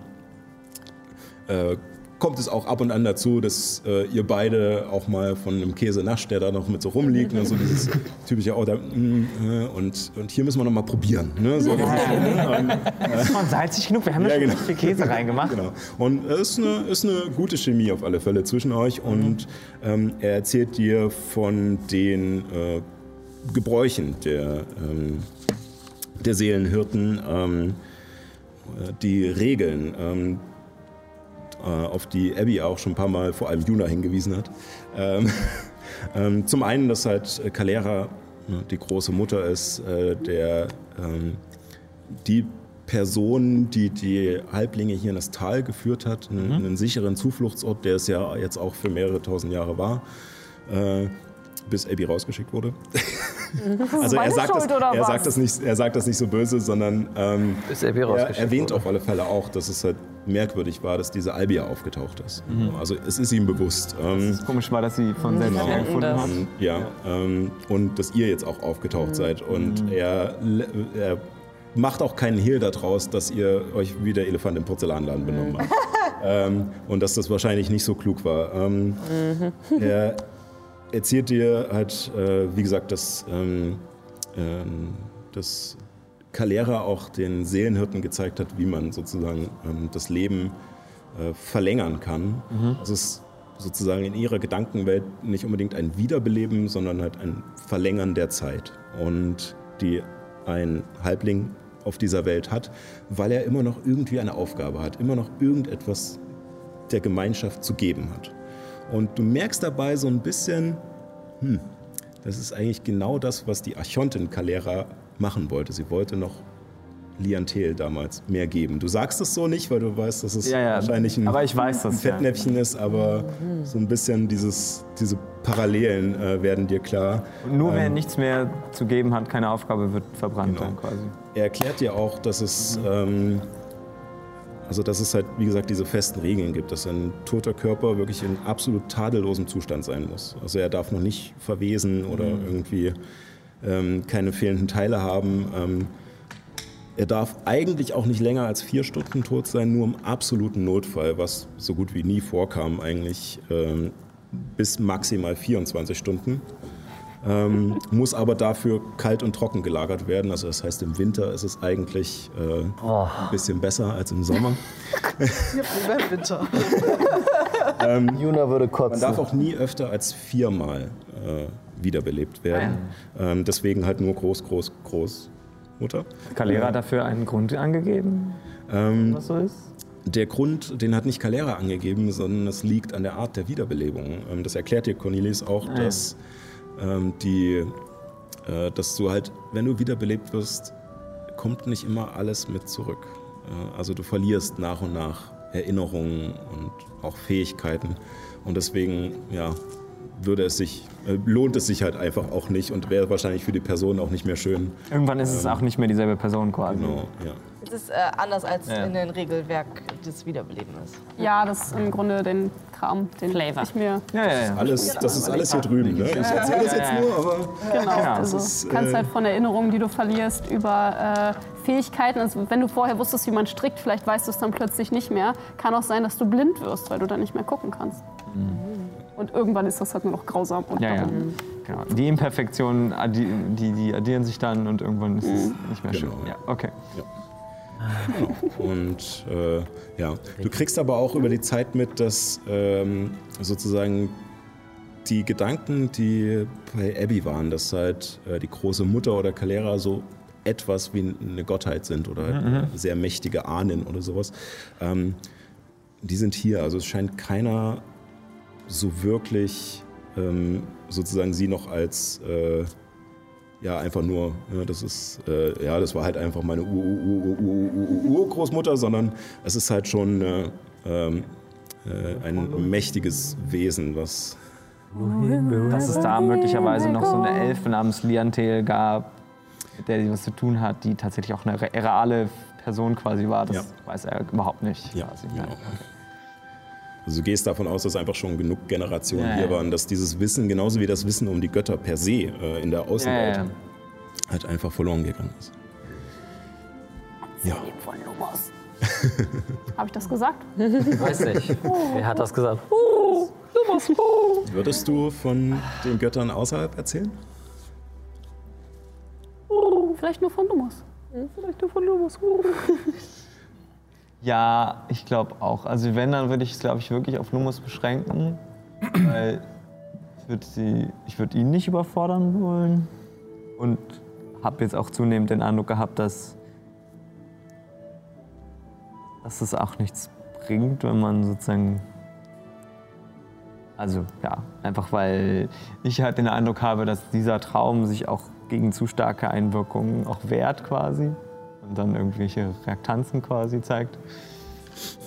äh, kommt es auch ab und an dazu, dass äh, ihr beide auch mal von einem Käse nascht, der da noch mit so rumliegt. Ne? So dieses typische auch da, mm, äh, und, und hier müssen wir noch mal probieren. Ne? So, ne? und, Ist schon salzig genug. Wir haben ja, Ja, schon genau. richtig viel Käse reingemacht. Genau. Und es ist eine, ist eine gute Chemie auf alle Fälle zwischen euch. Und ähm, er erzählt dir von den äh, Gebräuchen der, ähm, der Seelenhirten, ähm, äh, die Regeln, ähm, äh, auf die Abby auch schon ein paar Mal, vor allem Juna, hingewiesen hat. Ähm, ähm, zum einen, dass halt äh, Calera ne, die große Mutter ist, äh, der ähm, die Person, die die Halblinge hier in das Tal geführt hat, einen, einen sicheren Zufluchtsort, der es ja jetzt auch für mehrere tausend Jahre war, äh, bis Abby rausgeschickt wurde. also er sagt, das, Schuld, oder er, was? sagt das nicht, er sagt das nicht so böse, sondern ähm, Bis Abby er erwähnt wurde. auf alle Fälle auch, dass es halt merkwürdig war, dass diese Albia aufgetaucht ist. Also es ist ihm bewusst. Ähm, Komisch war, dass sie von selbst Genau. gefunden hat. und, ja, ähm, und dass ihr jetzt auch aufgetaucht seid. Und er, er macht auch keinen Hehl daraus, dass ihr euch wie der Elefant im Porzellanladen benommen habt. ähm, und dass das wahrscheinlich nicht so klug war. Ähm, Er erzählt dir halt, äh, wie gesagt, dass, ähm, ähm, dass Calera auch den Seelenhirten gezeigt hat, wie man sozusagen ähm, das Leben äh, verlängern kann. Das ist sozusagen in ihrer Gedankenwelt nicht unbedingt ein Wiederbeleben, sondern halt ein Verlängern der Zeit. Und die ein Halbling auf dieser Welt hat, weil er immer noch irgendwie eine Aufgabe hat, immer noch irgendetwas der Gemeinschaft zu geben hat. Und du merkst dabei so ein bisschen, hm, das ist eigentlich genau das, was die Archontin Calera machen wollte. Sie wollte noch Liantel damals mehr geben. Du sagst es so nicht, weil du weißt, dass es Ja, ja, wahrscheinlich ein, weiß ein das, ja. Fettnäpfchen ist, aber so ein bisschen dieses, diese Parallelen äh, werden dir klar. Und nur wer Ähm, nichts mehr zu geben hat, keine Aufgabe, wird verbrannt Genau. dann quasi. Er erklärt dir auch, dass es ähm, also dass es halt, wie gesagt, diese festen Regeln gibt, dass ein toter Körper wirklich in absolut tadellosem Zustand sein muss. Also er darf noch nicht verwesen oder irgendwie ähm, keine fehlenden Teile haben. Ähm, er darf eigentlich auch nicht länger als vier Stunden tot sein, nur im absoluten Notfall, was so gut wie nie vorkam eigentlich, ähm, bis maximal 24 Stunden. Ähm, muss aber dafür kalt und trocken gelagert werden. Also das heißt, im Winter ist es eigentlich äh, ein bisschen besser als im Sommer. Wir bleiben im Winter. Ähm, Juna würde kotzen. Man darf auch nie öfter als viermal äh, wiederbelebt werden. Ähm, deswegen halt nur Groß, Groß, Großmutter. Calera hat dafür einen Grund angegeben, Ähm, was so ist? der Grund, den hat nicht Calera angegeben, sondern es liegt an der Art der Wiederbelebung. Ähm, das erklärt dir Cornelis auch, Ah, ja. dass, ähm, die, äh, dass du halt, wenn du wiederbelebt wirst, kommt nicht immer alles mit zurück. Äh, also du verlierst nach und nach Erinnerungen und auch Fähigkeiten. Und deswegen, ja, würde es sich, lohnt es sich halt einfach auch nicht und wäre wahrscheinlich für die Person auch nicht mehr schön. Irgendwann ist es auch nicht mehr dieselbe Person quasi. Genau, ja. Das ist äh, anders als Ja. in den Regelwerk des Wiederbelebens. Ja, das ist im Grunde den Kram, den Flavor. ich mir. Ja, ja, ja. Alles, das ist alles hier drüben. Ne? Ich erzähle das jetzt nur, aber Genau. das Also, ist, du kannst äh, halt von Erinnerungen, die du verlierst, über äh, Fähigkeiten. Also, wenn du vorher wusstest, wie man strickt, vielleicht weißt du es dann plötzlich nicht mehr. Kann auch sein, dass du blind wirst, weil du dann nicht mehr gucken kannst. Und irgendwann ist das halt nur noch grausam. Und Ja, ja. Genau. Die Imperfektionen, addi die, die addieren sich dann und irgendwann ist es nicht mehr schön. Genau. Ja, okay. Und äh, ja, du kriegst aber auch über die Zeit mit, dass ähm, sozusagen die Gedanken, die bei Abby waren, dass halt äh, die große Mutter oder Calera so etwas wie eine Gottheit sind oder halt eine sehr mächtige Ahnen oder sowas, ähm, die sind hier. Also es scheint keiner so wirklich ähm, sozusagen sie noch als äh, ja, einfach nur, ja, das ist, äh, ja, das war halt einfach meine Ur- Ur- Ur- Ur- Ur- Ur- Urgroßmutter, sondern es ist halt schon äh, ähm, äh, ein mächtiges Wesen, was Dass es da möglicherweise noch so eine Elfe namens Liantel gab, mit der sie was zu tun hat, die tatsächlich auch eine re- reale Person quasi war, das Ja. weiß er überhaupt nicht. Ja, quasi. genau. Also du gehst davon aus, dass einfach schon genug Generationen Ja, hier ja. waren, dass dieses Wissen, genauso wie das Wissen um die Götter per se äh, in der Außenwelt, Ja, ja, halt einfach verloren gegangen ist. Ja, Von Lumos. Habe ich das gesagt? Weiß nicht. Wer hat das gesagt? würdest du von den Göttern außerhalb erzählen? Vielleicht nur von Lumos. Vielleicht nur von Lumos. Ja, ich glaube auch. Also wenn, dann würde ich es, glaube ich, wirklich auf Lumos beschränken. Weil ich würde sie, ihn nicht überfordern wollen. Und habe jetzt auch zunehmend den Eindruck gehabt, dass, dass es auch nichts bringt, wenn man sozusagen. Also ja, einfach weil ich halt den Eindruck habe, dass dieser Traum sich auch gegen zu starke Einwirkungen auch wehrt quasi dann irgendwelche Reaktanzen quasi zeigt.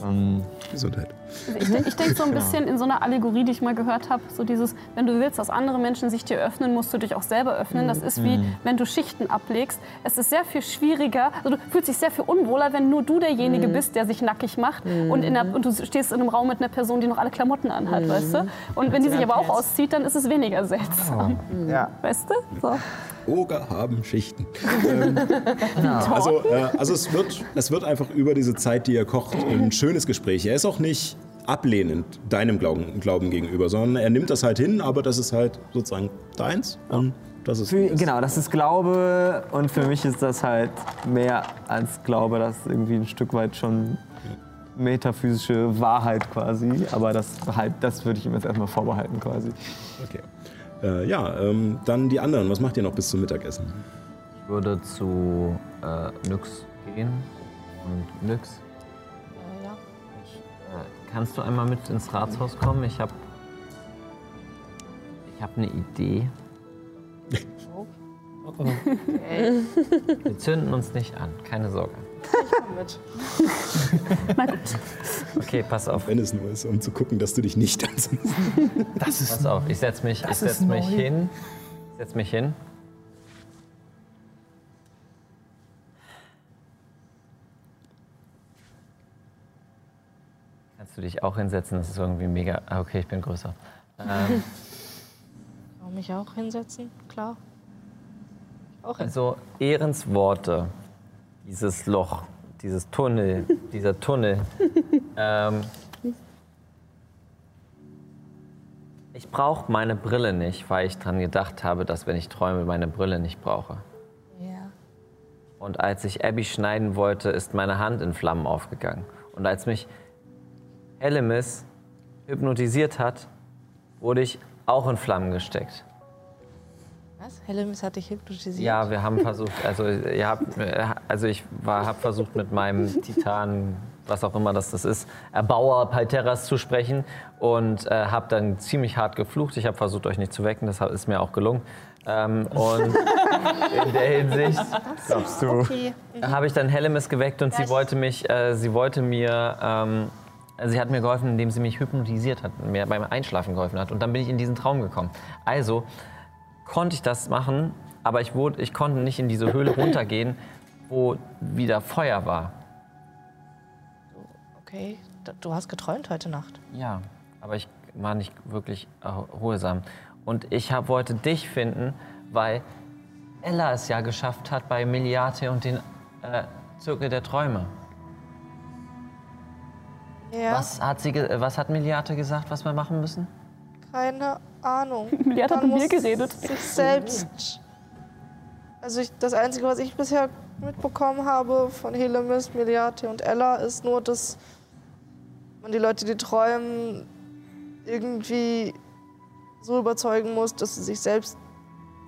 Ähm, Gesundheit. Also ich, ich denke so ein bisschen in so einer Allegorie, die ich mal gehört habe, so dieses, wenn du willst, dass andere Menschen sich dir öffnen, musst du dich auch selber öffnen. Das ist wie, wenn du Schichten ablegst. Es ist sehr viel schwieriger, also du fühlst dich sehr viel unwohler, wenn nur du derjenige bist, der sich nackig macht und, in der, und du stehst in einem Raum mit einer Person, die noch alle Klamotten anhat, weißt du? Und wenn die sich aber auch auszieht, dann ist es weniger seltsam. ja. Weißt du? So. Oger haben Schichten. ähm, also, äh, also es, wird, es wird einfach über diese Zeit, die er kocht, ein schönes Gespräch. Er ist auch nicht ablehnend deinem Glauben, Glauben gegenüber, sondern er nimmt das halt hin, aber das ist halt sozusagen deins und das ist Für, genau, das ist Glaube und für mich ist das halt mehr als Glaube, das ist irgendwie ein Stück weit schon metaphysische Wahrheit quasi. Aber das, halt, das würde ich ihm jetzt erstmal vorbehalten quasi. Okay. Äh, ja, ähm, dann die anderen. Was macht ihr noch bis zum Mittagessen? Ich würde zu äh, Nyx gehen. Und Nyx, ja. äh, kannst du einmal mit ins Ratshaus kommen? Ich habe ich hab eine Idee. Wir zünden uns nicht an, keine Sorge. Komm mit. Okay, pass auf. Wenn es nur ist, um zu gucken, dass du dich nicht anzündest. Pass auf, ich setz mich, ich setz mich hin. Ich setz mich hin. Kannst du dich auch hinsetzen? Das ist irgendwie mega. Ah, okay, ich bin größer. Ähm, Kann mich auch hinsetzen, klar. Auch hin. also Ehrens Worte, dieses Loch, dieses Tunnel, dieser Tunnel. ähm, ich brauche meine Brille nicht, weil ich dran gedacht habe, dass wenn ich träume, meine Brille nicht brauche. Ja. Und als ich Abby schneiden wollte, ist meine Hand in Flammen aufgegangen. Und als mich Hellemis hypnotisiert hat, wurde ich auch in Flammen gesteckt. Was? Hellemis hat dich hypnotisiert? Ja, wir haben versucht, also, ihr habt, also ich habe versucht mit meinem Titan, was auch immer das, das ist, Erbauer Palteras zu sprechen und äh, habe dann ziemlich hart geflucht. Ich habe versucht, euch nicht zu wecken, das ist mir auch gelungen. Ähm, und in der Hinsicht Glaubst du? Okay. habe ich dann Hellemis geweckt und sie Ja, ich- wollte mich, äh, sie wollte mir, ähm, sie hat mir geholfen, indem sie mich hypnotisiert hat, mir beim Einschlafen geholfen hat. Und dann bin ich in diesen Traum gekommen. Also konnte ich das machen, aber ich, wurde, ich konnte nicht in diese Höhle runtergehen, wo wieder Feuer war. Okay, du hast geträumt heute Nacht. Ja, aber ich war nicht wirklich erholsam. Und ich hab, wollte dich finden, weil Ella es ja geschafft hat bei Miliate und den äh, Zirkel der Träume. Ja, Was hat, sie, äh, was hat Miliate gesagt, was wir machen müssen? Keine Ahnung. Miliat hat Man mit mir geredet. Sich selbst. Also ich, das Einzige, was ich bisher mitbekommen habe von Helemis, Miliate und Ella, ist nur, dass man die Leute, die träumen, irgendwie so überzeugen muss, dass sie sich selbst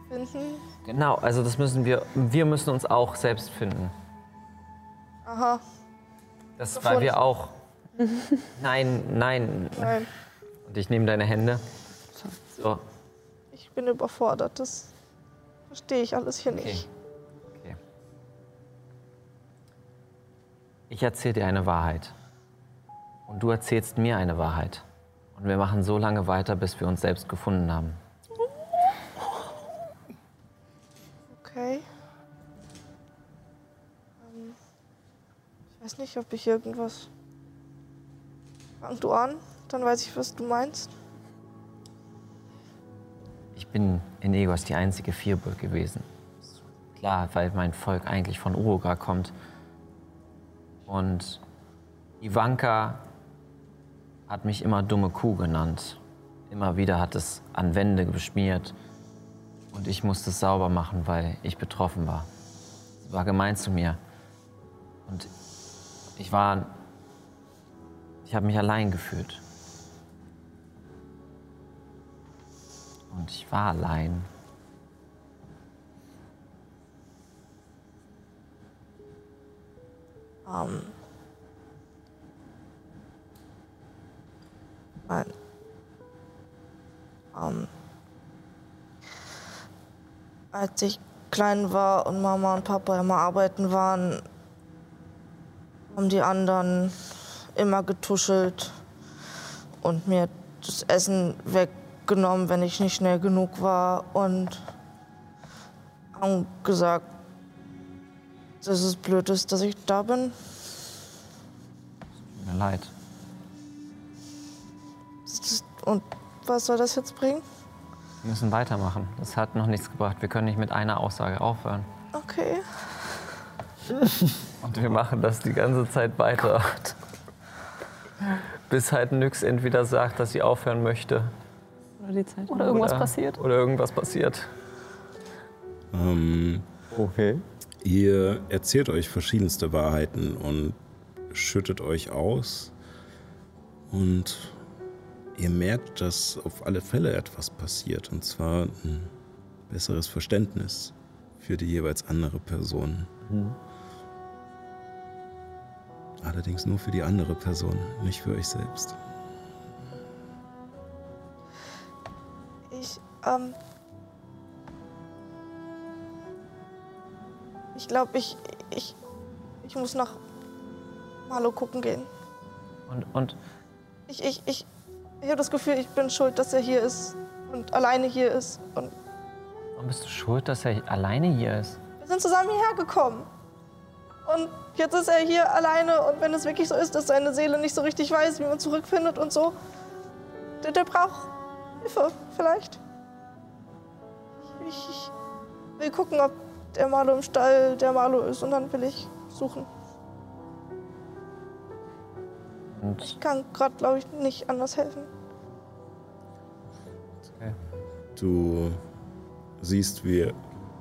finden. Genau, also das müssen wir, wir müssen uns auch selbst finden. Aha, Das, weil wir auch, nein, nein. nein, Ich nehme deine Hände. So, ich bin überfordert. Das verstehe ich alles hier nicht. okay. Ich erzähle dir eine Wahrheit. Und du erzählst mir eine Wahrheit. Und wir machen so lange weiter, bis wir uns selbst gefunden haben. Okay. Ähm, ich weiß nicht, ob ich irgendwas. Fang du an, dann weiß ich, was du meinst. Ich bin in Egos die einzige Vierburg gewesen. Klar, weil mein Volk eigentlich von Uruga kommt. Und Ivanka hat mich immer dumme Kuh genannt. Immer wieder hat es an Wände beschmiert. Und ich musste es sauber machen, weil ich betroffen war. Sie war gemein zu mir. Und ich war. Ich habe mich allein gefühlt. Und ich war allein. Ähm. Nein. Ähm. Als ich klein war und Mama und Papa immer arbeiten waren, haben die anderen immer getuschelt und mir das Essen weggenommen, wenn ich nicht schnell genug war und haben gesagt, dass es blöd ist, dass ich da bin. Tut mir leid. Und was soll das jetzt bringen? Wir müssen weitermachen. Das hat noch nichts gebracht. Wir können nicht mit einer Aussage aufhören. Okay. Und wir machen das die ganze Zeit weiter. Bis halt Nyx entweder sagt, dass sie aufhören möchte. Oder die Zeit. Oder irgendwas oder, passiert. Oder irgendwas passiert. Ähm, Okay. ihr erzählt euch verschiedenste Wahrheiten und schüttet euch aus. Und ihr merkt, dass auf alle Fälle etwas passiert. Und zwar ein besseres Verständnis für die jeweils andere Person. Allerdings nur für die andere Person, nicht für euch selbst. Ähm. Ich glaube, ich, ich. Ich muss nach Marlo gucken gehen. Und, und Ich, ich, ich. Ich habe das Gefühl, ich bin schuld, dass er hier ist und alleine hier ist. Und warum bist du schuld, dass er alleine hier ist? wir sind zusammen hierher gekommen. Und jetzt ist er hier alleine und wenn es wirklich so ist, dass seine Seele nicht so richtig weiß, wie man zurückfindet und so, der, der braucht Hilfe vielleicht. Ich, ich will gucken, ob der Marlo im Stall der Marlo ist und dann will ich suchen. Ich kann gerade, glaube ich, nicht anders helfen. Du siehst, wie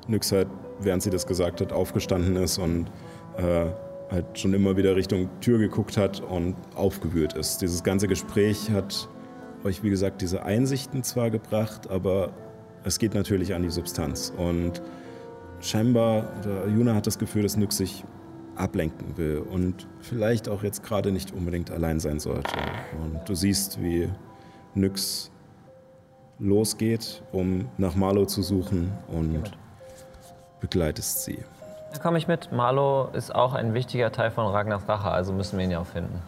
Nyx halt, während sie das gesagt hat, aufgestanden ist und äh, halt schon immer wieder Richtung Tür geguckt hat und aufgewühlt ist. Dieses ganze Gespräch hat euch, wie gesagt, diese Einsichten zwar gebracht, aber es geht natürlich an die Substanz. Und scheinbar, oder Juna hat das Gefühl, dass Nyx sich ablenken will und vielleicht auch jetzt gerade nicht unbedingt allein sein sollte. Und du siehst, wie Nyx losgeht, um nach Marlo zu suchen und begleitest sie. Da komme ich mit. Marlo ist auch ein wichtiger Teil von Ragnars Rache, also müssen wir ihn ja auch finden.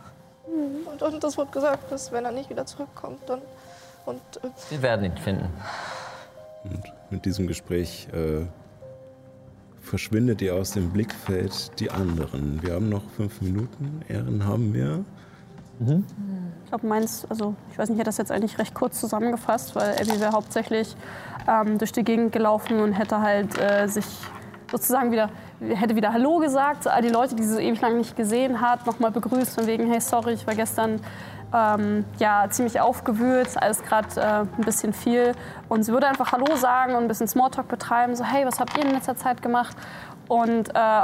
Und, und das wird gesagt, dass wenn er nicht wieder zurückkommt, dann. Und äh, Wir werden ihn finden. Und mit diesem Gespräch äh, verschwindet ihr aus dem Blickfeld die anderen. Wir haben noch fünf Minuten. Ehren haben wir. Ich glaube, meins, also ich weiß nicht, ich hätte das jetzt eigentlich recht kurz zusammengefasst, weil Abby wäre hauptsächlich ähm, durch die Gegend gelaufen und hätte halt äh, sich sozusagen wieder, hätte wieder Hallo gesagt, all die Leute, die sie so ewig lang nicht gesehen hat, nochmal begrüßt von wegen, hey, sorry, ich war gestern ähm, ja, ziemlich aufgewühlt, alles gerade äh, ein bisschen viel. Und sie würde einfach Hallo sagen und ein bisschen Smalltalk betreiben, so, hey, was habt ihr in letzter Zeit gemacht? Und äh,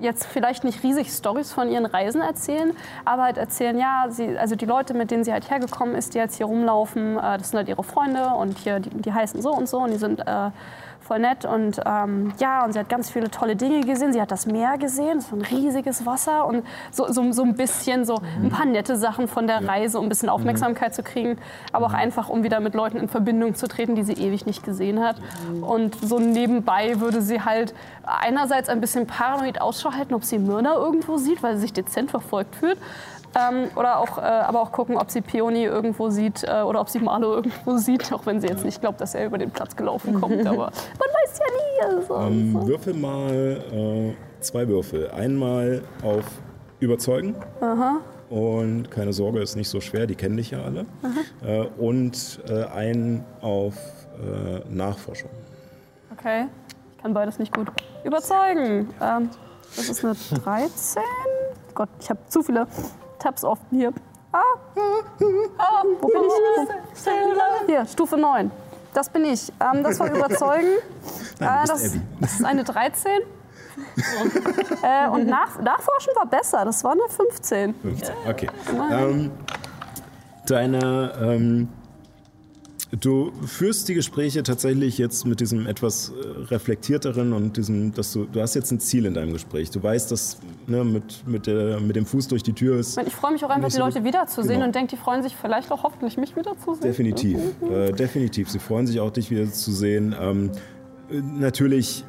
jetzt vielleicht nicht riesig Stories von ihren Reisen erzählen, aber halt erzählen, ja, sie, also die Leute, mit denen sie halt hergekommen ist, die jetzt hier rumlaufen, äh, das sind halt ihre Freunde und hier, die, die heißen so und so und die sind äh, voll nett und ähm, ja, und sie hat ganz viele tolle Dinge gesehen. Sie hat das Meer gesehen, so ein riesiges Wasser und so, so, so ein bisschen so ein paar nette Sachen von der Reise, um ein bisschen Aufmerksamkeit zu kriegen, aber auch einfach, um wieder mit Leuten in Verbindung zu treten, die sie ewig nicht gesehen hat. Und so nebenbei würde sie halt einerseits ein bisschen paranoid Ausschau halten, ob sie Myrna irgendwo sieht, weil sie sich dezent verfolgt fühlt. Ähm, oder auch, äh, aber auch gucken, ob sie Peony irgendwo sieht äh, oder ob sie Marlo irgendwo sieht, auch wenn sie jetzt nicht glaubt, dass er über den Platz gelaufen kommt. Aber man weiß ja nie. Also. Ähm, würfel mal äh, zwei Würfel. Einmal auf Überzeugen. Aha. Und keine Sorge, ist nicht so schwer, die kennen dich ja alle. Äh, und äh, einen auf äh, Nachforschung. Okay, ich kann beides nicht gut überzeugen. Ähm, das ist eine 13. Gott, ich habe zu viele Tabs offen hier. Ah, ah wo bin ich? Hier, Stufe 9. Das bin ich. Ähm, das war überzeugen. Nein, bist das, das ist eine 13. äh, und nach, Nachforschen war besser. Das war eine 15. 15. Okay. Ähm, deine, ähm, du führst die Gespräche tatsächlich jetzt mit diesem etwas äh, reflektierteren und diesem, dass du, du hast jetzt ein Ziel in deinem Gespräch. Du weißt, dass ne, mit, mit, der, mit dem Fuß durch die Tür ist. Ich freue mich auch einfach, die Leute wiederzusehen Genau. und denke, die freuen sich vielleicht auch hoffentlich, mich wiederzusehen. Definitiv, äh, definitiv. Sie freuen sich auch, dich wieder zu sehen. Ähm, äh, natürlich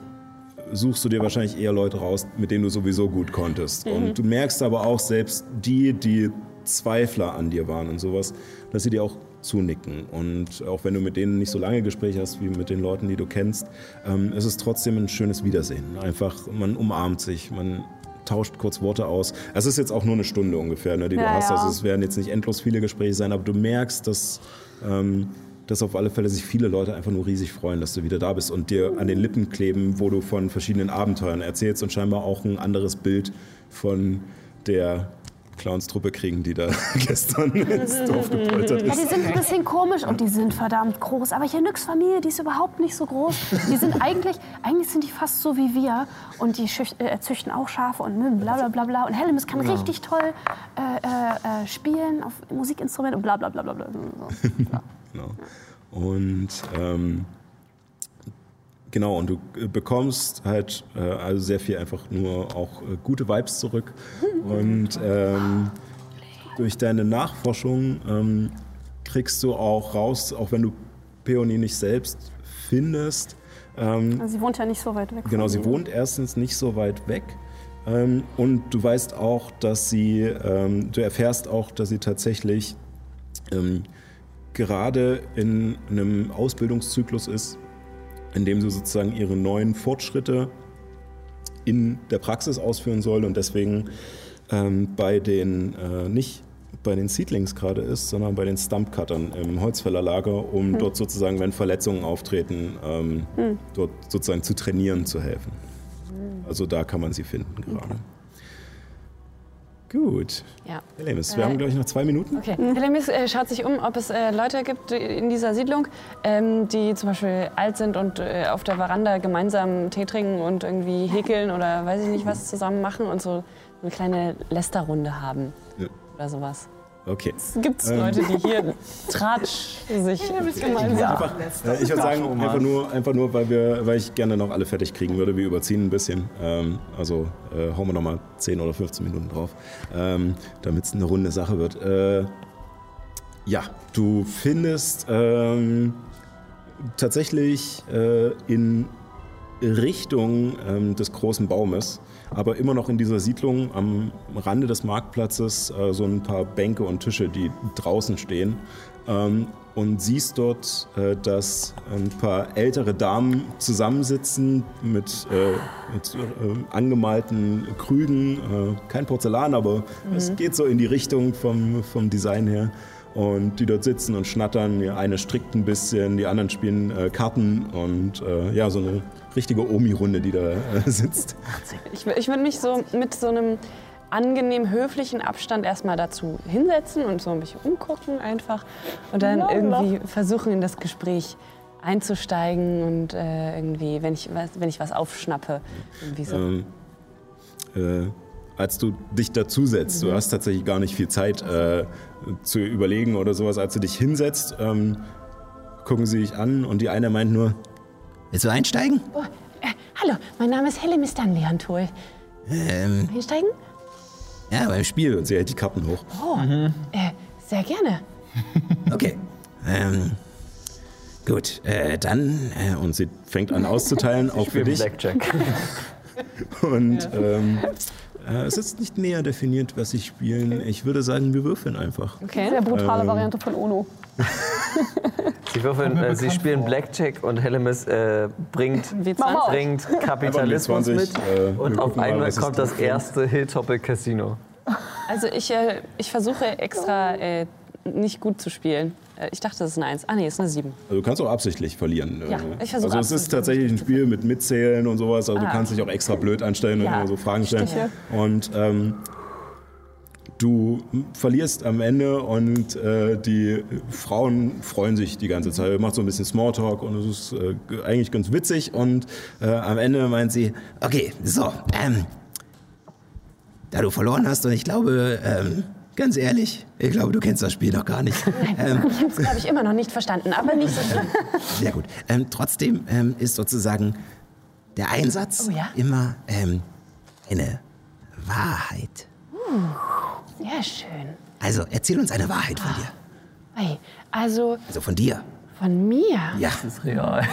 suchst du dir wahrscheinlich eher Leute raus, mit denen du sowieso gut konntest. Mhm. Und du merkst aber auch selbst die, die Zweifler an dir waren und sowas, dass sie dir auch zunicken. Und auch wenn du mit denen nicht so lange Gespräche hast wie mit den Leuten, die du kennst, ähm, ist es trotzdem ein schönes Wiedersehen. Einfach, man umarmt sich, man tauscht kurz Worte aus. Es ist jetzt auch nur eine Stunde ungefähr, ne, die du Ja, hast. ja. Also es werden jetzt nicht endlos viele Gespräche sein, aber du merkst, dass, ähm, dass auf alle Fälle sich viele Leute einfach nur riesig freuen, dass du wieder da bist und dir an den Lippen kleben, wo du von verschiedenen Abenteuern erzählst und scheinbar auch ein anderes Bild von der Clownstruppe kriegen, die da gestern ins Dorf gepoltert Ja, die ist. sind ein bisschen komisch und die sind verdammt groß. Aber hier Nyx Familie, die ist überhaupt nicht so groß. Die sind eigentlich, eigentlich sind die fast so wie wir. Und die äh, züchten auch Schafe und Möwen, bla bla bla bla. Und Hellemis kann Genau. richtig toll äh, äh, äh, spielen auf Musikinstrumenten und bla bla bla bla bla. So. Genau. Und ähm, genau, und du äh, bekommst halt äh, also sehr viel einfach nur auch äh, gute Vibes zurück. Und ähm, durch deine Nachforschung ähm, kriegst du auch raus, auch wenn du Peony nicht selbst findest, ähm, Also sie wohnt ja nicht so weit weg. Genau, sie wohnt erstens nicht so weit weg. Ähm, und du weißt auch, dass sie, ähm, du erfährst auch, dass sie tatsächlich ähm, gerade in einem Ausbildungszyklus ist, in dem sie sozusagen ihre neuen Fortschritte in der Praxis ausführen soll und deswegen ähm, bei den äh, nicht bei den Seedlings gerade ist, sondern bei den Stumpcuttern im Holzfällerlager, um Hm. dort sozusagen, wenn Verletzungen auftreten, ähm, Hm. dort sozusagen zu trainieren zu helfen. Hm. Also da kann man sie finden gerade. Gut. Ja. Helemis, wir Äh, haben, glaube ich, noch zwei Minuten. Okay. Helemis äh, schaut sich um, ob es äh, Leute gibt in dieser Siedlung, ähm, die zum Beispiel alt sind und äh, auf der Veranda gemeinsam Tee trinken und irgendwie häkeln oder weiß ich nicht was zusammen machen und so eine kleine Lästerrunde haben Ja. oder sowas. Okay. Gibt es Ähm. Leute, die hier Tratsch sich gemeinsam... Äh, ich würde sagen, einfach nur, einfach nur weil, wir, weil ich gerne noch alle fertig kriegen würde. Wir überziehen ein bisschen. Ähm, also äh, hauen wir noch mal 10 oder 15 Minuten drauf, ähm, damit es eine runde Sache wird. Äh, ja, du findest ähm, tatsächlich äh, in Richtung ähm, des großen Baumes, aber immer noch in dieser Siedlung am Rande des Marktplatzes äh, so ein paar Bänke und Tische, die draußen stehen. Ähm, und siehst dort, äh, dass ein paar ältere Damen zusammensitzen mit, äh, mit äh, angemalten Krügen. Äh, kein Porzellan, aber es Mhm. geht so in die Richtung vom, vom Design her. Und die dort sitzen und schnattern. Die eine strickt ein bisschen, die anderen spielen äh, Karten und äh, ja, so eine richtige Omi-Runde, die da äh, sitzt. Ich, ich würde mich so mit so einem angenehm höflichen Abstand erstmal dazu hinsetzen und so ein bisschen umgucken einfach und dann irgendwie versuchen in das Gespräch einzusteigen und äh, irgendwie, wenn ich, was, wenn ich was aufschnappe, irgendwie so. Ähm, äh, als du dich dazusetzt, du Mhm. hast tatsächlich gar nicht viel Zeit äh, zu überlegen oder sowas, als du dich hinsetzt, ähm, gucken sie dich an und die eine meint nur, Willst du einsteigen? Oh, äh, hallo, mein Name ist Helle Mr. Leantol. Ähm, Einsteigen? ja, beim Spiel und sie hält die Karten hoch. Oh, äh, sehr gerne. Okay. Ähm, gut, äh, dann. Äh, und sie fängt an auszuteilen, auch für dich. Blackjack. Und ähm, äh, es ist nicht näher definiert, was sie spielen. Ich würde sagen, wir würfeln einfach. Okay. Sehr brutale Ähm, Variante von Ono. Sie, würfeln, äh, sie spielen vor. Blackjack und Hellemis äh, bringt, W20. bringt Kapitalismus mit. W20, äh, und auf einmal kommt das erste Hilltopic Casino. Also ich, äh, ich versuche extra äh, nicht gut zu spielen. Äh, ich dachte, das ist eine 1. Ah nee, es ist eine 7. Also du kannst auch absichtlich verlieren. Ja, Äh, ich versuche Also es ist tatsächlich ein Spiel mit Mitzählen und sowas. Also Ah, du kannst dich auch extra blöd anstellen Ja, und immer so Fragen stellen. Stiche. Und ähm, du verlierst am Ende und äh, die Frauen freuen sich die ganze Zeit. Macht so ein bisschen Smalltalk und es ist äh, eigentlich ganz witzig. Und äh, am Ende meint sie, okay, so. Ähm, da du verloren hast und ich glaube, ähm, ganz ehrlich, ich glaube, du kennst das Spiel noch gar nicht. Ähm, Ich habe es, glaube ich, immer noch nicht verstanden, aber nicht so schlimm. Sehr gut. Ähm, trotzdem ähm, ist sozusagen der Einsatz Oh ja? immer ähm, eine Wahrheit. Sehr schön. Also erzähl uns eine Wahrheit von dir. Hey, also Also von dir. von mir. Ja. Das ist real.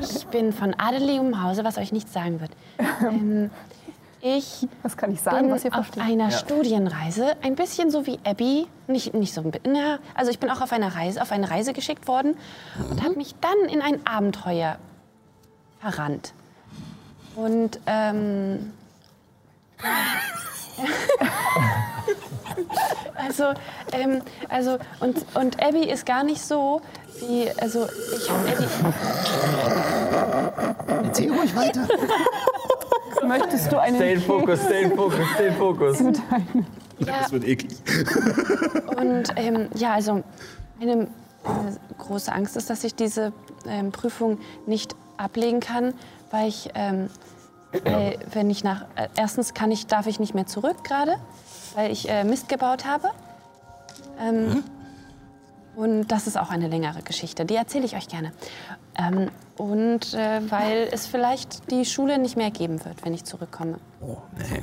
Ich bin von adeligem Hause, was euch nichts sagen wird. Ähm, ich Das kann ich sagen, bin was ihr auf versteht. einer Studienreise, ein bisschen so wie Abby, nicht, nicht so ein bi- na, also ich bin auch auf eine Reise, auf eine Reise geschickt worden und habe mich dann in ein Abenteuer verrannt. Und ähm, also, ähm, also und, und Abby ist gar nicht so wie, also ich Abby. Erzähl ruhig weiter. Möchtest du einen Stay in Tee? Focus, stay in Focus, stay in Focus. Ja, das wird eklig. Und ähm, ja, also meine äh, große Angst ist, dass ich diese ähm, Prüfung nicht ablegen kann, weil ich, ähm, weil, wenn ich nach, äh, erstens kann ich, darf ich nicht mehr zurück gerade, weil ich äh, Mist gebaut habe. Ähm, Und das ist auch eine längere Geschichte, die erzähle ich euch gerne. Ähm, und äh, weil es vielleicht die Schule nicht mehr geben wird, wenn ich zurückkomme. Oh, nee.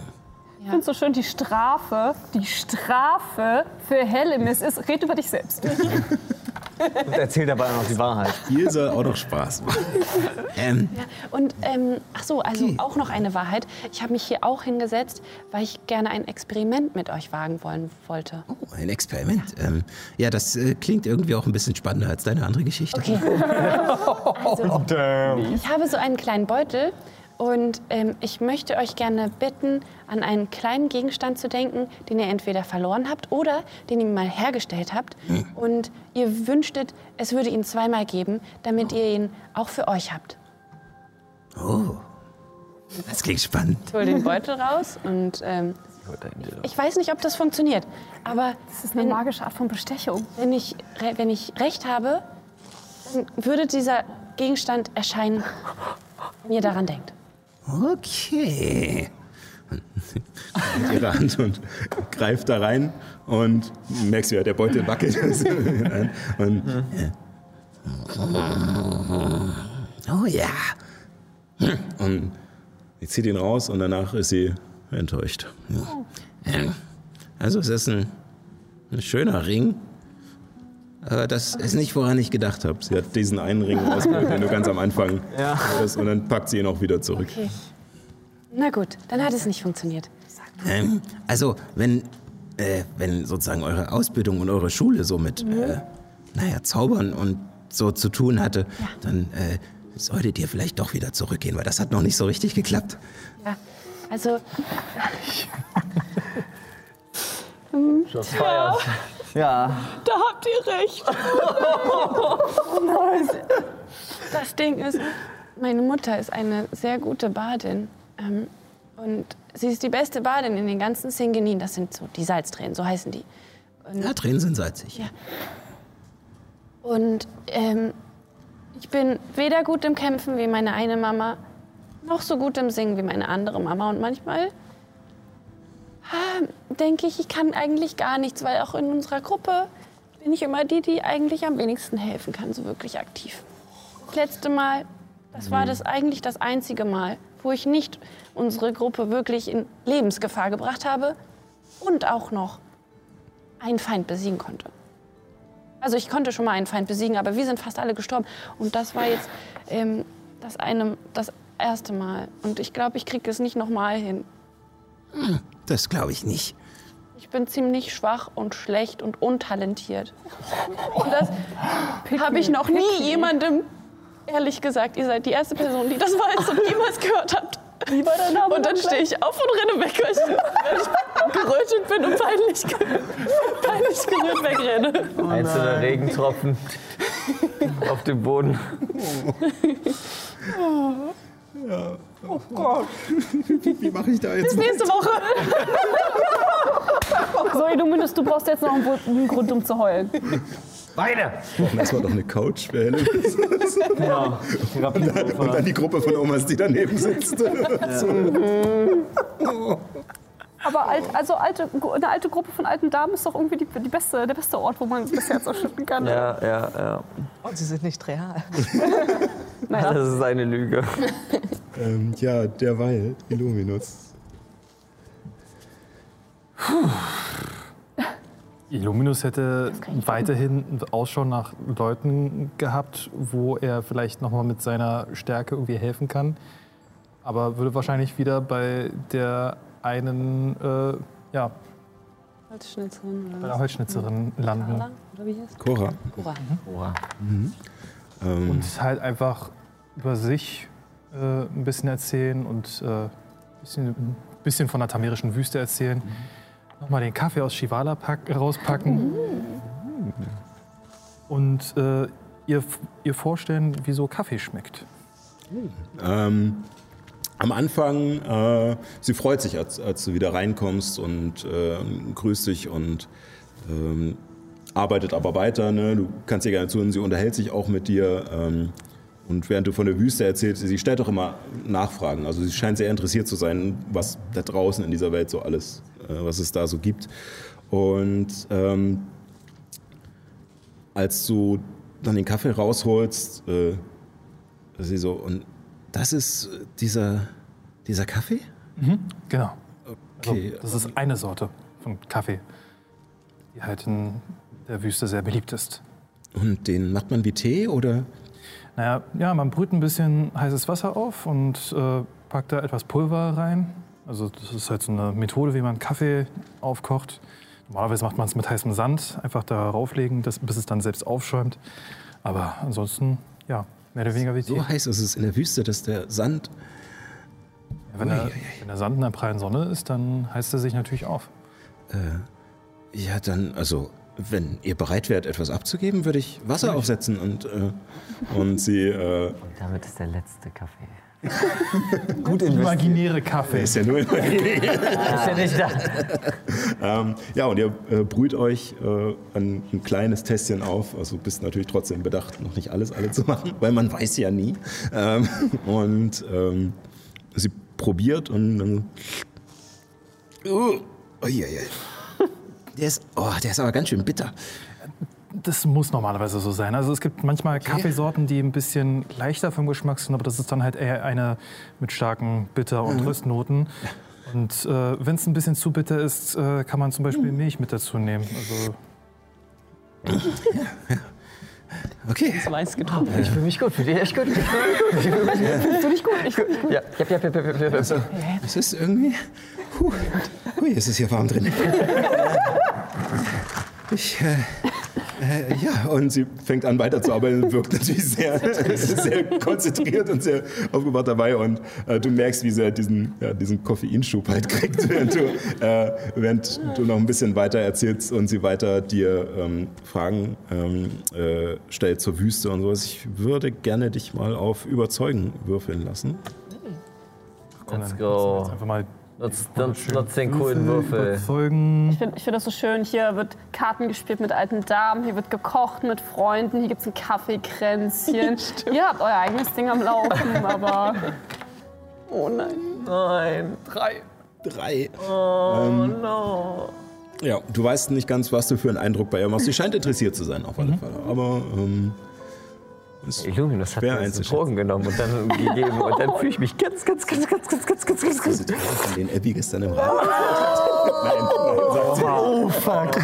Ich finde so schön, die Strafe, die Strafe für Hellemis ist, red über dich selbst. Und erzählt dabei auch noch die Wahrheit. Spiel soll auch noch Spaß machen. Ähm, Ja, und ähm, ach so, also auch noch eine Wahrheit. Ich habe mich hier auch hingesetzt, weil ich gerne ein Experiment mit euch wagen wollen wollte. oh, ein Experiment. Ähm, ja, das äh, klingt irgendwie auch ein bisschen spannender als deine andere Geschichte. Okay. Also, ich habe so einen kleinen Beutel Und ähm, ich möchte euch gerne bitten, an einen kleinen Gegenstand zu denken, den ihr entweder verloren habt oder den ihr mal hergestellt habt. Und ihr wünschtet, es würde ihn zweimal geben, damit ihr ihn auch für euch habt. Oh, das klingt spannend. Ich hole den Beutel raus und ähm, ich weiß nicht, ob das funktioniert, aber Das ist eine magische Art von Bestechung. wenn ich, re- wenn ich recht habe, dann würde dieser Gegenstand erscheinen, wenn ihr daran denkt. Okay. mit ihrer Hand und greift da rein und merkst, wie der Beutel wackelt. und, Oh ja. und sie zieht ihn raus und danach ist sie enttäuscht. Ähm, Also es ist ein, ein schöner Ring. Aber das ist nicht, woran ich gedacht habe. Sie hat diesen einen Ring ausgewählt, den du ganz am Anfang Ja. hattest, und dann packt sie ihn auch wieder zurück. Okay. Na gut, dann hat es nicht funktioniert. Ähm, also, wenn, äh, wenn sozusagen eure Ausbildung und eure Schule so mit, äh, naja, Zaubern und so zu tun hatte, dann äh, solltet ihr vielleicht doch wieder zurückgehen, weil das hat noch nicht so richtig geklappt. Ja, also Shots fired. Ja. Da habt ihr recht. das Ding ist, meine Mutter ist eine sehr gute Badin. Ähm, und sie ist die beste Badin in den ganzen Singenin. Das sind so die Salztränen, so heißen die. Und, Ja, Tränen sind salzig. Ja. und ähm, ich bin weder gut im Kämpfen wie meine eine Mama, noch so gut im Singen wie meine andere Mama. Und manchmal denke ich, ich kann eigentlich gar nichts, weil auch in unserer Gruppe bin ich immer die, die eigentlich am wenigsten helfen kann, so wirklich aktiv. Das letzte Mal, das war das eigentlich das einzige Mal, wo ich nicht unsere Gruppe wirklich in Lebensgefahr gebracht habe und auch noch einen Feind besiegen konnte. Also ich konnte schon mal einen Feind besiegen, aber wir sind fast alle gestorben. Und das war jetzt ähm, das, eine, das erste Mal. Und ich glaube, ich kriege es nicht nochmal hin. Das glaube ich nicht. Ich bin ziemlich schwach und schlecht und untalentiert. Und das habe ich noch nie jemandem, ehrlich gesagt, ihr seid die erste Person, die das weiß und jemals gehört habt. Wie war dein Name? Und dann stehe ich auf und renne weg, weil ich, weil ich gerötet bin und peinlich, ge- peinlich gerührt wegrenne. Einzelne Regentropfen auf dem Boden. Oh Gott. Wie mache ich da jetzt? Nächste Woche. So, Illuminus, du brauchst jetzt noch einen, Grund, um zu heulen. Beide! Das war doch eine Couch. für Helen. Ja. Und dann, und dann die Gruppe von Omas, die daneben sitzt. Aber alt, also alte, eine alte Gruppe von alten Damen ist doch irgendwie die, die beste, der beste Ort, wo man das Herz ausschütten kann. Ja, ja, ja. Und sie sind nicht real. Naja. Das ist eine Lüge. ähm, ja, derweil, Illuminus. Illuminus hätte weiterhin Ausschau nach Leuten gehabt, wo er vielleicht nochmal mit seiner Stärke irgendwie helfen kann. Aber würde wahrscheinlich wieder bei der einen, äh, ja, Holzschnitzerin oder bei der Holzschnitzerin landen. Carla, oder wie heißt Cora. Cora. Ähm, Und halt einfach über sich äh, ein bisschen erzählen und äh, ein bisschen, ein bisschen von der tamerischen Wüste erzählen. Nochmal den Kaffee aus Shivala pack, rauspacken. Und äh, ihr, ihr vorstellen, wie so Kaffee schmeckt. Ähm, am Anfang, äh, sie freut sich, als, als du wieder reinkommst und äh, grüßt dich und ähm, arbeitet aber weiter. Ne? Du kannst ihr gerne zuhören, sie unterhält sich auch mit dir. Ähm, und während du von der Wüste erzählst, sie stellt auch immer Nachfragen. Also sie scheint sehr interessiert zu sein, was da draußen in dieser Welt so alles, äh, was es da so gibt. Und ähm, als du dann den Kaffee rausholst, äh, sie so, und das ist dieser, dieser Kaffee? Genau. Okay. Also, das ist eine Sorte von Kaffee, die halt in der Wüste sehr beliebt ist. Und den macht man wie Tee oder? Naja, ja, man brüht ein bisschen heißes Wasser auf und äh, packt da etwas Pulver rein. Also das ist halt so eine Methode, wie man Kaffee aufkocht. Normalerweise macht man es mit heißem Sand, einfach da rauflegen, das, bis es dann selbst aufschäumt. Aber ansonsten, ja, mehr oder weniger wie Tee. So heiß ist es in der Wüste, dass der Sand Wenn der, wenn der Sand in der prallen Sonne ist, dann heißt er sich natürlich auf. Äh, ja, dann, also, wenn ihr bereit wärt, etwas abzugeben, würde ich Wasser aufsetzen und, äh, und sie. Äh, Damit ist der letzte Kaffee. Gut imaginäre Kaffee. Ist ja nur imaginär. ist ja nicht da. ähm, ja, und ihr äh, brüht euch äh, ein, ein kleines Tässchen auf. Also bist natürlich trotzdem bedacht, noch nicht alles alle zu machen, weil man weiß ja nie. Ähm, und ähm, sie probiert und dann. Uh, oh, ja, ja. Der ist, oh, der ist aber ganz schön bitter. Das muss normalerweise so sein. Also es gibt manchmal Kaffeesorten, die ein bisschen leichter vom Geschmack sind, aber das ist dann halt eher eine mit starken Bitter- und Mhm. Röstnoten. Und äh, wenn es ein bisschen zu bitter ist, äh, kann man zum Beispiel Milch mit dazu nehmen. Also Okay. Das weiß getrunken. Ich fühle mich gut, fühle dich echt gut. Ich fühle mich gut. Fühl dich gut, ich fühl mich gut. Ja, ja, ja, ja, ja, ja. Also, es ist irgendwie. Puh, hui, es ist hier warm drin. Ich, äh, äh, ja, und sie fängt an weiterzuarbeiten und wirkt natürlich sehr, sehr konzentriert und sehr aufgewacht dabei. Und äh, du merkst, wie sie halt diesen, ja, diesen Koffeinschub halt kriegt, während du, äh, während du noch ein bisschen weiter erzählst und sie weiter dir ähm, Fragen ähm, äh, stellt zur Wüste und sowas. Ich würde gerne dich mal auf Überzeugen würfeln lassen. Let's go. einfach mal Nutz den coolen Würfel. Ich finde ich find das so schön. Hier wird Karten gespielt mit alten Damen, hier wird gekocht mit Freunden, hier gibt es ein Kaffeekränzchen. Ihr habt euer eigenes Ding am Laufen, aber. Oh nein. Nein, drei. Drei. Oh Ähm, no. Ja, du weißt nicht ganz, was du für einen Eindruck bei ihr machst. Sie scheint interessiert zu sein, auf alle Fälle. Aber ähm, ist Illuminus hat mir so einzuschätzen. Drogen genommen und dann gegeben und dann fühle ich mich ganz, ganz, ganz, ganz, ganz, ganz, ganz, ganz, ganz. Von den Abby gestern im Raum. nein, nein, sagt. Oh, fuck.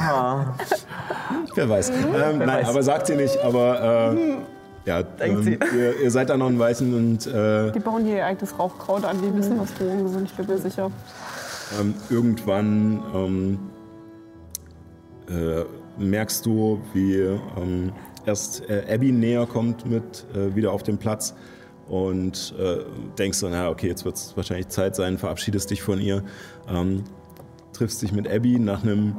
Wer weiß. Ähm, nein, aber sagt sie nicht. Aber äh, ja, ähm, ihr, ihr seid da noch ein Weichen und äh, Die bauen hier ihr eigenes Rauchkraut an, die wissen, was Drogen sind, ich bin mir sicher. ähm, irgendwann ähm, äh, merkst du, wie ähm, erst äh, Abby näher kommt mit äh, wieder auf den Platz und äh, denkst so, na okay, jetzt wird es wahrscheinlich Zeit sein, verabschiedest dich von ihr, ähm, triffst dich mit Abby. Nach einem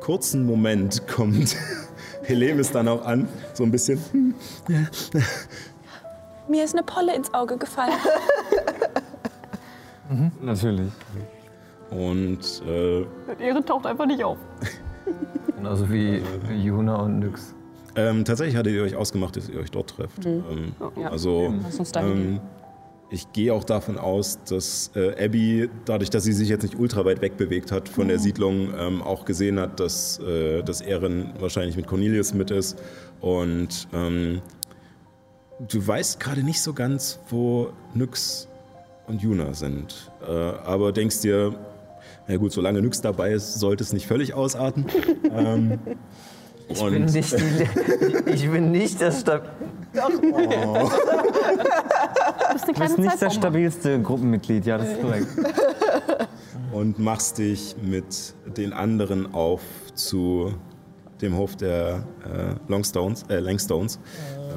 kurzen Moment kommt Helemis dann auch an, so ein bisschen. hm, Mir ist eine Polle ins Auge gefallen. Natürlich. Und äh, Ehre taucht einfach nicht auf. Genauso wie Juna und Nyx. Ähm, tatsächlich hattet ihr euch ausgemacht, dass ihr euch dort trefft. Mhm. Ähm, Ja. Also, dahin ähm, ich gehe auch davon aus, dass äh, Abby, dadurch, dass sie sich jetzt nicht ultra weit wegbewegt hat von der Mhm. Siedlung, ähm, auch gesehen hat, dass, äh, dass Erin wahrscheinlich mit Cornelius mit ist. Und ähm, du weißt gerade nicht so ganz, wo Nyx und Juna sind. Äh, aber denkst dir, na gut, solange Nyx dabei ist, sollte es nicht völlig ausarten. ähm, Ich bin nicht, die, ich bin nicht das Stab. Du bist eine Du bist nicht das stabilste Gruppenmitglied, ja, das ist korrekt. und machst dich mit den anderen auf zu dem Hof der äh, Longstones, äh, Langstones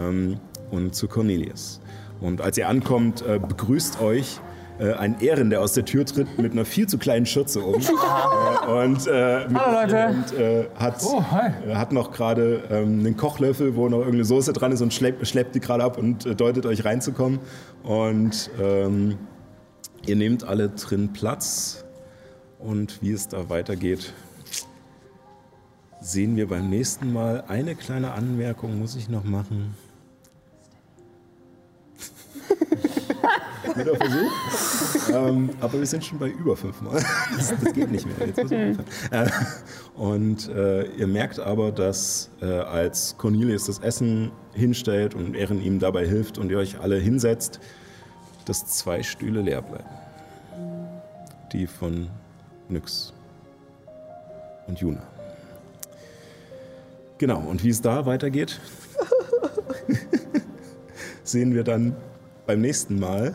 ähm, und zu Cornelius. Und als ihr ankommt, äh, begrüßt euch äh, ein Ehren, der aus der Tür tritt mit einer viel zu kleinen Schürze um. äh, und äh, mit, Hallo, Leute. und äh, hat, Oh, äh, hat noch gerade ähm, einen Kochlöffel, wo noch irgendeine Soße dran ist und schleppt, schleppt die gerade ab und deutet euch reinzukommen. Und ähm, ihr nehmt alle drin Platz. Und wie es da weitergeht, sehen wir beim nächsten Mal. Eine kleine Anmerkung muss ich noch machen. Guter Versuch. ähm, aber wir sind schon bei über fünfmal. Das, das geht nicht mehr. Jetzt muss ich aufhören. äh, und äh, ihr merkt aber, dass äh, als Cornelius das Essen hinstellt und Ehren ihm dabei hilft und ihr euch alle hinsetzt, dass zwei Stühle leer bleiben. Die von Nyx und Juna. Genau, und wie es da weitergeht, sehen wir dann beim nächsten Mal.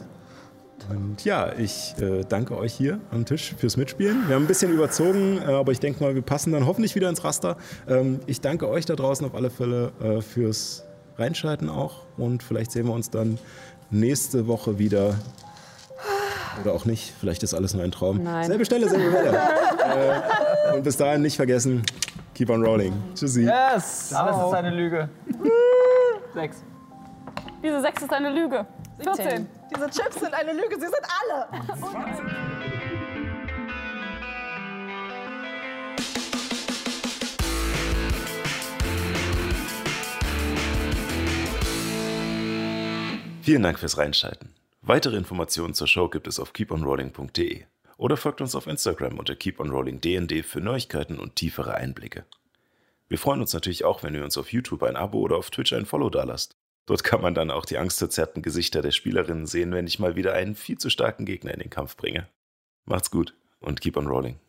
Und ja, ich äh, danke euch hier am Tisch fürs Mitspielen. Wir haben ein bisschen überzogen, äh, aber ich denke mal, wir passen dann hoffentlich wieder ins Raster. Ähm, ich danke euch da draußen auf alle Fälle äh, fürs Reinschalten auch. Und vielleicht sehen wir uns dann nächste Woche wieder, Oder auch nicht. Vielleicht ist alles nur ein Traum. Nein. Selbe Stelle, selbe Welle. äh, und bis dahin nicht vergessen, keep on rolling. Tschüssi. Yes! Alles ist eine Lüge. Sechs. Diese 6 ist eine Lüge. 14. Diese Chips sind eine Lüge, sie sind alle. Vielen Dank fürs Reinschalten. Weitere Informationen zur Show gibt es auf keeponrolling.de oder folgt uns auf Instagram unter keeponrollingdnd für Neuigkeiten und tiefere Einblicke. Wir freuen uns natürlich auch, wenn ihr uns auf YouTube ein Abo oder auf Twitch ein Follow dalasst. Dort kann man dann auch die angstverzerrten Gesichter der Spielerinnen sehen, wenn ich mal wieder einen viel zu starken Gegner in den Kampf bringe. Macht's gut und keep on rolling.